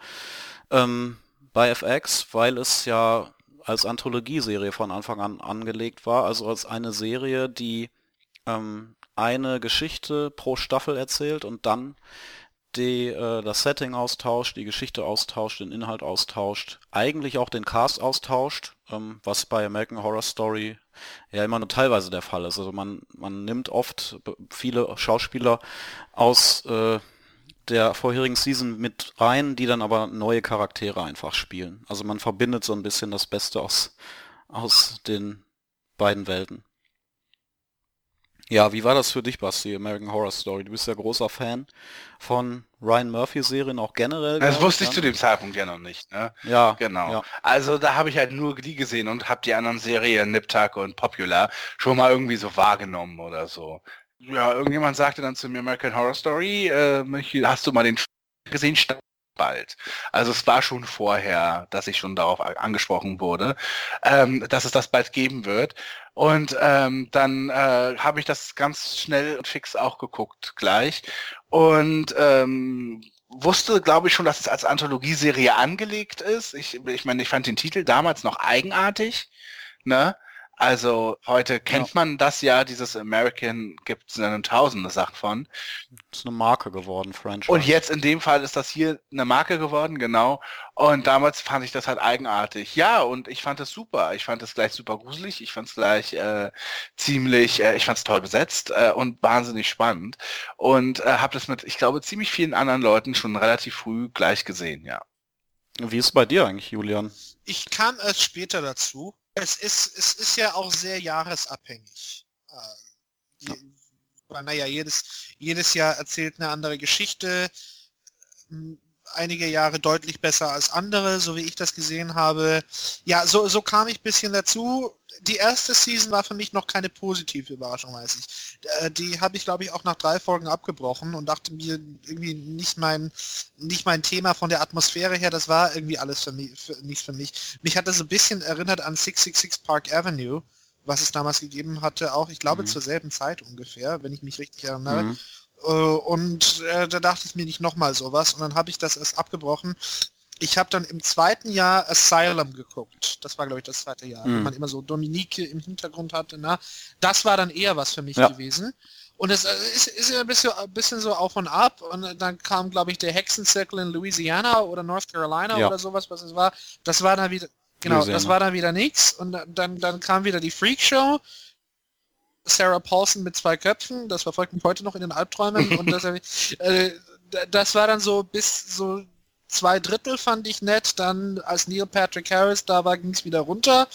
Ähm, bei FX, weil es ja als Anthologieserie von Anfang an angelegt war, also als eine Serie, die ähm, eine Geschichte pro Staffel erzählt und dann die äh, das Setting austauscht, die Geschichte austauscht, den Inhalt austauscht, eigentlich auch den Cast austauscht, ähm, was bei American Horror Story ja immer nur teilweise der Fall ist. Also man, man nimmt oft viele Schauspieler aus äh, der vorherigen Season mit rein, die dann aber neue Charaktere einfach spielen. Also man verbindet so ein bisschen das Beste aus, aus den beiden Welten. Ja, wie war das für dich, Basti, American Horror Story? Du bist ja großer Fan von Ryan Murphy-Serien, auch generell. Das wusste ich zu dem Zeitpunkt ja noch nicht. Ne? Ja, Genau. Ja. Also da habe ich halt nur die gesehen und habe die anderen Serien, Nip-Tuck und Popular, schon mal irgendwie so wahrgenommen oder so. Ja, irgendjemand sagte dann zu mir American Horror Story, äh, hast du mal den gesehen? Bald. Also es war schon vorher, dass ich schon darauf angesprochen wurde, ähm, dass es das bald geben wird. Und ähm, dann äh, habe ich das ganz schnell und fix auch geguckt gleich. Und ähm, wusste, glaube ich, schon, dass es als Anthologieserie angelegt ist. Ich, ich meine, ich fand den Titel damals noch eigenartig. Ne? Also heute kennt man das ja, dieses American gibt es eine tausende Sachen von. Ist eine Marke geworden, Franchise. Und jetzt in dem Fall ist das hier eine Marke geworden, genau. Und damals fand ich das halt eigenartig. Ja, und ich fand es super. Ich fand es gleich super gruselig. Ich fand es gleich äh, ziemlich, äh, ich fand es toll besetzt äh, und wahnsinnig spannend. Und äh, habe das mit, ich glaube, ziemlich vielen anderen Leuten schon relativ früh gleich gesehen, ja. Wie ist es bei dir eigentlich, Julian? Ich kam erst später dazu. Es ist, es ist ja auch sehr jahresabhängig. Ähm, die, naja, jedes, jedes Jahr erzählt eine andere Geschichte. Einige Jahre deutlich besser als andere, so wie ich das gesehen habe. Ja, so, so kam ich ein bisschen dazu. Die erste Season war für mich noch keine positive Überraschung, weiß ich. Äh, Die habe ich, glaube ich, auch nach drei Folgen abgebrochen und dachte mir irgendwie nicht mein, nicht mein Thema von der Atmosphäre her, das war irgendwie alles für mich, für, nicht für mich. Mich hat das so ein bisschen erinnert an 666 Park Avenue, was es damals gegeben hatte, auch, ich glaube, Mhm. zur selben Zeit ungefähr, wenn ich mich richtig erinnere. Mhm. Äh, Und äh, da dachte ich mir nicht nochmal sowas und dann habe ich das erst abgebrochen. Ich habe dann im zweiten Jahr Asylum geguckt. Das war, glaube ich, das zweite Jahr. Mhm. Wenn man immer so Dominique im Hintergrund hatte. Na, das war dann eher was für mich Ja. gewesen. Und es äh, ist, ist ja ein bisschen, ein bisschen so auf und ab. Und dann kam, glaube ich, der Hexenzirkel in Louisiana oder North Carolina Ja. oder sowas, was es war. Das war dann wieder, genau, das Louisiana. war dann wieder nichts. Und dann- dann, dann kam wieder die Freak Show. Sarah Paulson mit zwei Köpfen, das verfolgt mich heute noch in den Albträumen und das, äh, das war dann so bis so zwei Drittel fand ich nett, dann als Neil Patrick Harris da war, ging es wieder runter.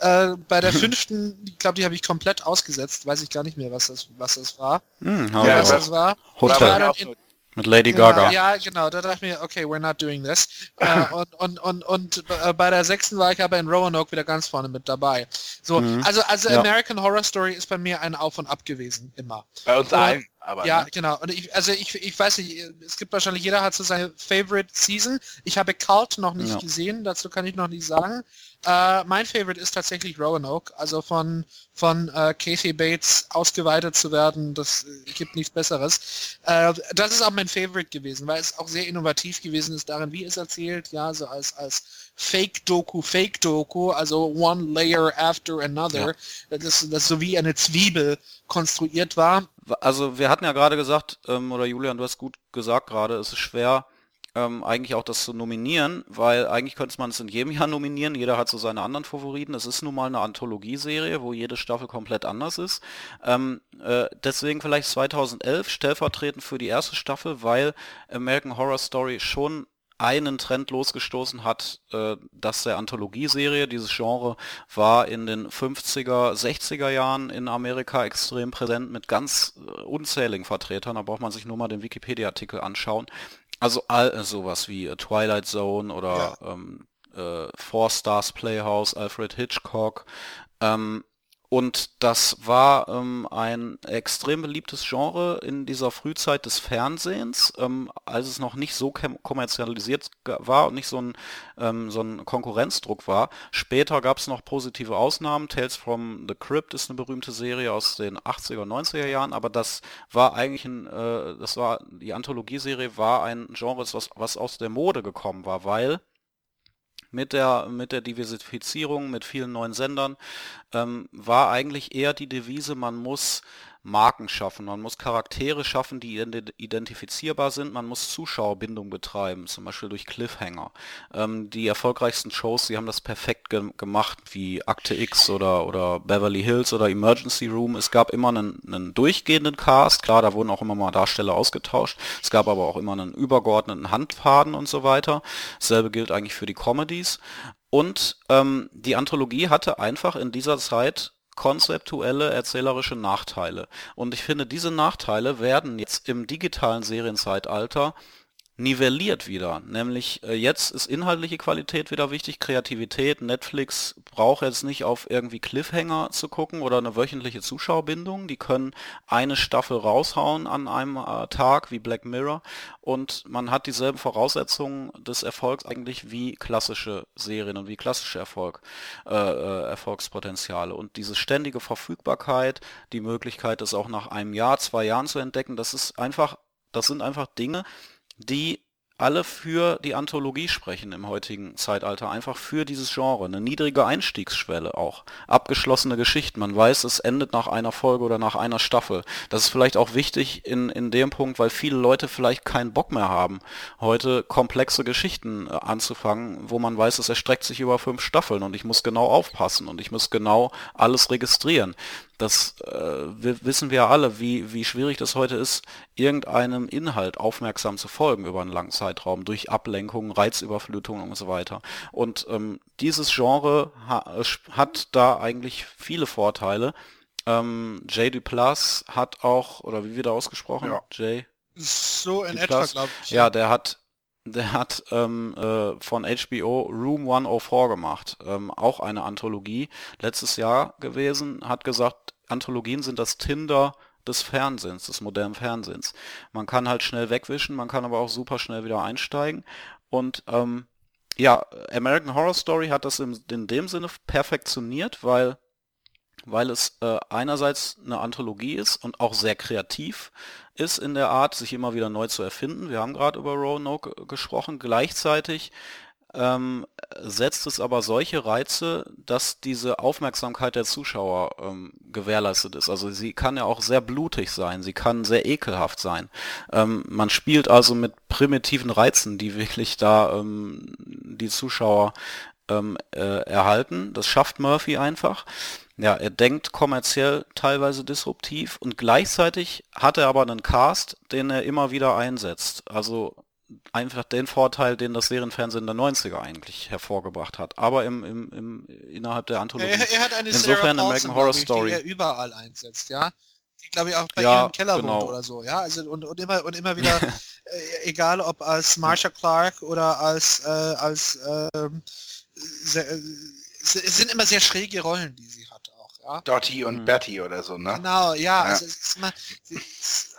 Äh, bei der fünften, ich glaube, die habe ich komplett ausgesetzt, weiß ich gar nicht mehr, was das, was das war. Hm, was das war. Hotel. war dann in, mit Lady Gaga. ja, genau, da dachte ich mir, okay, we're not doing this. äh, und und, und, und äh, bei der sechsten war ich aber in Roanoke wieder ganz vorne mit dabei. So, Mhm. also, also Ja. American Horror Story ist bei mir ein Auf und Ab gewesen, immer. Bei uns Und- allen, aber Ja, ne? genau. Und ich, also ich, ich weiß nicht, es gibt wahrscheinlich, jeder hat so seine Favorite Season. Ich habe Cult noch nicht Ja. gesehen, dazu kann ich noch nicht sagen. Äh, mein Favorite ist tatsächlich Roanoke, also von, von äh, Kathy Bates ausgeweitet zu werden, das äh, gibt nichts Besseres. Äh, das ist auch mein Favorite gewesen, weil es auch sehr innovativ gewesen ist darin, wie es erzählt, ja, so als, als Fake-Doku, Fake-Doku, also one layer after another, das, das so wie eine Zwiebel konstruiert war. Also wir hatten ja gerade gesagt, ähm, oder Julian, du hast gut gesagt gerade, es ist schwer, ähm, eigentlich auch das zu nominieren, weil eigentlich könnte man es in jedem Jahr nominieren, jeder hat so seine anderen Favoriten. Es ist nun mal eine Anthologieserie, wo jede Staffel komplett anders ist. Ähm, äh, deswegen vielleicht 2011 stellvertretend für die erste Staffel, weil American Horror Story schon einen Trend losgestoßen hat, äh, dass der Anthologieserie, dieses Genre, war in den 50er, 60er Jahren in Amerika extrem präsent mit ganz äh, unzähligen Vertretern. Da braucht man sich nur mal den Wikipedia-Artikel anschauen. Also all äh, sowas wie äh, Twilight Zone oder ähm, äh, Four Stars Playhouse, Alfred Hitchcock. Ähm, und das war ähm, ein extrem beliebtes Genre in dieser Frühzeit des Fernsehens, ähm, als es noch nicht so kommerzialisiert war und nicht so ein, ähm, so ein Konkurrenzdruck war. Später gab es noch positive Ausnahmen. Tales from the Crypt ist eine berühmte Serie aus den 80er, 90er Jahren, aber das war eigentlich ein, äh, das war, die Anthologieserie war ein Genre, was, was aus der Mode gekommen war, weil mit der, mit der Diversifizierung, mit vielen neuen Sendern, ähm, war eigentlich eher die Devise, man muss Marken schaffen, man muss Charaktere schaffen, die identifizierbar sind, man muss Zuschauerbindung betreiben, zum Beispiel durch Cliffhanger. Ähm, die erfolgreichsten Shows, die haben das perfekt ge gemacht, wie Akte X oder, oder Beverly Hills oder Emergency Room. Es gab immer einen, einen durchgehenden Cast, klar, da wurden auch immer mal Darsteller ausgetauscht. Es gab aber auch immer einen übergeordneten Handfaden und so weiter. Dasselbe gilt eigentlich für die Comedies. Und ähm, die Anthologie hatte einfach in dieser Zeit konzeptuelle erzählerische Nachteile. Und ich finde, diese Nachteile werden jetzt im digitalen Serienzeitalter nivelliert wieder. Nämlich äh, jetzt ist inhaltliche Qualität wieder wichtig, Kreativität. Netflix braucht jetzt nicht auf irgendwie Cliffhanger zu gucken oder eine wöchentliche Zuschauerbindung. Die können eine Staffel raushauen an einem äh, Tag wie Black Mirror und man hat dieselben Voraussetzungen des Erfolgs eigentlich wie klassische Serien und wie klassische Erfolg, äh, äh Erfolgspotenziale. Und diese ständige Verfügbarkeit, die Möglichkeit, es auch nach einem Jahr, zwei Jahren zu entdecken, das ist einfach, das sind einfach Dinge, die alle für die Anthologie sprechen im heutigen Zeitalter, einfach für dieses Genre, eine niedrige Einstiegsschwelle auch, abgeschlossene Geschichten, man weiß, es endet nach einer Folge oder nach einer Staffel. Das ist vielleicht auch wichtig in, in dem Punkt, weil viele Leute vielleicht keinen Bock mehr haben, heute komplexe Geschichten äh, anzufangen, wo man weiß, es erstreckt sich über fünf Staffeln und ich muss genau aufpassen und ich muss genau alles registrieren das äh, wissen wir alle, wie, wie schwierig das heute ist, irgendeinem Inhalt aufmerksam zu folgen über einen langen Zeitraum, durch Ablenkungen, Reizüberflutungen und so weiter. Und ähm, dieses Genre ha hat da eigentlich viele Vorteile. Ähm, J. Duplass hat auch, oder wie wird er ausgesprochen? Ja. J. So in etwa, glaube ich. Ja, der hat der hat ähm, äh, von HBO Room 104 gemacht, ähm, auch eine Anthologie, letztes Jahr gewesen, hat gesagt, Anthologien sind das Tinder des Fernsehens, des modernen Fernsehens. Man kann halt schnell wegwischen, man kann aber auch super schnell wieder einsteigen und ähm, ja, American Horror Story hat das in, in dem Sinne perfektioniert, weil weil es äh, einerseits eine Anthologie ist und auch sehr kreativ ist in der Art, sich immer wieder neu zu erfinden. Wir haben gerade über Roanoke gesprochen. Gleichzeitig ähm, setzt es aber solche Reize, dass diese Aufmerksamkeit der Zuschauer ähm, gewährleistet ist. Also sie kann ja auch sehr blutig sein, sie kann sehr ekelhaft sein. Ähm, man spielt also mit primitiven Reizen, die wirklich da ähm, die Zuschauer ähm, äh, erhalten. Das schafft Murphy einfach. Ja, er denkt kommerziell teilweise disruptiv und gleichzeitig hat er aber einen Cast, den er immer wieder einsetzt. Also einfach den Vorteil, den das Serienfernsehen der 90er eigentlich hervorgebracht hat. Aber im, im, im innerhalb der Anthologie. Er, er hat eine Insofern Sarah American Horror Story. Die er überall einsetzt, ja. Die glaube ich auch bei ja, ihm im Keller genau. wohnt oder so, ja. Also und, und immer und immer wieder, äh, egal ob als Marsha Clark oder als äh, als ähm, sehr, äh, es sind immer sehr schräge Rollen, die sie auch, ja. Dottie und mhm. Betty oder so, ne? Genau, ja, ja. also es ist immer, es,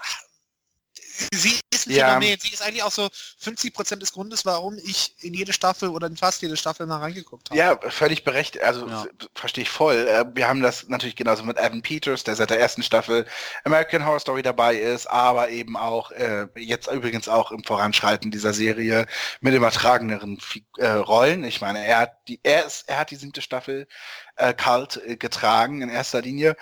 sie ist ein ja. Phänomen. Sie ist eigentlich auch so 50 Prozent des Grundes, warum ich in jede Staffel oder in fast jede Staffel mal reingeguckt habe. Ja, völlig berechtigt. Also ja. verstehe ich voll. Äh, wir haben das natürlich genauso mit Evan Peters, der seit der ersten Staffel American Horror Story dabei ist, aber eben auch äh, jetzt übrigens auch im Voranschreiten dieser Serie mit übertrageneren äh, Rollen. Ich meine, er hat die, er ist, er hat die siebte Staffel äh, Cult äh, getragen in erster Linie.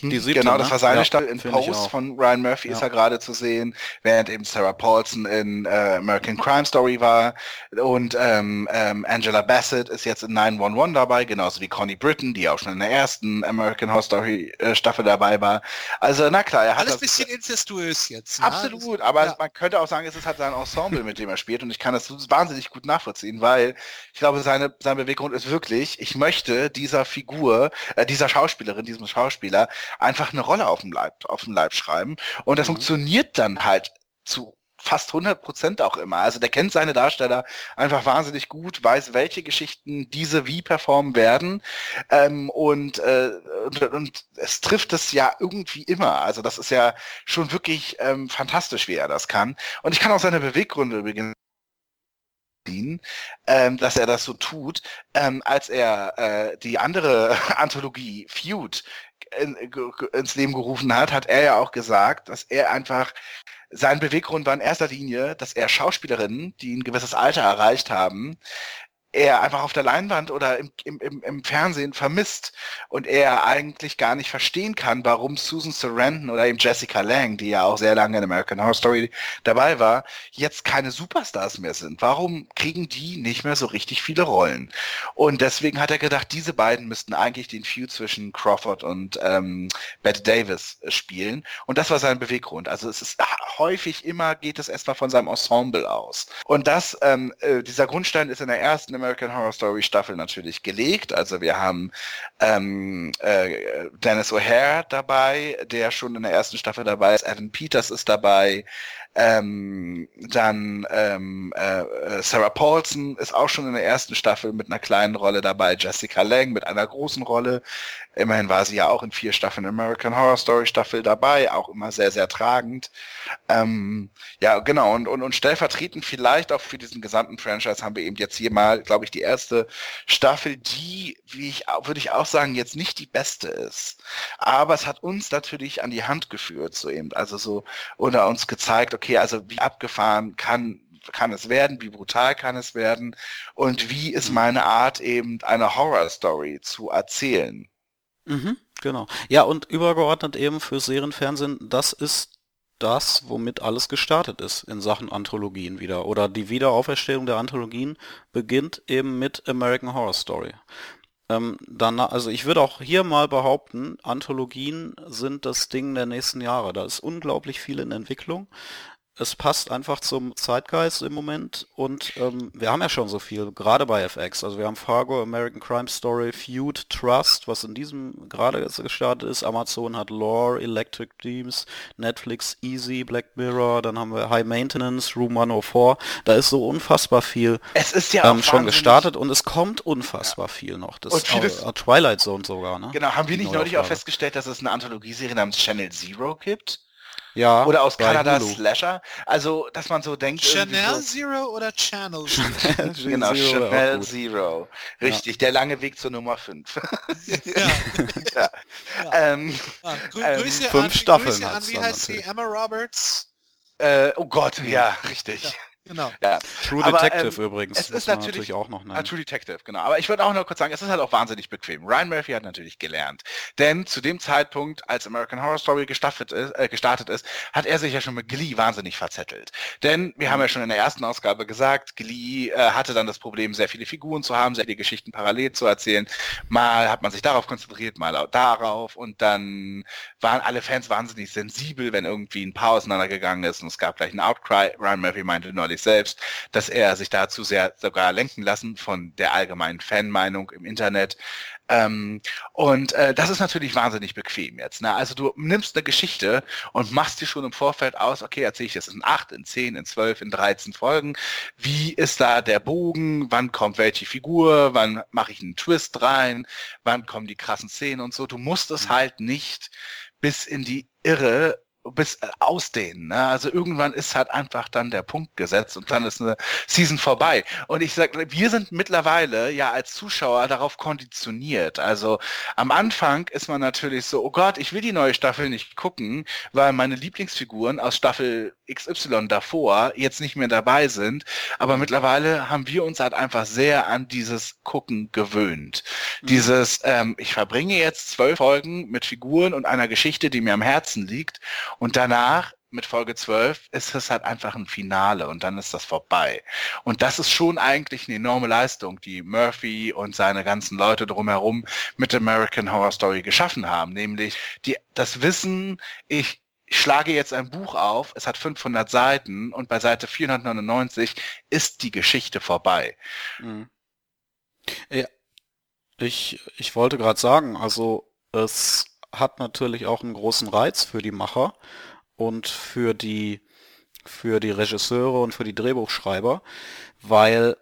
Mhm. Die siebte, genau, das ne? war seine ja, Staffel in Post von Ryan Murphy ja. ist er gerade zu sehen, während eben Sarah Paulson in äh, American Crime Story war und ähm, ähm, Angela Bassett ist jetzt in 911 dabei, genauso wie Connie Britton, die auch schon in der ersten American Horror Story äh, Staffel dabei war. Also na klar, er hat alles das bisschen incestuös jetzt. Ne? Absolut, aber ja. man könnte auch sagen, es ist halt sein Ensemble, mit dem er spielt und ich kann das wahnsinnig gut nachvollziehen, weil ich glaube, seine sein Beweggrund ist wirklich, ich möchte dieser Figur, äh, dieser Schauspielerin, diesem Schauspieler einfach eine Rolle auf dem Leib, auf dem Leib schreiben. Und das mhm. funktioniert dann halt zu fast 100 Prozent auch immer. Also der kennt seine Darsteller einfach wahnsinnig gut, weiß, welche Geschichten diese wie performen werden ähm, und, äh, und, und, es trifft es ja irgendwie immer. Also das ist ja schon wirklich ähm, fantastisch, wie er das kann. Und ich kann auch seine Beweggründe übrigens ähm, dass er das so tut, ähm, als er äh, die andere Anthologie Feud in, ins Leben gerufen hat, hat er ja auch gesagt, dass er einfach sein Beweggrund war in erster Linie, dass er Schauspielerinnen, die ein gewisses Alter erreicht haben, er einfach auf der Leinwand oder im, im, im, Fernsehen vermisst und er eigentlich gar nicht verstehen kann, warum Susan Sarandon oder eben Jessica Lang, die ja auch sehr lange in American Horror Story dabei war, jetzt keine Superstars mehr sind. Warum kriegen die nicht mehr so richtig viele Rollen? Und deswegen hat er gedacht, diese beiden müssten eigentlich den Feud zwischen Crawford und ähm, Bette Davis spielen. Und das war sein Beweggrund. Also es ist häufig immer geht es erstmal von seinem Ensemble aus. Und das, ähm, äh, dieser Grundstein ist in der ersten American Horror Story Staffel natürlich gelegt. Also wir haben ähm, äh, Dennis O'Hare dabei, der schon in der ersten Staffel dabei ist. Evan Peters ist dabei. Ähm, dann ähm, äh, Sarah Paulson ist auch schon in der ersten Staffel mit einer kleinen Rolle dabei. Jessica Lang mit einer großen Rolle. Immerhin war sie ja auch in vier Staffeln American Horror Story Staffel dabei, auch immer sehr, sehr tragend. Ähm, ja, genau, und, und, und stellvertretend vielleicht auch für diesen gesamten Franchise haben wir eben jetzt hier mal, glaube ich, die erste Staffel, die, wie ich, würde ich auch sagen, jetzt nicht die beste ist. Aber es hat uns natürlich an die Hand geführt, so eben, also so, oder uns gezeigt, okay, also wie abgefahren kann kann es werden, wie brutal kann es werden und wie ist meine Art eben eine Horror-Story zu erzählen. Mhm, genau. Ja, und übergeordnet eben für Serienfernsehen, das ist das, womit alles gestartet ist in Sachen Anthologien wieder. Oder die Wiederauferstehung der Anthologien beginnt eben mit American Horror Story. Ähm, dann, also ich würde auch hier mal behaupten, Anthologien sind das Ding der nächsten Jahre. Da ist unglaublich viel in Entwicklung es passt einfach zum Zeitgeist im Moment und ähm, wir haben ja schon so viel, gerade bei FX. Also wir haben Fargo, American Crime Story, Feud, Trust, was in diesem gerade gestartet ist. Amazon hat Lore, Electric Dreams, Netflix, Easy, Black Mirror, dann haben wir High Maintenance, Room 104. Da ist so unfassbar viel es ist ja ähm, schon gestartet und es kommt unfassbar ja. viel noch. Das und vieles, äh, Twilight Zone sogar, ne? Genau, haben wir nicht neulich auch festgestellt, dass es eine Anthologieserie namens Channel Zero gibt? Ja. Oder aus Kanada Hulu. Slasher. Also, dass man so denkt. Chanel so, Zero oder Channel Zero? genau, Zero Chanel Zero. Richtig, ja. der lange Weg zur Nummer 5. ja. ja. Ähm, Grü ähm, Grüße fünf an, Staffeln Grüße an, wie heißt sie? Emma Roberts? Äh, oh Gott, ja, richtig. Genau. Ja. True aber, Detective ähm, übrigens. Es ist natürlich, natürlich, auch noch nennen. True Detective, genau. Aber ich würde auch noch kurz sagen, es ist halt auch wahnsinnig bequem. Ryan Murphy hat natürlich gelernt. Denn zu dem Zeitpunkt, als American Horror Story gestartet ist, äh, gestartet ist hat er sich ja schon mit Glee wahnsinnig verzettelt. Denn wir haben ja schon in der ersten Ausgabe gesagt, Glee äh, hatte dann das Problem, sehr viele Figuren zu haben, sehr viele Geschichten parallel zu erzählen. Mal hat man sich darauf konzentriert, mal darauf. Und dann waren alle Fans wahnsinnig sensibel, wenn irgendwie ein Paar auseinandergegangen ist und es gab gleich einen Outcry. Ryan Murphy meinte neulich, sich selbst, dass er sich dazu sehr sogar lenken lassen von der allgemeinen Fanmeinung im Internet. Ähm, und äh, das ist natürlich wahnsinnig bequem jetzt. Ne? Also du nimmst eine Geschichte und machst dir schon im Vorfeld aus, okay, erzähle ich das in acht, in zehn, in zwölf, in 13 Folgen. Wie ist da der Bogen? Wann kommt welche Figur? Wann mache ich einen Twist rein? Wann kommen die krassen Szenen und so? Du musst es mhm. halt nicht bis in die Irre bis äh, ausdehnen. Ne? Also irgendwann ist halt einfach dann der Punkt gesetzt und dann ist eine Season vorbei. Und ich sage, wir sind mittlerweile ja als Zuschauer darauf konditioniert. Also am Anfang ist man natürlich so, oh Gott, ich will die neue Staffel nicht gucken, weil meine Lieblingsfiguren aus Staffel XY davor jetzt nicht mehr dabei sind. Aber mittlerweile haben wir uns halt einfach sehr an dieses Gucken gewöhnt. Mhm. Dieses, ähm, ich verbringe jetzt zwölf Folgen mit Figuren und einer Geschichte, die mir am Herzen liegt und danach mit Folge 12 ist es halt einfach ein Finale und dann ist das vorbei. Und das ist schon eigentlich eine enorme Leistung, die Murphy und seine ganzen Leute drumherum mit American Horror Story geschaffen haben. Nämlich die, das Wissen, ich, schlage jetzt ein Buch auf, es hat 500 Seiten und bei Seite 499 ist die Geschichte vorbei. Mhm. Ja, ich, ich wollte gerade sagen, also es hat natürlich auch einen großen Reiz für die Macher und für die für die Regisseure und für die Drehbuchschreiber, weil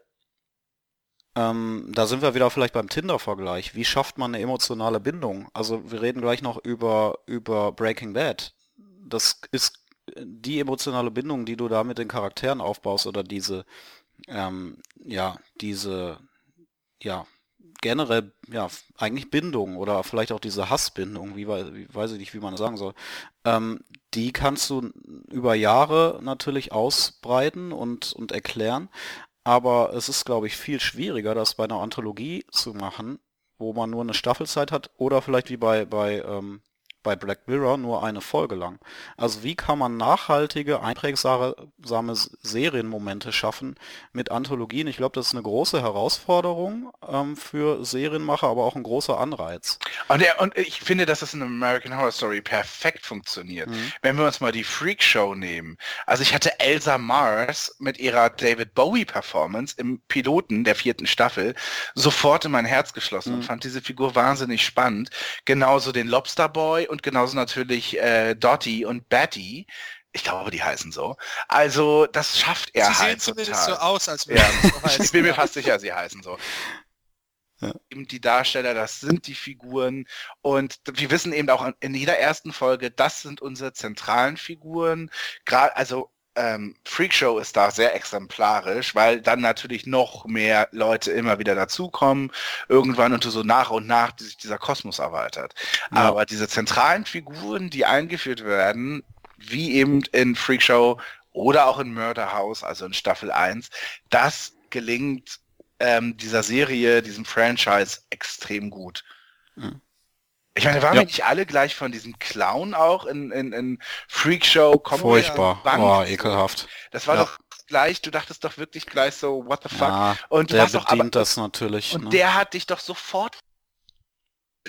ähm, da sind wir wieder vielleicht beim Tinder-Vergleich. Wie schafft man eine emotionale Bindung? Also wir reden gleich noch über, über Breaking Bad. Das ist die emotionale Bindung, die du da mit den Charakteren aufbaust oder diese, ähm, ja, diese, ja, generell, ja, eigentlich Bindung oder vielleicht auch diese Hassbindung, wie, wie weiß ich nicht, wie man das sagen soll, ähm, die kannst du über Jahre natürlich ausbreiten und, und erklären. aber es ist, glaube ich, viel schwieriger, das bei einer Anthologie zu machen, wo man nur eine Staffelzeit hat oder vielleicht wie bei, bei ähm, bei Black Mirror nur eine Folge lang. Also wie kann man nachhaltige, einprägsame Serienmomente schaffen mit Anthologien? Ich glaube, das ist eine große Herausforderung ähm, für Serienmacher, aber auch ein großer Anreiz. Und, der, und ich finde, dass es in American Horror Story perfekt funktioniert. Mhm. Wenn wir uns mal die Freak Show nehmen. Also ich hatte Elsa Mars mit ihrer David Bowie Performance im Piloten der vierten Staffel sofort in mein Herz geschlossen mhm. und fand diese Figur wahnsinnig spannend. Genauso den Lobster Boy und genauso natürlich äh, Dottie und Betty. Ich glaube, die heißen so. Also das schafft er sie halt sehen zumindest so aus, als ja. so Ich bin mir fast sicher, sie heißen so. Ja. Eben die Darsteller, das sind die Figuren und wir wissen eben auch in jeder ersten Folge, das sind unsere zentralen Figuren. Gerade also ähm, Freakshow ist da sehr exemplarisch, weil dann natürlich noch mehr Leute immer wieder dazukommen, irgendwann und so nach und nach die sich dieser Kosmos erweitert. Ja. Aber diese zentralen Figuren, die eingeführt werden, wie eben in Freakshow oder auch in Murder House, also in Staffel 1, das gelingt ähm, dieser Serie, diesem Franchise extrem gut. Mhm. Ich meine, waren ja. wir nicht alle gleich von diesem Clown auch in, in, in Freakshow? Furchtbar, oh, ekelhaft. Das war ja. doch gleich, du dachtest doch wirklich gleich so, what the fuck? Ja, und der bedient doch, aber, das natürlich. Und ne? der hat dich doch sofort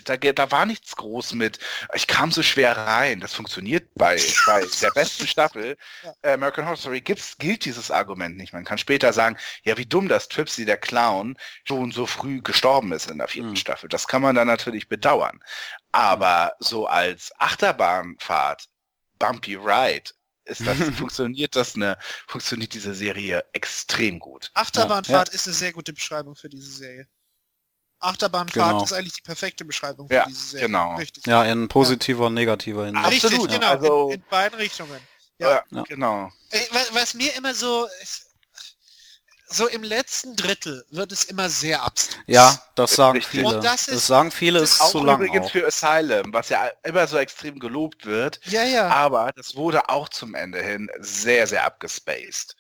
da, da war nichts groß mit, ich kam so schwer rein. Das funktioniert bei, bei der besten Staffel. Äh, American Horror Story gibt's, gilt dieses Argument nicht. Man kann später sagen, ja, wie dumm, dass Tripsy, der Clown, schon so früh gestorben ist in der vierten mhm. Staffel. Das kann man dann natürlich bedauern. Aber so als Achterbahnfahrt, Bumpy Ride, ist das, funktioniert das eine, funktioniert diese Serie extrem gut. Achterbahnfahrt ja. ist eine sehr gute Beschreibung für diese Serie. Achterbahnfahrt genau. ist eigentlich die perfekte Beschreibung für ja, diese Serie. Genau. Richtig. Ja, in positiver ja. und negativer Hinsicht. Richtig, Absolut, genau. Also, in, in, beiden Richtungen. Ja, ja. genau. Was, was, mir immer so so im letzten Drittel wird es immer sehr abstrakt. Ja, das sagen Richtig. viele. Und das, ist, das sagen viele, ist auch zu lang übrigens auch. für Asylum, was ja immer so extrem gelobt wird. Ja, ja. Aber das wurde auch zum Ende hin sehr, sehr abgespaced.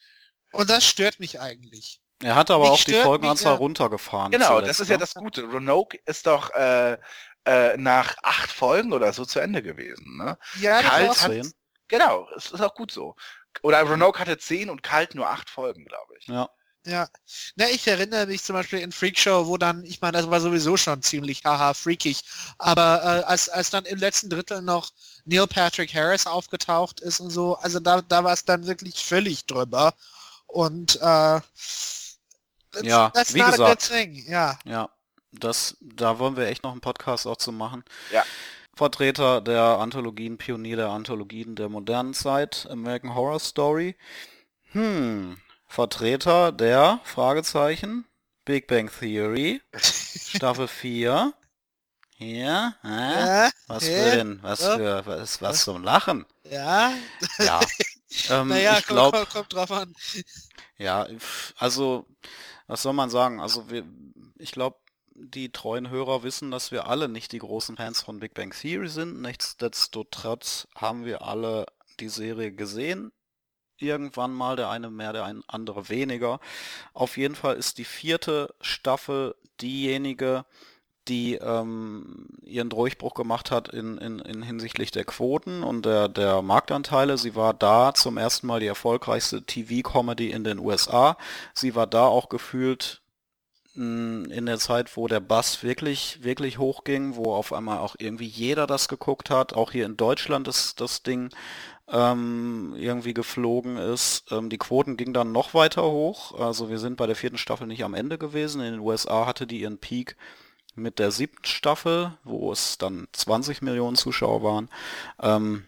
Und das stört mich eigentlich. Er hat aber auch die Folgenanzahl mich, runtergefahren. Genau, zuletzt, das ist ja ne? das Gute. Roanoke ist doch äh, äh, nach acht Folgen oder so zu Ende gewesen. Ne? Ja, Kalt hat, genau, es ist auch gut so. Oder Roanoke hatte zehn und Kalt nur acht Folgen, glaube ich. Ja. Ja, na, ich erinnere mich zum Beispiel in Freakshow, wo dann, ich meine, das war sowieso schon ziemlich haha freakig, aber äh, als, als dann im letzten Drittel noch Neil Patrick Harris aufgetaucht ist und so, also da, da war es dann wirklich völlig drüber und äh, That's, ja, that's wie gesagt. Ja. ja, das, da wollen wir echt noch einen Podcast auch zu machen. Ja. Vertreter der Anthologien, Pionier der Anthologien der modernen Zeit, American Horror Story. Hm, Vertreter der, Fragezeichen, Big Bang Theory, Staffel 4. Hier, äh? ja, was für denn, was für, was, was zum Lachen? Ja. Ja. Ähm, naja, ich glaub, kommt, kommt drauf an. Ja, also was soll man sagen? Also wir, ich glaube, die treuen Hörer wissen, dass wir alle nicht die großen Fans von Big Bang Theory sind. Nichtsdestotrotz haben wir alle die Serie gesehen. Irgendwann mal der eine mehr, der andere weniger. Auf jeden Fall ist die vierte Staffel diejenige, die ähm, ihren Durchbruch gemacht hat in, in, in hinsichtlich der Quoten und der, der Marktanteile. Sie war da zum ersten Mal die erfolgreichste TV-Comedy in den USA. Sie war da auch gefühlt mh, in der Zeit, wo der Bass wirklich, wirklich hochging, wo auf einmal auch irgendwie jeder das geguckt hat. Auch hier in Deutschland ist das Ding ähm, irgendwie geflogen ist. Ähm, die Quoten gingen dann noch weiter hoch. Also wir sind bei der vierten Staffel nicht am Ende gewesen. In den USA hatte die ihren Peak mit der siebten Staffel, wo es dann 20 Millionen Zuschauer waren. Ähm,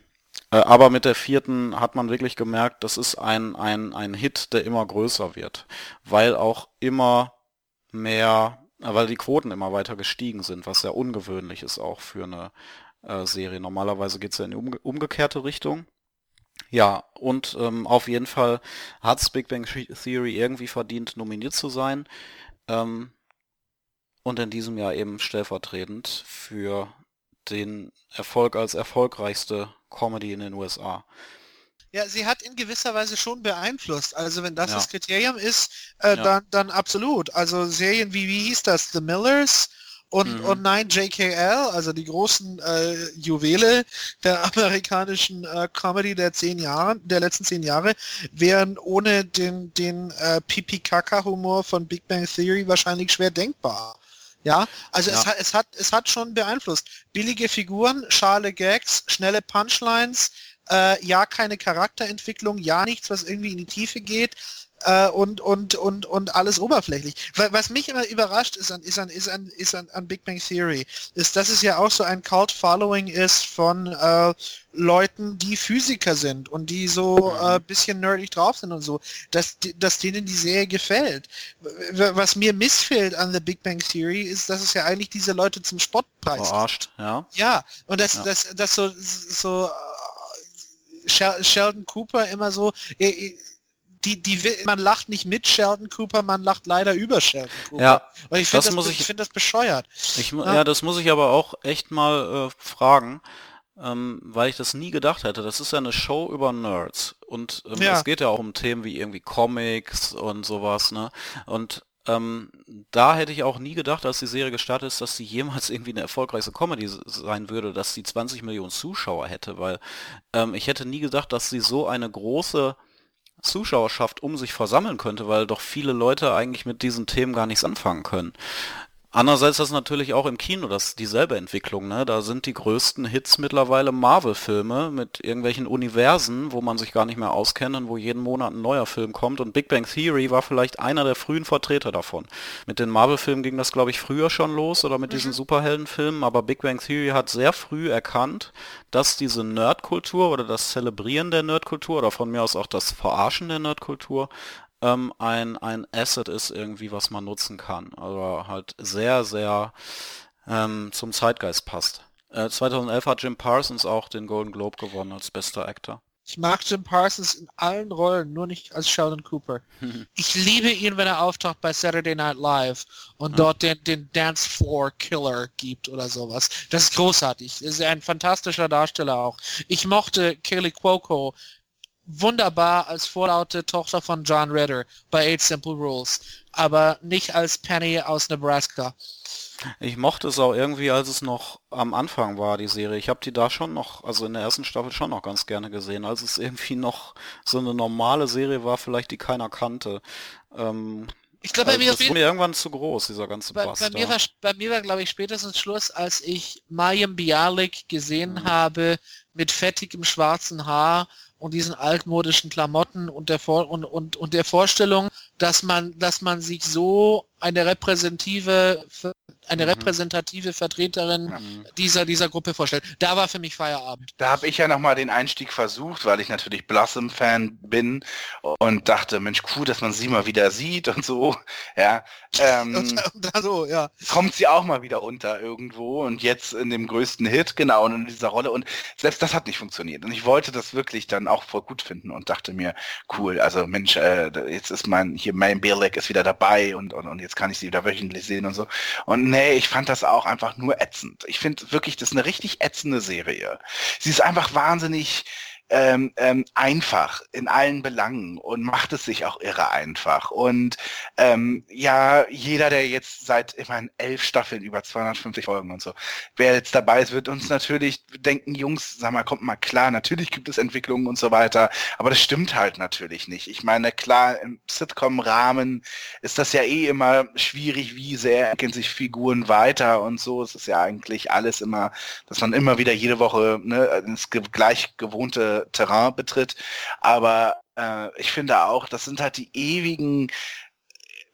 äh, aber mit der vierten hat man wirklich gemerkt, das ist ein, ein, ein Hit, der immer größer wird, weil auch immer mehr, äh, weil die Quoten immer weiter gestiegen sind, was sehr ungewöhnlich ist auch für eine äh, Serie. Normalerweise geht es ja in die umge umgekehrte Richtung. Ja, und ähm, auf jeden Fall hat Big Bang Theory irgendwie verdient, nominiert zu sein. Ähm, und in diesem Jahr eben stellvertretend für den Erfolg als erfolgreichste Comedy in den USA. Ja, sie hat in gewisser Weise schon beeinflusst. Also wenn das Ja. das Kriterium ist, äh, Ja. dann, dann absolut. Also Serien wie, wie hieß das? The Millers und, Mhm. und nein, JKL, also die großen äh, Juwele der amerikanischen äh, Comedy der zehn Jahre, der letzten zehn Jahre, wären ohne den, den äh, Pipi-Kaka-Humor von Big Bang Theory wahrscheinlich schwer denkbar. Ja, also Ja. Es, hat, es, hat, es hat schon beeinflusst. Billige Figuren, schale Gags, schnelle Punchlines, äh, ja keine Charakterentwicklung, ja nichts, was irgendwie in die Tiefe geht äh, und, und, und, und alles oberflächlich. Wa- Was mich immer überrascht ist an, ist an, ist an, ist an, an Big Bang Theory, ist, dass es ja auch so ein Cult-Following ist von äh, Leuten, die Physiker sind und die so Mhm. äh, bisschen nerdig drauf sind und so, dass, dass denen die Serie gefällt. Was mir missfällt an The Big Bang Theory ist, dass es ja eigentlich diese Leute zum Spottpreis Verarscht, ja. ja, und das, Ja. das, das so, so äh, Shel- Sheldon Cooper immer so, die, die, man lacht nicht mit Sheldon Cooper, man lacht leider über Sheldon Cooper. Ja, und ich finde das das, ich- ich finde das bescheuert. Ich, Ja. ja, das muss ich aber auch echt mal äh, fragen, ähm, weil ich das nie gedacht hätte. Das ist ja eine Show über Nerds und ähm, Ja. es geht ja auch um Themen wie irgendwie Comics und sowas, ne? Und ähm, da hätte ich auch nie gedacht, als die Serie gestartet ist, dass sie jemals irgendwie eine erfolgreiche Comedy sein würde, dass sie 20 Millionen Zuschauer hätte, weil ähm, ich hätte nie gedacht, dass sie so eine große Zuschauerschaft um sich versammeln könnte, weil doch viele Leute eigentlich mit diesen Themen gar nichts anfangen können. Andererseits ist das natürlich auch im Kino das dieselbe Entwicklung, ne? Da sind die größten Hits mittlerweile Marvel-Filme mit irgendwelchen Universen, wo man sich gar nicht mehr auskennt und wo jeden Monat ein neuer Film kommt. Und Big Bang Theory war vielleicht einer der frühen Vertreter davon. Mit den Marvel-Filmen ging das, glaube ich, früher schon los oder mit diesen Superheldenfilmen, aber Big Bang Theory hat sehr früh erkannt, dass diese Nerdkultur oder das Zelebrieren der Nerdkultur oder von mir aus auch das Verarschen der Nerdkultur ähm, ein, ein Asset ist irgendwie, was man nutzen kann. Also halt sehr, sehr ähm, zum Zeitgeist passt. Äh, 2011 hat Jim Parsons auch den Golden Globe gewonnen als bester Actor. Ich mag Jim Parsons in allen Rollen, nur nicht als Sheldon Cooper. Ich liebe ihn, wenn er auftaucht bei Saturday Night Live und dort den, den Dance Floor Killer gibt oder sowas. Das ist großartig. Das ist ein fantastischer Darsteller auch. Ich mochte Kaylee Cuoco wunderbar als vorlaute Tochter von John Ritter bei Eight Simple Rules, aber nicht als Penny aus Nebraska. Ich mochte es auch irgendwie, als es noch am Anfang war, die Serie. Ich habe die da schon noch, also in der ersten Staffel schon noch ganz gerne gesehen, als es irgendwie noch so eine normale Serie war, vielleicht die keiner kannte. Ähm, Ich glaube, bei also mir das wurde mir irgendwann zu groß, dieser ganze bei, Bass bei mir war, bei mir war, glaube ich, spätestens Schluss, als ich Mayim Bialik gesehen Mhm. habe mit fettigem schwarzen Haar und diesen altmodischen Klamotten und der Vor und, und, und der Vorstellung, dass man, dass man sich so eine repräsentative, eine Mhm. repräsentative Vertreterin Mhm. dieser, dieser Gruppe vorstellt. Da war für mich Feierabend. Da habe ich ja nochmal den Einstieg versucht, weil ich natürlich Blossom-Fan bin und dachte, Mensch, cool, dass man sie mal wieder sieht und so. Ja, ähm, Und, und dann so, ja. kommt sie auch mal wieder unter irgendwo und jetzt in dem größten Hit, genau, und in dieser Rolle. Und selbst das hat nicht funktioniert. Und ich wollte das wirklich dann auch voll gut finden und dachte mir, cool, also Mensch, äh, jetzt ist mein, hier mein Bierleck ist wieder dabei und, und, und jetzt kann ich sie wieder wöchentlich sehen und so. Und nee, ich fand das auch einfach nur ätzend. Ich finde wirklich, das ist eine richtig ätzende Serie. Sie ist einfach wahnsinnig ähm, ähm, einfach in allen Belangen und macht es sich auch irre einfach. Und ähm, ja, jeder, der jetzt seit, meine, elf Staffeln über 250 Folgen und so, wer jetzt dabei ist, wird uns natürlich denken, Jungs, sag mal, kommt mal klar, natürlich gibt es Entwicklungen und so weiter, aber das stimmt halt natürlich nicht. Ich meine, klar, im Sitcom-Rahmen ist das ja eh immer schwierig, wie sehr entwickeln sich Figuren weiter und so. Es ist ja eigentlich alles immer, dass man immer wieder jede Woche ne, ins gleich gewohnte Terrain betritt. Aber äh, ich finde auch, das sind halt die ewigen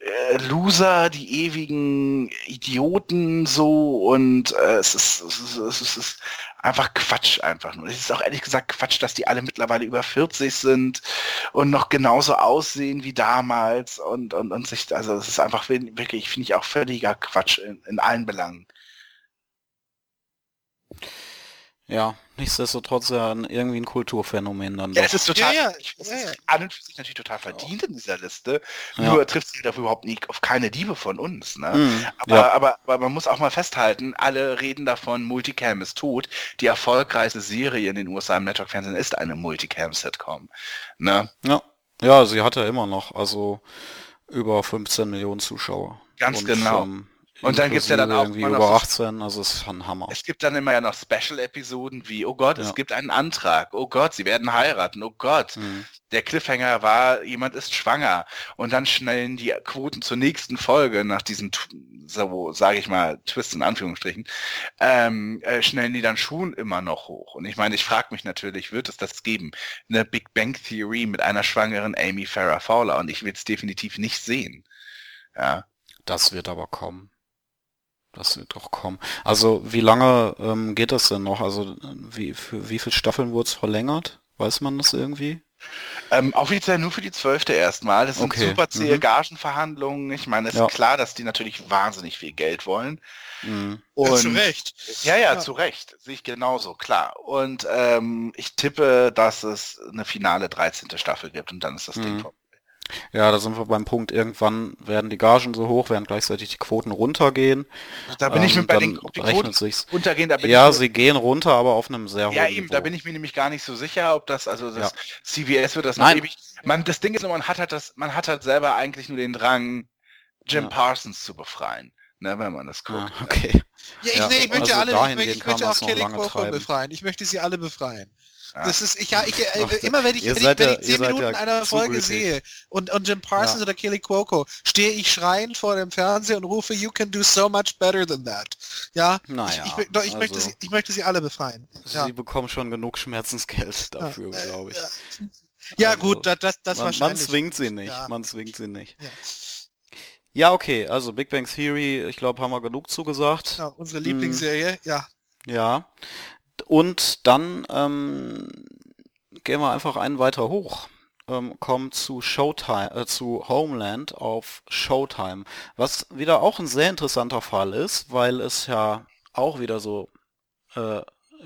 äh, Loser, die ewigen Idioten so und äh, es, ist, es, ist, es, ist, es ist einfach Quatsch einfach nur. Es ist auch ehrlich gesagt Quatsch, dass die alle mittlerweile über 40 sind und noch genauso aussehen wie damals und, und, und sich, also es ist einfach wirklich, finde ich auch völliger Quatsch in, in allen Belangen. Ja, nichtsdestotrotz ja irgendwie ein Kulturphänomen dann Ja, doch. es ist total, Ja, ja, ich, es ja, ist ja. an und für sich natürlich total verdient in dieser Liste. Ja. Nur trifft sich dafür überhaupt nie auf keine Liebe von uns. Ne? Mhm, Aber, ja. aber, aber man muss auch mal festhalten, alle reden davon, Multicam ist tot. Die erfolgreichste Serie in den USA im Network-Fernsehen ist eine Multicam-Sitcom. Ne? Ja. ja, sie hat ja immer noch, also über 15 Millionen Zuschauer. Ganz genau. Und dann gibt's ja dann auch irgendwie über so- 18, also es ist ein Hammer. Es gibt dann immer ja noch Special-Episoden wie, oh Gott, Ja. es gibt einen Antrag, oh Gott, sie werden heiraten, oh Gott. Mhm. Der Cliffhanger war, jemand ist schwanger. Und dann schnellen die Quoten zur nächsten Folge nach diesem, so sage ich mal, Twist in Anführungsstrichen, ähm, äh, schnellen die dann schon immer noch hoch. Und ich meine, ich frage mich natürlich, wird es das geben? Eine Big Bang Theory mit einer schwangeren Amy Farrah Fowler und ich will es definitiv nicht sehen. Ja. Das wird aber kommen. Das wird doch kommen. Also wie lange ähm, geht das denn noch? Also wie, für wie viele Staffeln wurde es verlängert? Weiß man das irgendwie? Ähm, offiziell nur für die zwölfte erstmal. Das sind Okay, super zähe mhm. Gagenverhandlungen. Ich meine, es Ja. ist klar, dass die natürlich wahnsinnig viel Geld wollen. Mhm. Und Ja, zu Recht. Ja, ja, Ja. zu Recht. Sehe ich genauso, klar. Und ähm, ich tippe, dass es eine finale 13. Staffel gibt und dann ist das Ding Mhm. vorbei. Ja, da sind wir beim Punkt, irgendwann werden die Gagen so hoch, während gleichzeitig die Quoten runtergehen. Da bin ich Ähm, mir bei dann den Quoten sich's. runtergehen, da bin Ja, ich sie gehen runter, aber auf einem sehr hohen ja eben, da Niveau. bin ich mir nämlich gar nicht so sicher, ob das, also das Ja. CVS wird das noch Nein. ewig. Man, das Ding ist, nur, man hat halt das, man hat halt selber eigentlich nur den Drang, Jim Ja. Parsons zu befreien, ne, wenn man das guckt. Ah, okay. Ja, ich, Ja, nee, ich möchte also alle, ich, möchte- ich möchte auch Kelly befreien. Ich möchte sie alle befreien. Ja. Das ist, ich, ja, ich, äh, Ach, da- immer wenn ich, wenn ich, wenn ja- ich zehn Minuten ja einer Folge gütig. sehe und, und Jim Parsons oder Kelly Cuoco, stehe ich schreiend vor dem Fernseher und rufe, you can do so much better than that. Ja, Naja, ich, ich, ich, möchte also- sie, ich möchte sie alle befreien. Sie bekommen schon genug Schmerzensgeld dafür, äh, glaube ich. ja. Also, gut, das, das, das man, man wahrscheinlich. zwingt sie nicht, Ja. man zwingt sie nicht. Ja. Okay, also Big Bang Theory, ich glaube, haben wir genug zugesagt. Ja, unsere Hm. Lieblingsserie, ja. Ja. Und dann ähm, gehen wir einfach einen weiter hoch. Ähm, kommen zu Showtime, äh, zu Homeland auf Showtime. Was wieder auch ein sehr interessanter Fall ist, weil es ja auch wieder so, äh,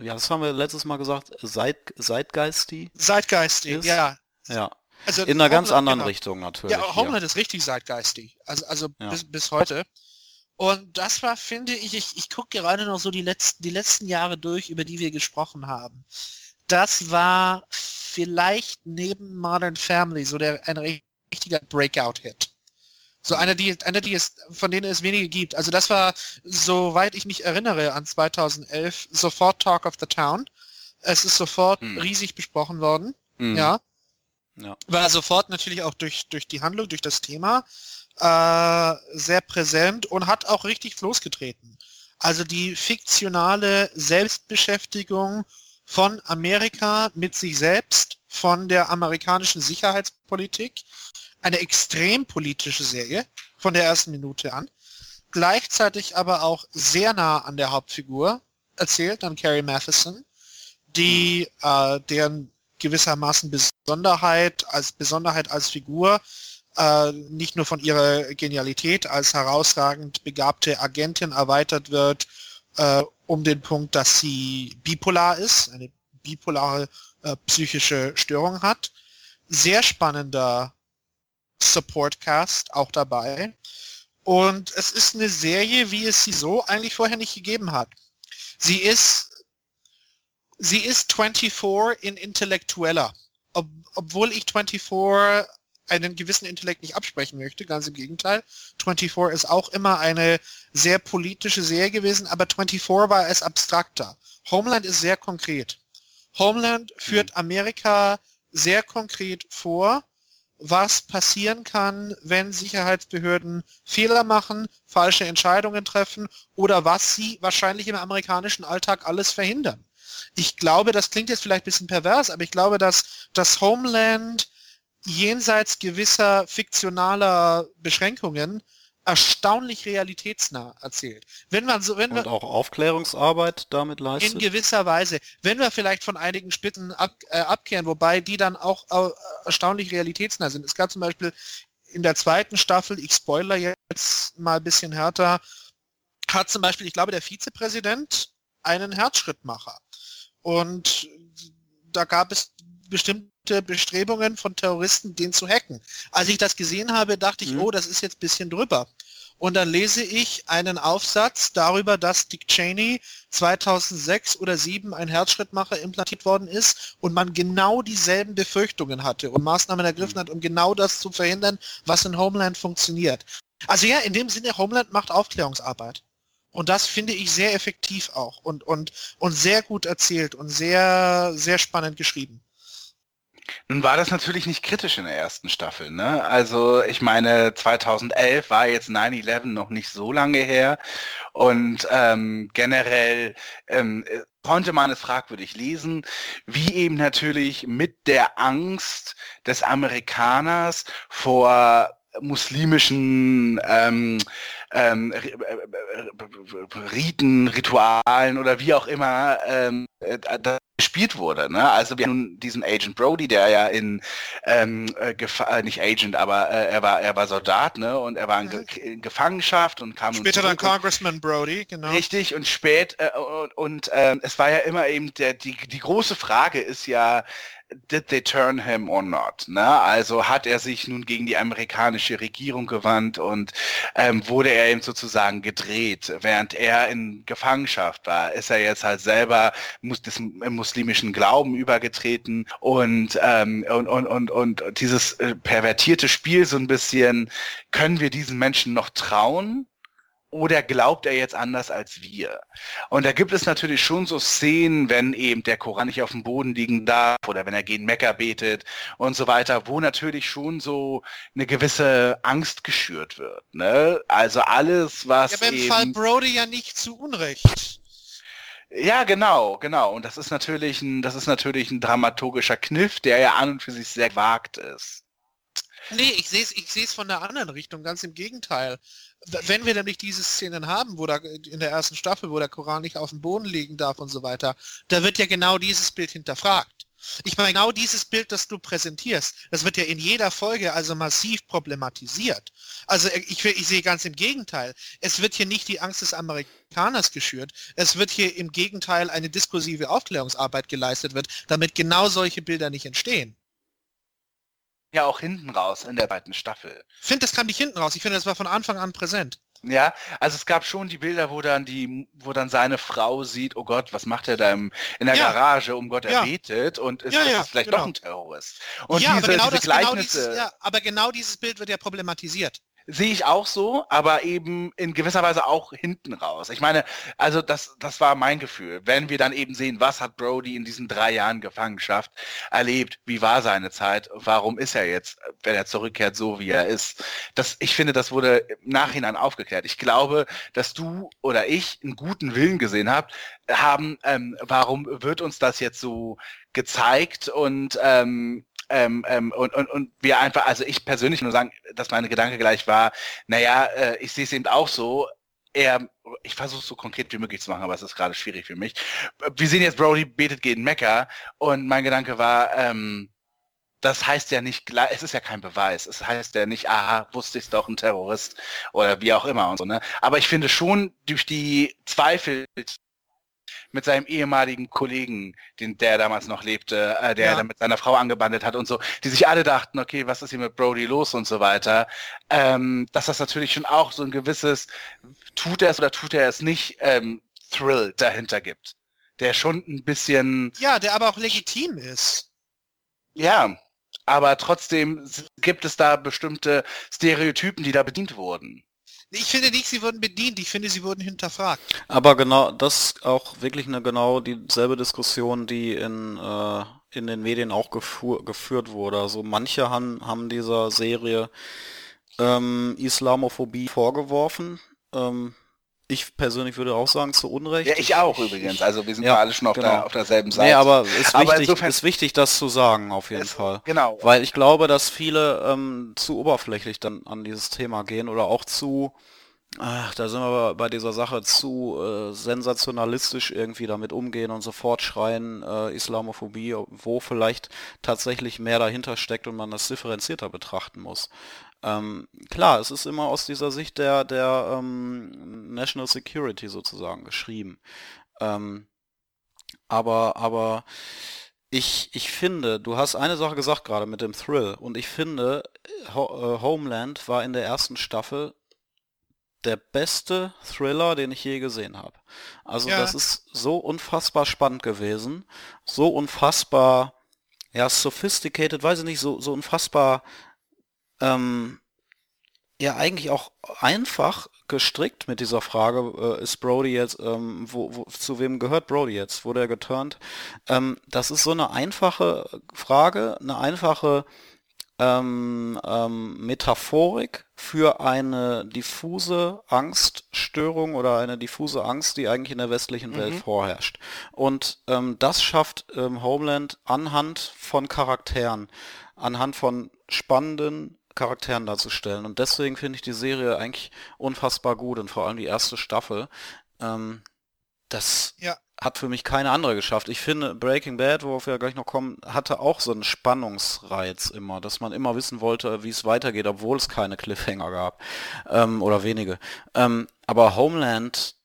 ja, das haben wir letztes Mal gesagt, Zeit, Zeitgeisty Zeitgeistig, Ist- ja. Ja. Also In einer ganz Homeland- anderen genau. Richtung natürlich. Ja, hier. Homeland ist richtig zeitgeistig. Also, also Ja. bis, bis heute. Und das war, finde ich, ich, ich gucke gerade noch so die letzten, die letzten Jahre durch, über die wir gesprochen haben. Das war vielleicht neben Modern Family so der ein richtiger Breakout-Hit. So einer, die, einer, die es, von denen es wenige gibt. Also das war, soweit ich mich erinnere, an 2011 sofort Talk of the Town. Es ist sofort Hm. riesig besprochen worden. Mhm. Ja Ja. war sofort natürlich auch durch, durch die Handlung, durch das Thema äh, sehr präsent und hat auch richtig losgetreten. Also die fiktionale Selbstbeschäftigung von Amerika mit sich selbst, von der amerikanischen Sicherheitspolitik, eine extrem politische Serie von der ersten Minute an, gleichzeitig aber auch sehr nah an der Hauptfigur erzählt, an Carrie Matheson, die äh, deren gewissermaßen Besonderheit als Besonderheit als Figur äh, nicht nur von ihrer Genialität als herausragend begabte Agentin erweitert wird, äh, um den Punkt, dass sie bipolar ist, eine bipolare äh, psychische Störung hat. Sehr spannender Support-Cast auch dabei. Und es ist eine Serie, wie es sie so eigentlich vorher nicht gegeben hat. Sie ist, sie ist 24 in intellektueller. Ob, obwohl ich 24 einen gewissen Intellekt nicht absprechen möchte, ganz im Gegenteil. 24 ist auch immer eine sehr politische Serie gewesen, aber 24 war es abstrakter. Homeland ist sehr konkret. Homeland führt Amerika sehr konkret vor, was passieren kann, wenn Sicherheitsbehörden Fehler machen, falsche Entscheidungen treffen oder was sie wahrscheinlich im amerikanischen Alltag alles verhindern. Ich glaube, das klingt jetzt vielleicht ein bisschen pervers, aber ich glaube, dass das Homeland jenseits gewisser fiktionaler Beschränkungen erstaunlich realitätsnah erzählt. Wenn man so, wenn Und wir auch Aufklärungsarbeit damit in leistet. gewisser Weise, wenn wir vielleicht von einigen Spitzen ab, äh, abkehren, wobei die dann auch äh, erstaunlich realitätsnah sind. Es gab zum Beispiel in der zweiten Staffel, ich spoiler jetzt mal ein bisschen härter, hat zum Beispiel, ich glaube, der Vizepräsident einen Herzschrittmacher. Und da gab es bestimmte Bestrebungen von Terroristen, den zu hacken. Als ich das gesehen habe, dachte ich, mhm. oh, das ist jetzt ein bisschen drüber. Und dann lese ich einen Aufsatz darüber, dass Dick Cheney 2006 oder 2007 ein Herzschrittmacher implantiert worden ist und man genau dieselben Befürchtungen hatte und Maßnahmen ergriffen mhm. hat, um genau das zu verhindern, was in Homeland funktioniert. Also ja, in dem Sinne, Homeland macht Aufklärungsarbeit. Und das finde ich sehr effektiv auch und, und, und sehr gut erzählt und sehr, sehr spannend geschrieben. Nun war das natürlich nicht kritisch in der ersten Staffel. Ne? Also ich meine, 2011 war jetzt 9-11 noch nicht so lange her und ähm, generell ähm, konnte man es fragwürdig lesen, wie eben natürlich mit der Angst des Amerikaners vor muslimischen ähm, ähm, Riten, Ritualen oder wie auch immer ähm, äh, gespielt wurde. Ne? Also wir haben diesen Agent Brody, der ja in ähm, äh, äh, nicht Agent, aber äh, er war er war Soldat, ne? Und er war in, Ge in Gefangenschaft und kam später dann Congressman Brody, genau. Richtig und spät äh, und, und äh, es war ja immer eben der die die große Frage ist ja did they turn him or not? Ne? Also hat er sich nun gegen die amerikanische Regierung gewandt und ähm, wurde er ihm sozusagen gedreht, während er in Gefangenschaft war, ist er jetzt halt selber mus des muslimischen Glauben übergetreten und, ähm, und, und, und, und dieses äh, pervertierte Spiel so ein bisschen, können wir diesen Menschen noch trauen? Oder glaubt er jetzt anders als wir? Und da gibt es natürlich schon so Szenen, wenn eben der Koran nicht auf dem Boden liegen darf oder wenn er gegen Mekka betet und so weiter, wo natürlich schon so eine gewisse Angst geschürt wird. Ne? Also alles, was. Ja, beim Fall Brody ja nicht zu Unrecht. Ja, genau, genau. Und das ist natürlich ein, das ist natürlich ein dramaturgischer Kniff, der ja an und für sich sehr gewagt ist. Nee, ich sehe es ich seh's von der anderen Richtung, ganz im Gegenteil. Wenn wir nämlich diese Szenen haben, wo da in der ersten Staffel, wo der Koran nicht auf dem Boden liegen darf und so weiter, da wird ja genau dieses Bild hinterfragt. Ich meine, genau dieses Bild, das du präsentierst, das wird ja in jeder Folge also massiv problematisiert. Also ich, ich sehe ganz im Gegenteil. Es wird hier nicht die Angst des Amerikaners geschürt. Es wird hier im Gegenteil eine diskursive Aufklärungsarbeit geleistet wird, damit genau solche Bilder nicht entstehen ja auch hinten raus in der zweiten Staffel. Ich finde, das kam nicht hinten raus. Ich finde, das war von Anfang an präsent. Ja, also es gab schon die Bilder, wo dann die, wo dann seine Frau sieht, oh Gott, was macht er da im, in der ja. Garage, um Gott, er ja. betet und ist, ja, ja, ist vielleicht genau. doch ein Terrorist. Und ja, diese, aber genau diese das, Gleichnisse, genau dieses, ja, aber genau dieses Bild wird ja problematisiert. Sehe ich auch so, aber eben in gewisser Weise auch hinten raus. Ich meine, also das, das war mein Gefühl. Wenn wir dann eben sehen, was hat Brody in diesen drei Jahren Gefangenschaft erlebt, wie war seine Zeit, warum ist er jetzt, wenn er zurückkehrt, so wie er ist. Das, ich finde, das wurde im Nachhinein aufgeklärt. Ich glaube, dass du oder ich einen guten Willen gesehen habt, haben, ähm, warum wird uns das jetzt so gezeigt und ähm, ähm, ähm, und, und, und wir einfach, also ich persönlich nur sagen, dass meine Gedanke gleich war, naja, äh, ich sehe es eben auch so, er, ich versuche es so konkret wie möglich zu machen, aber es ist gerade schwierig für mich. Wir sehen jetzt, Brody betet gegen Mecca und mein Gedanke war, ähm, das heißt ja nicht, es ist ja kein Beweis. Es heißt ja nicht, aha, wusste ich doch, ein Terrorist oder wie auch immer und so, ne? Aber ich finde schon durch die Zweifel, mit seinem ehemaligen Kollegen, den der damals noch lebte, äh, der ja. dann mit seiner Frau angebandelt hat und so, die sich alle dachten, okay, was ist hier mit Brody los und so weiter, ähm, dass das natürlich schon auch so ein gewisses, tut er es oder tut er es nicht, ähm, Thrill dahinter gibt. Der schon ein bisschen... Ja, der aber auch legitim ist. Ja, aber trotzdem gibt es da bestimmte Stereotypen, die da bedient wurden. Ich finde nicht, sie wurden bedient, ich finde, sie wurden hinterfragt. Aber genau, das ist auch wirklich eine genau dieselbe Diskussion, die in, äh, in den Medien auch geführt wurde. Also manche haben, haben dieser Serie ähm, Islamophobie vorgeworfen. Ähm, ich persönlich würde auch sagen, zu Unrecht. Ja, ich auch übrigens. Also wir sind ja, alle schon auf, genau. der, auf derselben Seite. Nee, aber es ist, aber wichtig, ist wichtig, das zu sagen, auf jeden es, Fall. Genau. Weil ich glaube, dass viele ähm, zu oberflächlich dann an dieses Thema gehen oder auch zu, ach, da sind wir bei dieser Sache zu äh, sensationalistisch irgendwie damit umgehen und sofort schreien äh, Islamophobie, wo vielleicht tatsächlich mehr dahinter steckt und man das differenzierter betrachten muss. Ähm, klar, es ist immer aus dieser Sicht der, der ähm, National Security sozusagen geschrieben. Ähm, Aber, aber ich, ich finde, du hast eine Sache gesagt gerade mit dem Thrill und ich finde, Ho äh, Homeland war in der ersten Staffel der beste Thriller, den ich je gesehen habe. Also Ja. das ist so unfassbar spannend gewesen, so unfassbar, ja, sophisticated, weiß ich nicht, so, so unfassbar, ähm, ja, eigentlich auch einfach gestrickt mit dieser Frage, äh, ist Brody jetzt, ähm, wo, wo, zu wem gehört Brody jetzt? Wurde er geturnt? Ähm, das ist so eine einfache Frage, eine einfache ähm, ähm, Metaphorik für eine diffuse Angststörung oder eine diffuse Angst, die eigentlich in der westlichen Welt vorherrscht. Und ähm, das schafft ähm, Homeland anhand von Charakteren, anhand von spannenden Charakteren darzustellen. Und deswegen finde ich die Serie eigentlich unfassbar gut und vor allem die erste Staffel. Ähm, das Ja. hat für mich keine andere geschafft. Ich finde, Breaking Bad, worauf wir gleich noch kommen, hatte auch so einen Spannungsreiz immer, dass man immer wissen wollte, wie es weitergeht, obwohl es keine Cliffhanger gab. Ähm, oder wenige. Ähm, aber Homeland,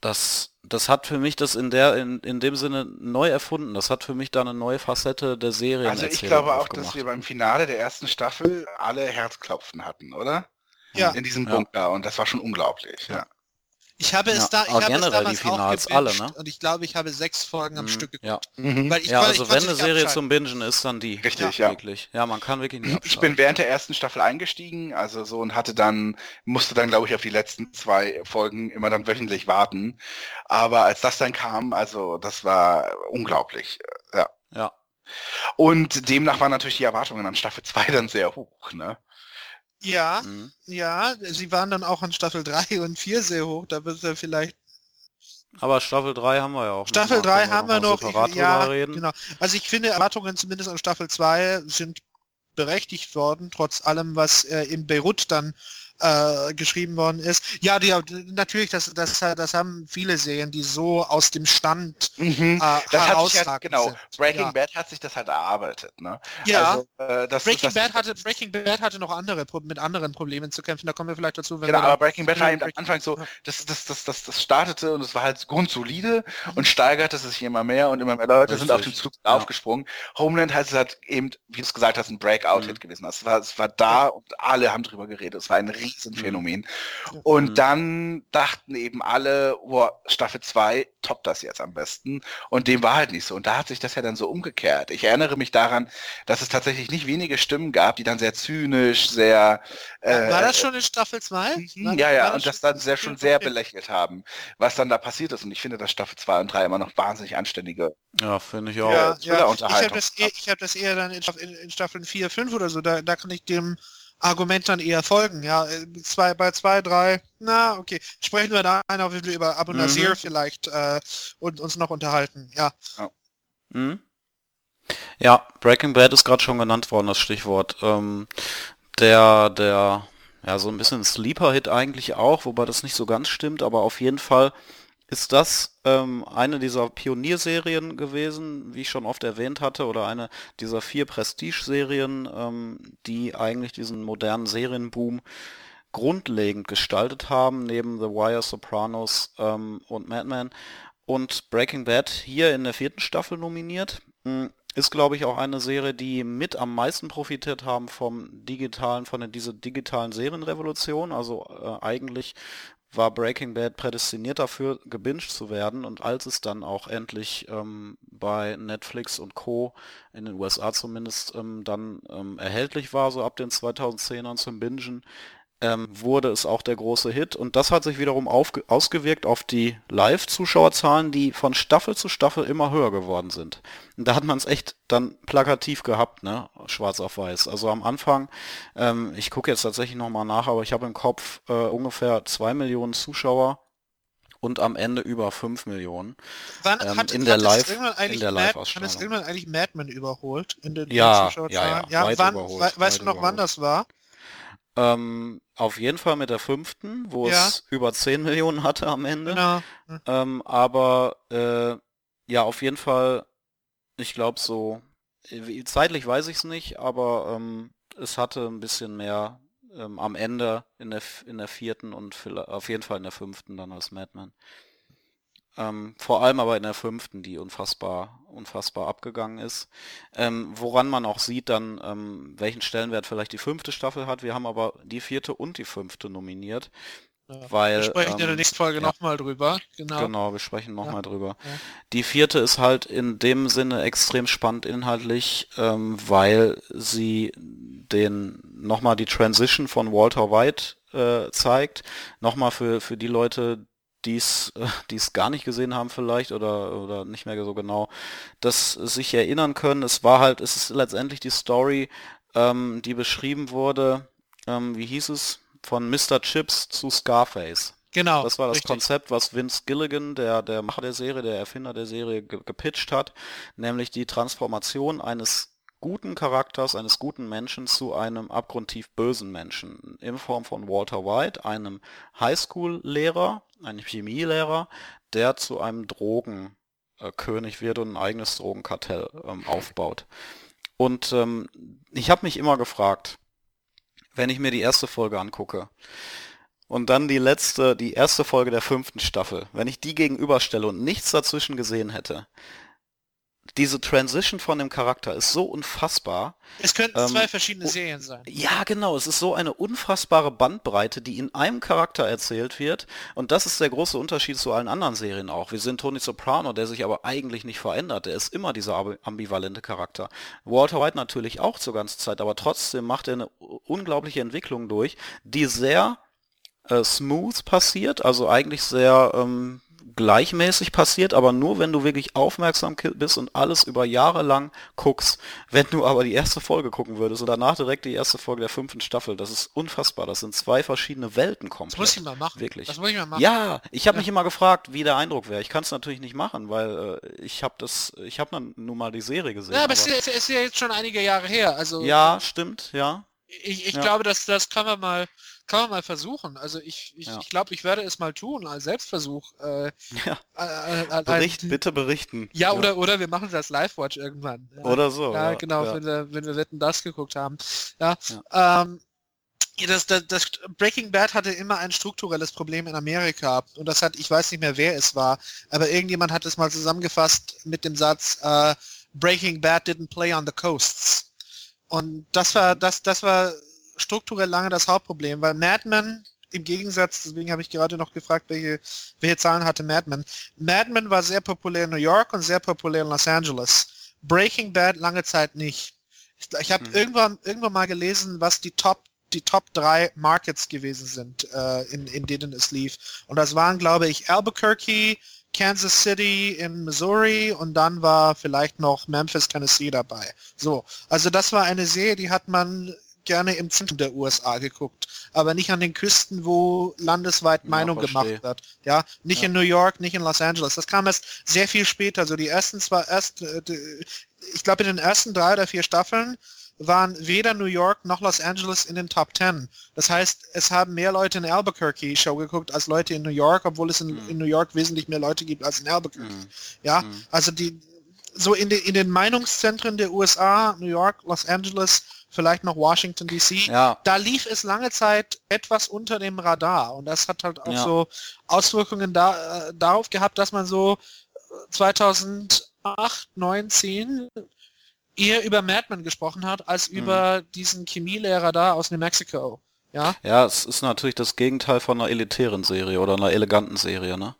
das, das hat für mich das in der, in, in dem Sinne neu erfunden. Das hat für mich da eine neue Facette der Serie. Also ich glaube auch, dass wir beim Finale der ersten Staffel alle Herzklopfen hatten, oder? Ja. In diesem Ja. Bunker und das war schon unglaublich. Ja. Ich habe es Ja, da, ich habe es damals die Finals auch alle, gebinged ne? und ich glaube, ich habe sechs Folgen am Mhm, Stück ja. geguckt. Mhm. Weil ich Ja, also ich wenn eine Serie zum Bingen ist, dann die. Richtig, ja. Wirklich. Ja, man kann wirklich nicht Ich bin während der ersten Staffel eingestiegen, also so und hatte dann, musste dann glaube ich auf die letzten zwei Folgen immer dann wöchentlich warten. Aber als das dann kam, also das war unglaublich. Ja. Ja. Und demnach waren natürlich die Erwartungen an Staffel 2 dann sehr hoch, ne? Ja, Mhm. ja, sie waren dann auch an Staffel 3 und 4 sehr hoch, da wird er vielleicht Aber Staffel 3 haben wir ja auch. Staffel noch mal. 3 Können haben wir noch, separat ich, ja, reden. genau. Also ich finde, Erwartungen zumindest an Staffel 2 sind berechtigt worden, trotz allem, was äh, in Beirut dann äh, geschrieben worden ist. Ja, die, natürlich, das, das, das haben viele Serien, die so aus dem Stand Mhm. äh, Das hat sich halt, genau, sind. Breaking ja. Bad hat sich das halt erarbeitet, ne? Ja, Also, äh, das, Breaking das, Bad hatte Breaking Bad hatte noch andere mit anderen Problemen zu kämpfen. Da kommen wir vielleicht dazu, wenn Genau, aber Breaking Bad war eben am Anfang so, das, das, das, das, das startete und es war halt grundsolide und steigerte sich immer mehr und immer mehr Leute sind auf den Richtig, Zug ja. aufgesprungen. Homeland heißt es halt eben, wie du es gesagt hast, ein Breakout-Hit Mhm. gewesen. Es war, es war da und alle haben drüber geredet. Es war ein Riesenphänomen. Ja. Und Mhm. dann dachten eben alle, oh, Staffel 2 toppt das jetzt am besten. Und dem war halt nicht so. Und da hat sich das ja dann so umgekehrt. Ich erinnere mich daran, dass es tatsächlich nicht wenige Stimmen gab, die dann sehr zynisch, sehr äh, war das schon in Staffel 2? Mhm, ja, ja, und das dann sehr schon sehr belächelt haben, was dann da passiert ist. Und ich finde, dass Staffel 2 und 3 immer noch wahnsinnig anständige. Ja, finde ich auch. Ja, ja. Ich habe das, eher- ich hab das eher dann in, in Staffeln 4, 5 oder so, da, da kann ich dem Argument dann eher folgen. Ja, äh, zwei, bei 2, 3, na, okay. Sprechen wir da einer über Abu Mhm. Nasir vielleicht äh, und uns noch unterhalten. Ja, Mhm. Ja, Breaking Bad ist gerade schon genannt worden, das Stichwort. Ähm, der, der, ja, so ein bisschen Sleeper-Hit eigentlich auch, wobei das nicht so ganz stimmt, aber auf jeden Fall ist das ähm, eine dieser Pionierserien gewesen, wie ich schon oft erwähnt hatte, oder eine dieser vier Prestige-Serien, ähm, die eigentlich diesen modernen Serienboom grundlegend gestaltet haben, neben The Wire, Sopranos ähm, und Mad Men. Und Breaking Bad hier in der vierten Staffel nominiert. Mm, Ist, glaube ich, auch eine Serie, die mit am meisten profitiert haben vom digitalen, von dieser digitalen Serienrevolution. Also äh, eigentlich war Breaking Bad prädestiniert dafür, gebinged zu werden. Und als es dann auch endlich ähm, bei Netflix und Co. in den USA zumindest ähm, dann ähm, erhältlich war, so ab den 2010ern zum Bingen, ähm, wurde es auch der große Hit. Und das hat sich wiederum ausgewirkt auf die Live-Zuschauerzahlen, die von Staffel zu Staffel immer höher geworden sind. Und da hat man es echt dann plakativ gehabt, ne? Schwarz auf weiß. Also am Anfang, ähm, ich gucke jetzt tatsächlich nochmal nach, aber ich habe im Kopf äh, ungefähr zwei Millionen Zuschauer und am Ende über 5 Millionen. Wann Ähm, hat, in der Live- irgendwann eigentlich in der Mad, hat es irgendwann eigentlich Mad Men überholt in den Ja, Zuschauerzahlen? ja, ja, weit wann, überholt, we- weißt du noch, wann überholt. das war? Ähm, auf jeden Fall mit der fünften, wo Ja. es über 10 Millionen hatte am Ende. Genau. Ähm, aber äh, ja, auf jeden Fall, ich glaube so, zeitlich weiß ich es nicht, aber ähm, es hatte ein bisschen mehr ähm, am Ende in der, in der vierten und auf jeden Fall in der fünften dann als Madman. Ähm, vor allem aber in der fünften, die unfassbar, unfassbar abgegangen ist. Ähm, woran man auch sieht dann, ähm, welchen Stellenwert vielleicht die fünfte Staffel hat. Wir haben aber die vierte und die fünfte nominiert. Ja. Weil, wir sprechen in der ähm, nächsten Folge ja. nochmal drüber. Genau. Genau, wir sprechen nochmal Ja. drüber. Ja. Die vierte ist halt in dem Sinne extrem spannend inhaltlich, ähm, weil sie den nochmal die Transition von Walter White äh, zeigt. Nochmal für, für die Leute, die es äh, die es gar nicht gesehen haben vielleicht oder, oder nicht mehr so genau, das sich erinnern können. Es war halt, es ist letztendlich die Story, ähm, die beschrieben wurde, ähm, wie hieß es, von Mr. Chips zu Scarface. Genau. Das war das richtig. Konzept, was Vince Gilligan, der, der Macher der Serie, der Erfinder der Serie, ge gepitcht hat, nämlich die Transformation eines guten Charakters, eines guten Menschen zu einem abgrundtief bösen Menschen in Form von Walter White, einem Highschool-Lehrer, einem Chemielehrer, der zu einem Drogenkönig wird und ein eigenes Drogenkartell ähm, aufbaut. Und ähm, ich habe mich immer gefragt, wenn ich mir die erste Folge angucke, und dann die letzte, die erste Folge der fünften Staffel, wenn ich die gegenüberstelle und nichts dazwischen gesehen hätte, diese Transition von dem Charakter ist so unfassbar. Es könnten ähm, zwei verschiedene Serien sein. Ja, genau, es ist so eine unfassbare Bandbreite, die in einem Charakter erzählt wird. Und das ist der große Unterschied zu allen anderen Serien auch. Wir sehen Tony Soprano, der sich aber eigentlich nicht verändert. Der ist immer dieser ambi- ambivalente Charakter. Walter White natürlich auch zur ganzen Zeit, aber trotzdem macht er eine unglaubliche Entwicklung durch, die sehr äh, smooth passiert, also eigentlich sehr ähm, gleichmäßig passiert, aber nur wenn du wirklich aufmerksam bist und alles über Jahre lang guckst. Wenn du aber die erste Folge gucken würdest und danach direkt die erste Folge der fünften Staffel, das ist unfassbar. Das sind zwei verschiedene Welten komplett. Das muss ich mal machen. Wirklich. Das muss ich mal machen. Ja, ich habe mich immer gefragt, wie der Eindruck wäre. Ich kann es natürlich nicht machen, weil äh, ich habe das, ich habe nun mal die Serie gesehen. Ja, aber es ist, ja- ist ja jetzt schon einige Jahre her. Also ja, stimmt, ja. ich, ich ja. glaube, dass das kann man mal kann man mal versuchen. Also ich ich, Ja. ich glaube, ich werde es mal tun als Selbstversuch. Äh, ja. äh, äh, Bericht, äh, bitte berichten. Ja, oder oder wir machen das Live-Watch irgendwann. Ja. Oder so. Ja, ja, genau, ja. Wenn, wir, wenn wir Wetten das geguckt haben. Ja. Ähm, ja, das, das, das Breaking Bad hatte immer ein strukturelles Problem in Amerika und das hat, ich weiß nicht mehr wer es war, aber irgendjemand hat es mal zusammengefasst mit dem Satz äh, Breaking Bad didn't play on the coasts. Und das war das das war strukturell lange das Hauptproblem, weil Mad Men im Gegensatz, deswegen habe ich gerade noch gefragt, welche, welche Zahlen hatte Mad Men. Mad Men war sehr populär in New York und sehr populär in Los Angeles. Breaking Bad lange Zeit nicht. Ich, ich habe Hm. irgendwann, irgendwann mal gelesen, was die Top die Top 3 Markets gewesen sind, äh, in, in denen es lief. Und das waren, glaube ich, Albuquerque, Kansas City in Missouri und dann war vielleicht noch Memphis, Tennessee dabei. So, also das war eine Serie, die hat man gerne im Zentrum der USA geguckt, aber nicht an den Küsten, wo landesweit Ja, Meinung verstehe. gemacht wird. Ja, nicht Ja. in New York, nicht in Los Angeles. Das kam erst sehr viel später. So die ersten zwei, erst, äh, ich glaube in den ersten drei oder vier Staffeln waren weder New York noch Los Angeles in den Top Ten. Das heißt, es haben mehr Leute in Albuquerque Show geguckt als Leute in New York, obwohl es in, Mhm. in New York wesentlich mehr Leute gibt als in Albuquerque. Mhm. Ja, Mhm. also die so in, den in den Meinungszentren der USA, New York, Los Angeles, vielleicht noch Washington DC, Ja, da lief es lange Zeit etwas unter dem Radar und das hat halt auch Ja. so Auswirkungen da, äh, darauf gehabt, dass man so äh, 2008, 9, 10 eher über Madman gesprochen hat, als Mhm. über diesen Chemielehrer da aus New Mexico. Ja, Ja, es ist natürlich das Gegenteil von einer elitären Serie oder einer eleganten Serie, ne?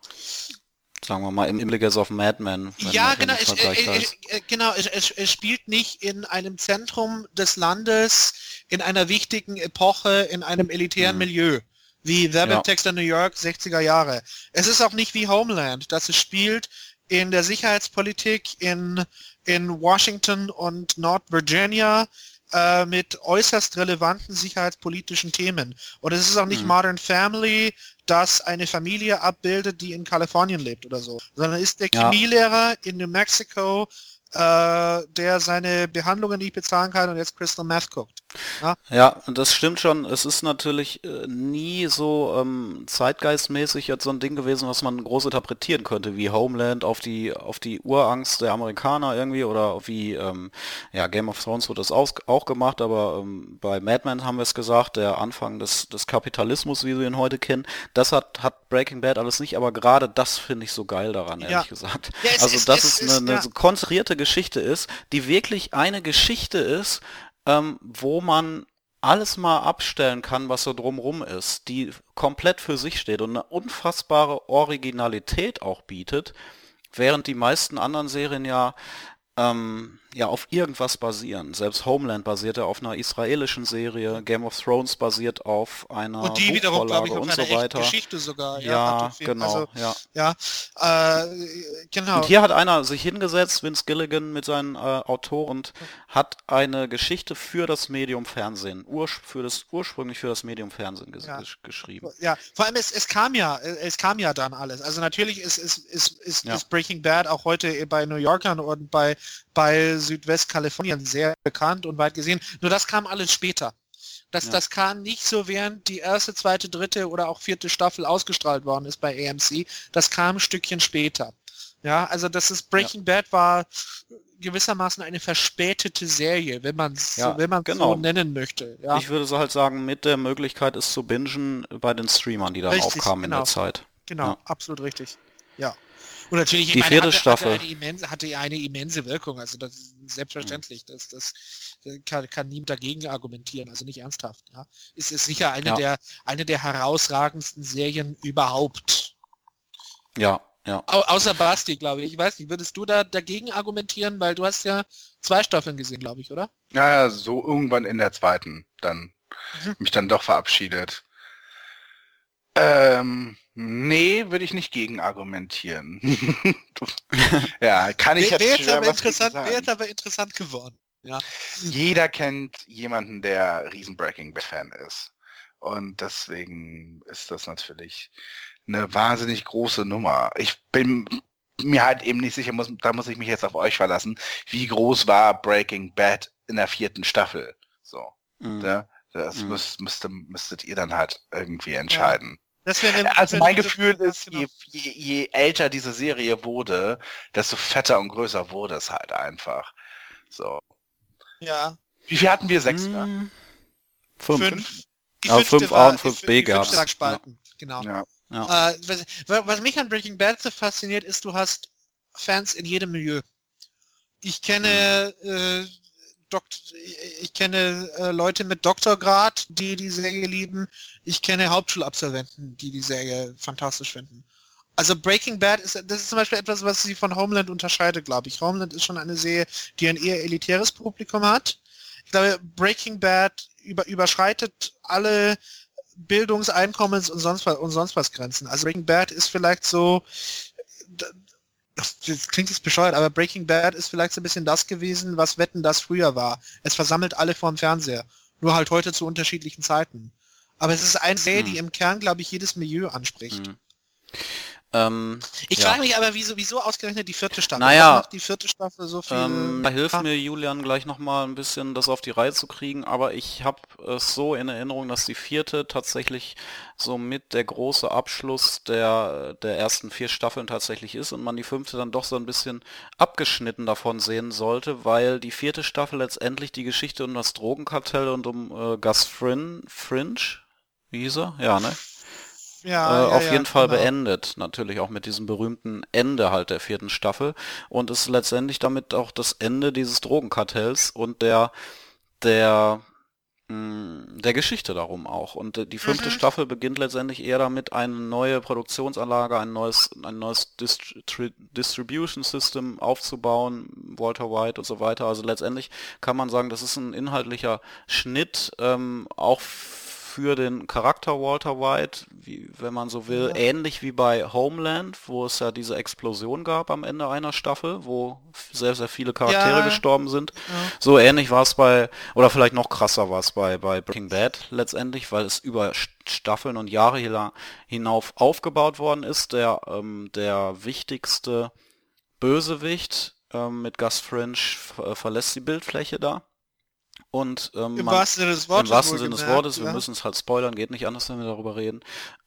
Sagen wir mal im Hinblick jetzt auf Mad Men. ja genau, der es, Vergleich da äh, ist. äh, genau es, es, es spielt nicht in einem Zentrum des Landes, in einer wichtigen Epoche, in einem elitären Mhm. Milieu, wie Werbung Ja. New York 60er Jahre. Es ist auch nicht wie Homeland, dass es spielt in der Sicherheitspolitik in, in Washington und Nord-Virginia äh, mit äußerst relevanten sicherheitspolitischen Themen. Und es ist auch nicht Mhm. Modern Family, das eine Familie abbildet, die in Kalifornien lebt oder so, sondern ist der Ja. Chemielehrer in New Mexico, äh, der seine Behandlungen nicht bezahlen kann und jetzt Crystal Meth guckt. Ja, Ja, das stimmt schon. Es ist natürlich äh, nie so ähm, zeitgeistmäßig jetzt so ein Ding gewesen, was man groß interpretieren könnte, wie Homeland auf die auf die Urangst der Amerikaner irgendwie oder wie ähm, ja Game of Thrones wurde das aus, auch gemacht, aber ähm, bei Mad Men haben wir es gesagt, der Anfang des des Kapitalismus, wie wir ihn heute kennen, das hat hat Breaking Bad alles nicht, aber gerade das finde ich so geil daran, ehrlich Ja. gesagt. Ja, also ist- dass es es eine, eine ja. so konstruierte Geschichte ist, die wirklich eine Geschichte ist, ähm, wo man alles mal abstellen kann, was so drumrum ist, die komplett für sich steht und eine unfassbare Originalität auch bietet, während die meisten anderen Serien ja ähm, ja auf irgendwas basieren. Selbst Homeland basierte auf einer israelischen Serie, Game of Thrones basiert auf einer Und die wiederum, glaube ich, auf und einer so weiter. Geschichte sogar. Ja, Battlefield. genau, Also, ja. ja, äh, genau. Und hier hat einer sich hingesetzt, Vince Gilligan mit seinen äh, Autoren, und hat eine Geschichte für das Medium Fernsehen, für das, ursprünglich für das Medium Fernsehen ges Ja. gesch- geschrieben. Ja, vor allem es, es kam ja, es kam ja dann alles. Also natürlich ist, ist, ist, ist, Ja. ist Breaking Bad auch heute bei New Yorkern und bei, bei Südwestkalifornien sehr bekannt und weit gesehen. Nur das kam alles später. Das, Ja. das kam nicht so, während die erste, zweite, dritte oder auch vierte Staffel ausgestrahlt worden ist bei AMC. Das kam ein Stückchen später. Ja, also das ist Breaking Bad war gewissermaßen eine verspätete Serie, wenn man es Ja, so, wenn man genau. so nennen möchte. Ja. Ich würde so halt sagen, mit der Möglichkeit, es zu bingen bei den Streamern, die Richtig, aufkamen in genau. der Zeit. Genau, Ja. absolut richtig. Ja. Und natürlich, ich Die meine, vierte hatte, Staffel. Hatte eine, immense, hatte eine immense Wirkung. Also das ist selbstverständlich. Das, das kann, kann niemand dagegen argumentieren. Also nicht ernsthaft. Ja. Es ist sicher eine Ja. der eine der herausragendsten Serien überhaupt. Ja, ja. Au außer Basti, glaube ich. Ich weiß nicht, würdest du da dagegen argumentieren, weil du hast ja zwei Staffeln gesehen, glaube ich, oder? Ja, ja, so irgendwann in der zweiten dann Mhm. mich dann doch verabschiedet. Ähm, nee, würde ich nicht gegen argumentieren. ja, kann ich Wäre jetzt schwer aber interessant, sagen. wäre jetzt aber interessant geworden. Ja. Jeder kennt jemanden, der riesen Breaking Bad Fan ist. Und deswegen ist das natürlich eine wahnsinnig große Nummer. Ich bin mir halt eben nicht sicher, muss, da muss ich mich jetzt auf euch verlassen, wie groß war Breaking Bad in der vierten Staffel? So, Mhm. ne? Das Mhm. müsst, müsste, müsstet ihr dann halt irgendwie entscheiden. Das wäre Also mein Gefühl ist, genau. je, je, je älter diese Serie wurde, desto fetter und größer wurde es halt einfach. So. Ja. Wie viel hatten wir? Sechs, ne? Mhm. Fünf. Fünf. Die Ja, fünfte 5a war- und die 5b fün- die gab's. fünfte lag Spalten. Genau. Ja. Ja. Äh, was, was mich an Breaking Bad so fasziniert, ist, du hast Fans in jedem Milieu. Ich kenne äh, Dokt ich kenne äh, Leute mit Doktorgrad, die die Serie lieben. Ich kenne Hauptschulabsolventen, die die Serie fantastisch finden. Also Breaking Bad ist das ist zum Beispiel etwas, was sie von Homeland unterscheidet, glaube ich. Homeland ist schon eine Serie, die ein eher elitäres Publikum hat. Ich glaube, Breaking Bad über, überschreitet alle Bildungs-, Einkommens- und sonst was, und sonst was Grenzen. Also Breaking Bad ist vielleicht so, das, das klingt jetzt bescheuert, aber Breaking Bad ist vielleicht so ein bisschen das gewesen, was Wetten das früher war. Es versammelt alle vorm Fernseher. Nur halt heute zu unterschiedlichen Zeiten. Aber es ist eine Serie, die Hm. im Kern, glaube ich, jedes Milieu anspricht. Mhm. Ähm, Ich ja. frage mich aber, wieso, wieso ausgerechnet die vierte Staffel? Naja, macht die vierte Staffel so viel? Ähm, da hilft mir Julian gleich nochmal ein bisschen das auf die Reihe zu kriegen, aber ich habe es so in Erinnerung, dass die vierte tatsächlich somit der große Abschluss der, der ersten vier Staffeln tatsächlich ist und man die fünfte dann doch so ein bisschen abgeschnitten davon sehen sollte, weil die vierte Staffel letztendlich die Geschichte um das Drogenkartell und um äh, Gus Frin Fringe, wie hieß er? Ja, ne? Ja, äh, ja, auf ja, jeden Fall genau. beendet. Natürlich auch mit diesem berühmten Ende halt der vierten Staffel. Und ist letztendlich damit auch das Ende dieses Drogenkartells und der, der, mh, der Geschichte darum auch. Und äh, die fünfte Mhm. Staffel beginnt letztendlich eher damit, eine neue Produktionsanlage, ein neues, ein neues Distri Distribution System aufzubauen, Walter White und so weiter. Also letztendlich kann man sagen, das ist ein inhaltlicher Schnitt, ähm, auch für den Charakter Walter White, wie, wenn man so will, Ja. ähnlich wie bei Homeland, wo es ja diese Explosion gab am Ende einer Staffel, wo sehr, sehr viele Charaktere Ja. gestorben sind. Ja. So ähnlich war es bei, oder vielleicht noch krasser war es bei, bei Breaking Bad letztendlich, weil es über St- Staffeln und Jahre hinauf aufgebaut worden ist. Der, ähm, der wichtigste Bösewicht ähm, mit Gus Fringe verlässt die Bildfläche da. Und ähm, Im man, wahrsten Sinne des Wortes. Im wahrsten Sinne des Wortes, wir ja. müssen es halt spoilern, geht nicht anders, wenn wir darüber reden.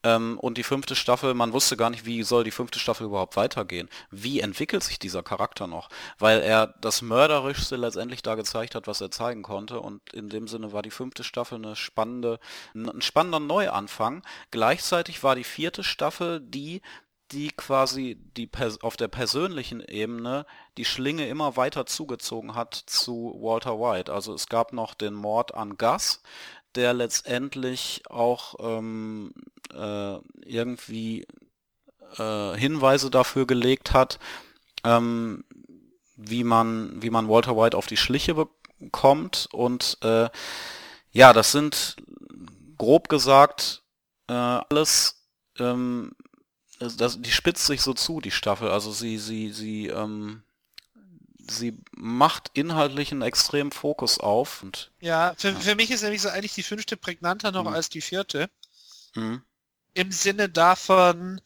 Ähm, und die fünfte Staffel, man wusste gar nicht, wie soll die fünfte Staffel überhaupt weitergehen. Wie entwickelt sich dieser Charakter noch? Weil er das Mörderischste letztendlich da gezeigt hat, was er zeigen konnte. Und in dem Sinne war die fünfte Staffel eine spannende, ein spannender Neuanfang. Gleichzeitig war die vierte Staffel die, die quasi die auf der persönlichen Ebene die Schlinge immer weiter zugezogen hat zu Walter White. Also es gab noch den Mord an Gus, der letztendlich auch ähm, äh, irgendwie äh, Hinweise dafür gelegt hat, ähm, wie man wie man Walter White auf die Schliche bekommt und äh, ja, das sind grob gesagt äh, alles ähm, also das, die spitzt sich so zu, die Staffel. Also sie, sie, sie, ähm, sie macht inhaltlich einen extremen Fokus auf. Und, Ja, für, für mich ist nämlich so eigentlich die fünfte prägnanter noch Mhm. als die vierte. mh, Im Sinne davon,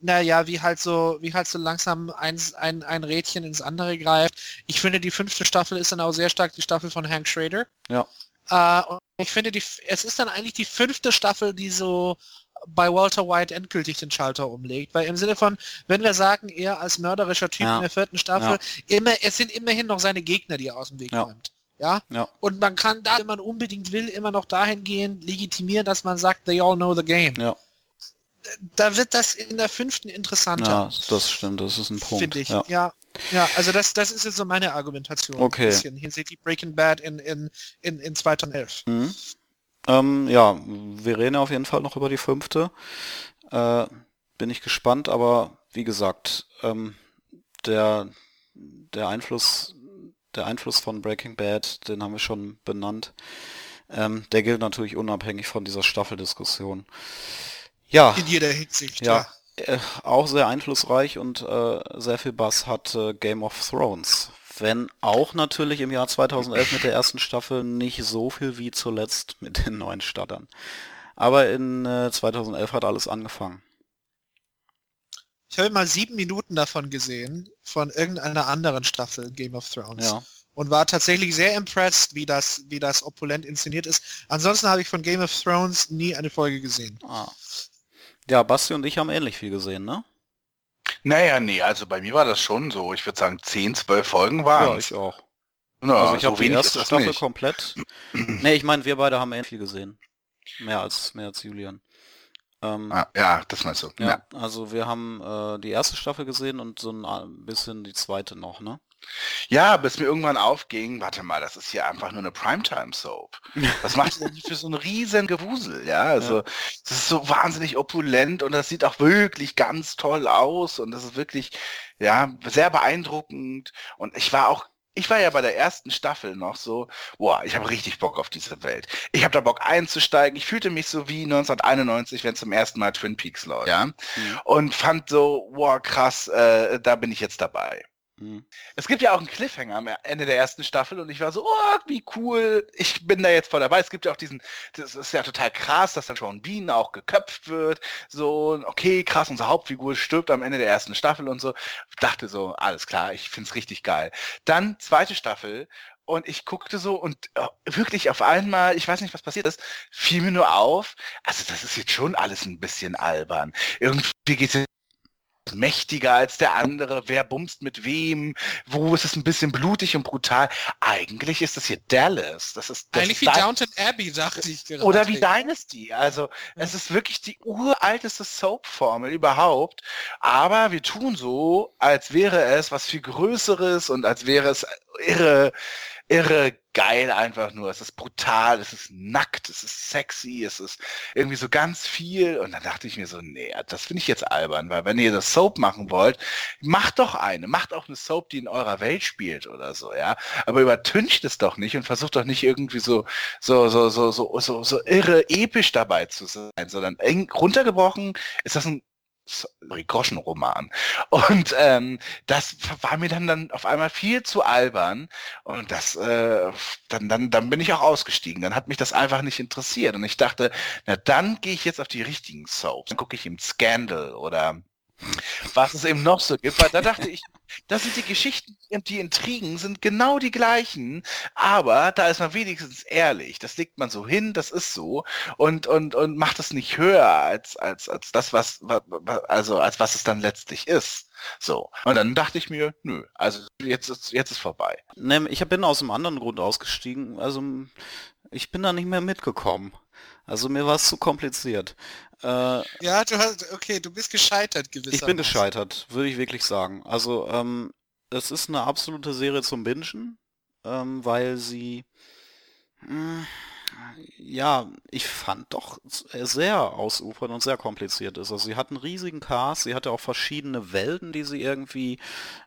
naja, wie halt so, wie halt so langsam ein, ein, ein Rädchen ins andere greift. Ich finde, die fünfte Staffel ist dann auch sehr stark die Staffel von Hank Schrader. ja, Äh, und ich finde, die, es ist dann eigentlich die fünfte Staffel, die so bei Walter White endgültig den Schalter umlegt. Weil im Sinne von, wenn wir sagen, er als mörderischer Typ Ja. in der vierten Staffel, immer, es sind immerhin noch seine Gegner, die er aus dem Weg Ja. räumt. Ja? ja, Und man kann da, wenn man unbedingt will, immer noch dahingehend legitimieren, dass man sagt, they all know the game. ja, Da wird das in der fünften interessanter. ja, das stimmt, das ist ein Punkt. Finde ich. Ja. Ja. ja. also das, das ist jetzt so meine Argumentation. Okay. Ein bisschen hinsichtlich Breaking Bad in, in, in, in 2011. Mhm. Ähm, ja, wir reden auf jeden Fall noch über die fünfte. Äh, bin ich gespannt, aber wie gesagt, ähm, der, der Einfluss, der Einfluss von Breaking Bad, den haben wir schon benannt. Ähm, der gilt natürlich unabhängig von dieser Staffeldiskussion. Ja, In jeder Hinsicht. ja, äh, auch sehr einflussreich und äh, sehr viel Bass hat äh, Game of Thrones. Wenn auch natürlich im Jahr 2011 mit der ersten Staffel nicht so viel wie zuletzt mit den neuen Stattern. Aber in äh, 2011 hat alles angefangen. Ich habe mal sieben Minuten davon gesehen, von irgendeiner anderen Staffel Game of Thrones. Ja. Und war tatsächlich sehr impressed, wie das, wie das opulent inszeniert ist. Ansonsten habe ich von Game of Thrones nie eine Folge gesehen. Ah. Ja, Basti und ich haben ähnlich viel gesehen, ne? Naja, nee, also bei mir war das schon so. Ich würde sagen, 10, 12 Folgen Ja, waren ich auch. Ja, also ich so habe die erste Staffel nicht. komplett. nee, ich meine, wir beide haben ähnlich viel gesehen. Mehr als mehr als Julian. Ähm, Ah, ja, das meinst du. Ja, Ja. also wir haben äh, die erste Staffel gesehen und so ein bisschen die zweite noch, ne? Ja, bis mir irgendwann aufging, warte mal, das ist hier einfach nur eine Primetime-Soap. Was macht denn für so einen riesen Gewusel? Ja, also das ist so wahnsinnig opulent und das sieht auch wirklich ganz toll aus und das ist wirklich, ja, sehr beeindruckend. Und ich war auch ich war ja bei der ersten Staffel noch so, boah, ich habe richtig Bock auf diese Welt. Ich habe da Bock einzusteigen. Ich fühlte mich so wie 1991, wenn zum ersten Mal Twin Peaks läuft, ja. Mhm. Und fand so, boah, krass, äh, da bin ich jetzt dabei. Mhm. Es gibt ja auch einen Cliffhanger am Ende der ersten Staffel und ich war so, oh, wie cool, ich bin da jetzt voll dabei. Es gibt ja auch diesen, das ist ja total krass, dass dann Sean Bean auch geköpft wird. So, okay, krass, unsere Hauptfigur stirbt am Ende der ersten Staffel und so. Dachte so, alles klar, ich find's richtig geil. Dann zweite Staffel und ich guckte so und äh, wirklich auf einmal, ich weiß nicht, was passiert ist, fiel mir nur auf, also das ist jetzt schon alles ein bisschen albern. Irgendwie geht's mächtiger als der andere, wer bumst mit wem, wo ist es ein bisschen blutig und brutal. Eigentlich ist das hier Dallas. Das ist das Eigentlich ist wie Di- Downton Abbey, dachte ich gerade. oder wie Dynasty. Also es ist wirklich die uralteste Soap-Formel überhaupt. Aber wir tun so, als wäre es was viel Größeres und als wäre es irre, irre geil einfach nur. Es ist brutal, es ist nackt, es ist sexy, es ist irgendwie so ganz viel. Und dann dachte ich mir so, nee, das finde ich jetzt albern, weil wenn ihr das Soap machen wollt, macht doch eine, macht auch eine Soap, die in eurer Welt spielt oder so, ja. Aber übertüncht es doch nicht und versucht doch nicht irgendwie so, so, so, so, so, so, so irre episch dabei zu sein, sondern eng runtergebrochen ist das ein Groschenroman. Und ähm, das war mir dann, dann auf einmal viel zu albern. Und das, äh, dann, dann, dann bin ich auch ausgestiegen. Dann hat mich das einfach nicht interessiert. Und ich dachte, na dann gehe ich jetzt auf die richtigen Soaps. Dann gucke ich im Scandal oder was es eben noch so gibt, weil da dachte ich, das sind die Geschichten und die Intrigen sind genau die gleichen, aber da ist man wenigstens ehrlich. Das legt man so hin, das ist so und und und macht es nicht höher als als als das was also als was es dann letztlich ist. So. Und dann dachte ich mir, nö, also jetzt ist jetzt ist vorbei. Ne, ich bin aus einem anderen Grund ausgestiegen. Also ich bin da nicht mehr mitgekommen. Also mir war es zu kompliziert. Äh, ja, du hast, okay, du bist gescheitert gewissermaßen. Ich bin gescheitert, würde ich wirklich sagen. Also ähm, es ist eine absolute Serie zum Bingen, ähm, weil sie mh, hm, ja, ich fand doch sehr ausufernd und sehr kompliziert ist. Also sie hat einen riesigen Cast, sie hatte auch verschiedene Welten, die sie irgendwie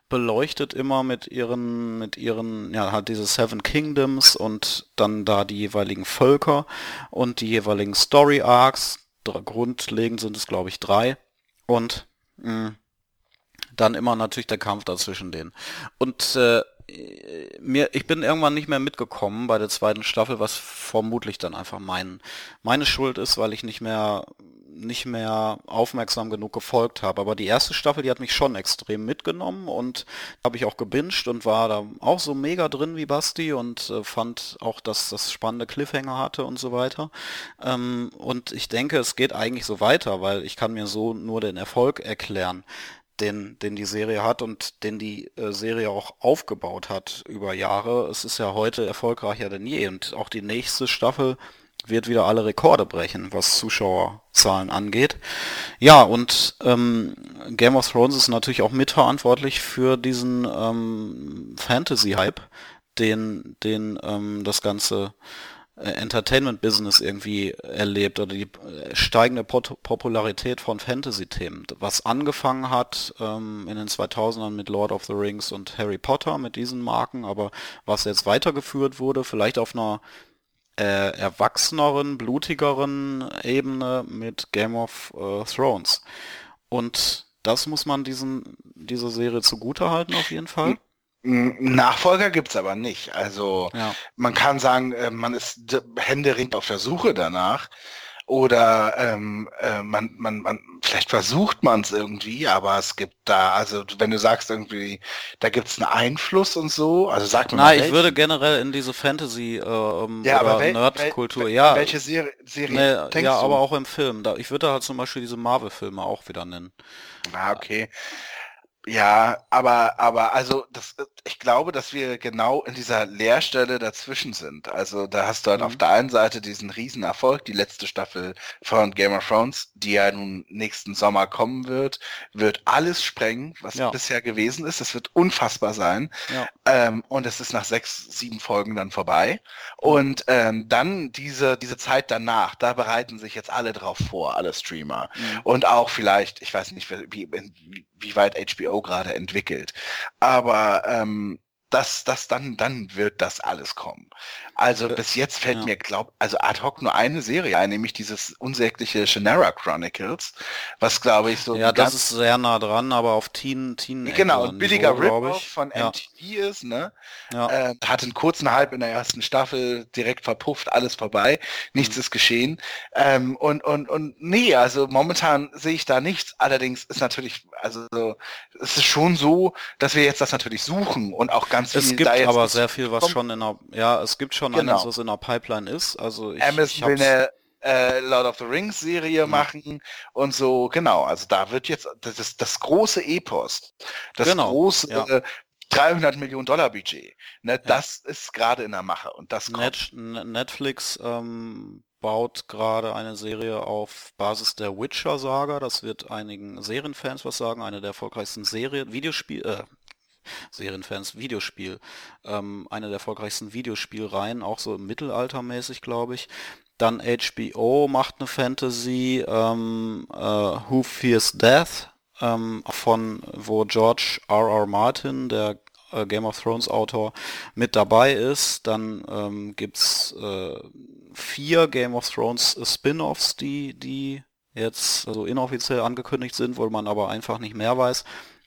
beleuchtet immer mit ihren, mit ihren, ja, halt diese Seven Kingdoms und dann da die jeweiligen Völker und die jeweiligen Story Arcs. Grundlegend sind es, glaube ich, drei. Und mh, hm, dann immer natürlich der Kampf dazwischen denen. Und äh, mir, ich bin irgendwann nicht mehr mitgekommen bei der zweiten Staffel, was vermutlich dann einfach mein, meine Schuld ist, weil ich nicht mehr nicht mehr aufmerksam genug gefolgt habe. Aber die erste Staffel, die hat mich schon extrem mitgenommen und habe ich auch gebinged und war da auch so mega drin wie Basti und äh, fand auch, dass das spannende Cliffhanger hatte und so weiter. Ähm, und ich denke, es geht eigentlich so weiter, weil ich kann mir so nur den Erfolg erklären den, den die Serie hat und den die äh, Serie auch aufgebaut hat über Jahre. Es ist ja heute erfolgreicher denn je und auch die nächste Staffel wird wieder alle Rekorde brechen, was Zuschauerzahlen angeht. Ja, und ähm, Game of Thrones ist natürlich auch mitverantwortlich für diesen ähm, Fantasy-Hype, den, den ähm, das Ganze Entertainment-Business irgendwie erlebt oder die äh, steigende Popularität von Fantasy-Themen, was angefangen hat ähm, in den 2000ern mit Lord of the Rings und Harry Potter mit diesen Marken, aber was jetzt weitergeführt wurde, vielleicht auf einer äh, erwachseneren, blutigeren Ebene mit Game of äh, Thrones. Und das muss man diesen, dieser Serie zugutehalten auf jeden Fall. Nachfolger gibt's aber nicht. Also ja. man kann sagen, äh, man ist händeringend auf der Suche danach. Oder ähm, äh, man, man, man, vielleicht versucht man es irgendwie, aber es gibt da, also wenn du sagst irgendwie, da gibt's einen Einfluss und so, also sag mir Nein, ich würde generell in diese Fantasy äh, ja, oder Nerd-Kultur, ja. Welche Serie, Serie nee, Ja, du? aber auch im Film. Da, ich würde da halt zum Beispiel diese Marvel-Filme auch wieder nennen. Ah, okay. Ja, aber, aber also das, ich glaube, dass wir genau in dieser Leerstelle dazwischen sind. Also da hast du halt mhm. auf der einen Seite diesen Riesenerfolg, die letzte Staffel von Game of Thrones, die ja nun nächsten Sommer kommen wird, wird alles sprengen, was ja. bisher gewesen ist. Das wird unfassbar sein. Ja. Ähm, und es ist nach sechs, sieben Folgen dann vorbei. Und ähm, dann diese, diese Zeit danach, da bereiten sich jetzt alle drauf vor, alle Streamer. Mhm. Und auch vielleicht, ich weiß nicht, wie, wie, wie weit HBO gerade entwickelt. Aber ähm, um, das, das dann, dann wird das alles kommen. Also bis jetzt fällt ja. mir, glaub, also ad hoc nur eine Serie ein, nämlich dieses unsägliche Shannara Chronicles, was glaube ich so. Ja, das ist sehr nah dran, aber auf Teen, Teen. Genau, ein billiger Rip von ja. MTV ist, ne? Ja. Äh, hatte einen kurzen Hype in der ersten Staffel, direkt verpufft, alles vorbei, nichts mhm. ist geschehen. Ähm, und, und, und nee, also momentan sehe ich da nichts. Allerdings ist natürlich, also es ist schon so, dass wir jetzt das natürlich suchen und auch ganz viel. Es gibt aber sehr viel, was kommt. schon in der, ja, es gibt schon genau. eines, was in der Pipeline ist. Also ich, Amazon ich will eine äh, Lord of the Rings Serie mhm. machen und so, genau. Also da wird jetzt das, ist das große Epos, das genau. große ja. äh, 300 Millionen Dollar Budget. Ne, ja. Das ist gerade in der Mache und das kommt. Net Netflix ähm, baut gerade eine Serie auf Basis der Witcher-Saga. Das wird einigen Serienfans was sagen. Eine der erfolgreichsten Serien, Videospiel, äh, Serienfans, Videospiel. Ähm, eine der erfolgreichsten Videospielreihen, auch so mittelaltermäßig, glaube ich. Dann HBO macht eine Fantasy, ähm, äh, Who Fears Death, ähm, von wo George R. R. Martin, der äh, Game of Thrones Autor, mit dabei ist. Dann ähm, gibt's äh, vier Game of Thrones Spin-offs, die, die jetzt also inoffiziell angekündigt sind, wo man aber einfach nicht mehr weiß.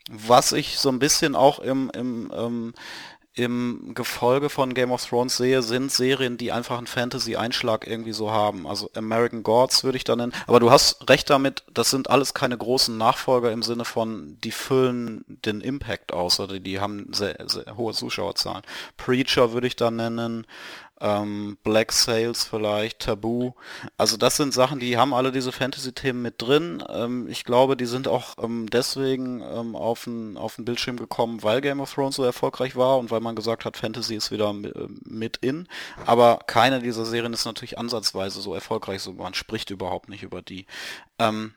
Was ich so ein bisschen auch im, im, ähm, im Gefolge von Game of Thrones sehe, sind Serien, die einfach einen Fantasy-Einschlag irgendwie so haben. Also American Gods würde ich da nennen. Aber du hast recht damit, das sind alles keine großen Nachfolger im Sinne von, die füllen den Impact aus oder die haben sehr, sehr hohe Zuschauerzahlen. Preacher würde ich da nennen ähm, Black Sails vielleicht, Tabu. Also das sind Sachen, die haben alle diese Fantasy-Themen mit drin. Ähm, ich glaube, die sind auch ähm, deswegen ähm, auf den auf den Bildschirm gekommen, weil Game of Thrones so erfolgreich war und weil man gesagt hat, Fantasy ist wieder äh, mit in. Aber keine dieser Serien ist natürlich ansatzweise so erfolgreich, so man spricht überhaupt nicht über die. Ähm,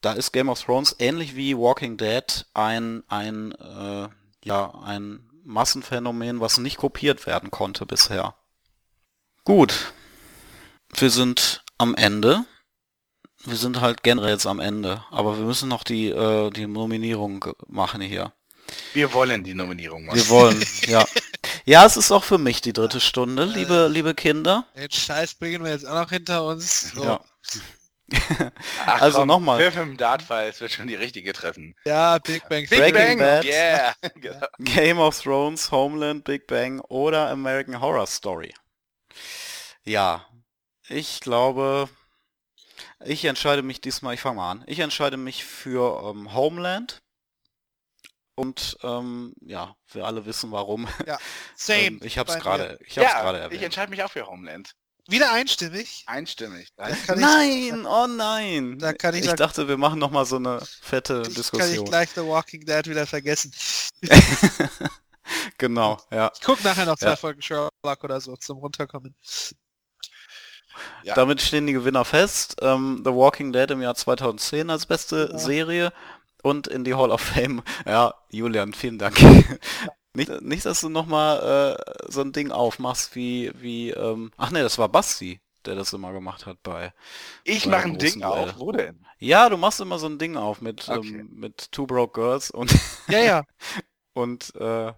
da ist Game of Thrones ähnlich wie Walking Dead ein ein äh, ja ein Massenphänomen, was nicht kopiert werden konnte bisher. Gut. Wir sind am Ende. Wir sind halt generell jetzt am Ende. Aber wir müssen noch die, äh, die Nominierung machen hier. Wir wollen die Nominierung machen. Wir wollen, ja. Ja, es ist auch für mich die dritte Stunde, liebe, liebe Kinder. Den Scheiß bringen wir jetzt auch noch hinter uns. So. Ja. Ach, also nochmal. Pfiff im Dartfall, es wird schon die richtige treffen. ja, Big Bang Big Breaking Bang, Bad. yeah. Game of Thrones, Homeland, Big Bang oder American Horror Story. Ja, ich glaube, ich entscheide mich diesmal, ich fange mal an, ich entscheide mich für ähm, Homeland. Und ähm, ja, wir alle wissen warum. Same. Ähm, ich habe es gerade, ich habe es gerade Ja, ich erwähnt. entscheide mich auch für Homeland. Wieder einstimmig. Einstimmig. Da kann ich, Nein, oh nein. Da kann ich ich sagen- dachte, wir machen noch mal so eine fette ich kann ich Diskussion. gleich The Walking Dead wieder vergessen. genau, ja. Ich guck nachher noch zwei Ja. Folgen Sherlock oder so zum Runterkommen. Ja. Damit stehen die Gewinner fest. Ähm, The Walking Dead im Jahr 2010 als beste Ja. Serie und in die Hall of Fame. Ja, Julian, vielen Dank. Nicht, nicht, dass du nochmal äh, so ein Ding aufmachst wie, wie ähm, ach nee, das war Basti, der das immer gemacht hat bei. Ich Bei mache ein Ding auf. Duell. Wo denn? Ja, du machst immer so ein Ding auf mit, Okay. ähm, mit Two Broke Girls und Ja, ja. und äh,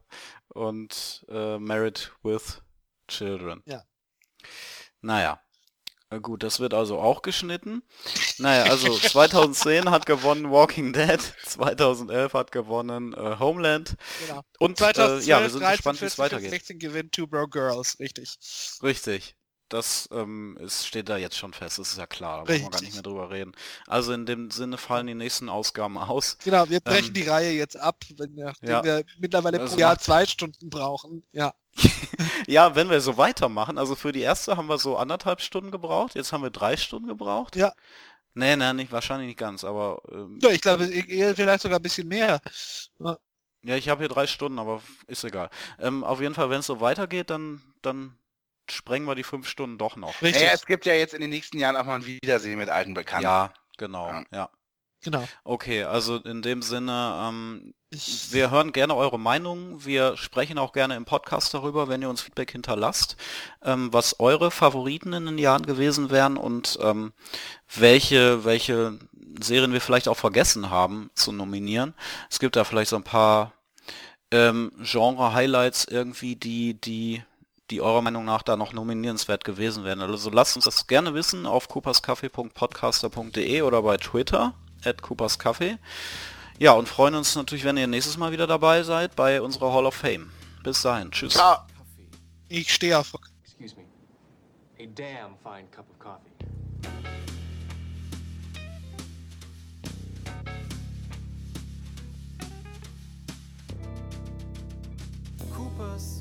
und äh, Married with Children. Ja. Naja. Gut, das wird also auch geschnitten. Naja, also 2010 hat gewonnen Walking Dead, 2011 hat gewonnen äh, Homeland genau. und 2012, äh, ja, wir sind 13, gespannt, wie es 14, weitergeht. 16 gewinnt Two Bro Girls, richtig. Richtig. Das ähm, ist, steht da jetzt schon fest, das ist ja klar, da brauchen wir gar nicht mehr drüber reden. Also in dem Sinne fallen die nächsten Ausgaben aus. Genau, wir brechen Ähm, die Reihe jetzt ab, wenn, nachdem ja. wir mittlerweile Das pro Jahr zwei Stunden brauchen. Ja. Ja, wenn wir so weitermachen, also für die erste haben wir so anderthalb Stunden gebraucht, jetzt haben wir drei Stunden gebraucht. Ja. Nee, nee, nicht, wahrscheinlich nicht ganz, aber ähm, ja, ich glaube, eher vielleicht sogar ein bisschen mehr. ja, ich habe hier drei Stunden, aber ist egal. Ähm, auf jeden Fall, wenn es so weitergeht, dann, dann sprengen wir die fünf Stunden doch noch. Richtig. Naja, es gibt ja jetzt in den nächsten Jahren auch mal ein Wiedersehen mit alten Bekannten. Ja, genau, Ja. ja. Genau. Okay, also in dem Sinne, ähm, Ich, wir hören gerne eure Meinung. Wir sprechen auch gerne im Podcast darüber, wenn ihr uns Feedback hinterlasst, ähm, was eure Favoriten in den Jahren gewesen wären und ähm, welche, welche Serien wir vielleicht auch vergessen haben zu nominieren. Es gibt da vielleicht so ein paar ähm, Genre-Highlights irgendwie, die, die, die eurer Meinung nach da noch nominierenswert gewesen wären. Also lasst uns das gerne wissen auf cooperscafé.podcaster.de oder bei Twitter at Coopers Café. Ja, und freuen uns natürlich, wenn ihr nächstes Mal wieder dabei seid bei unserer Hall of Fame. Bis dahin. Tschüss. Ja, ich stehe auf. Excuse me. A damn fine cup of coffee. Cooper's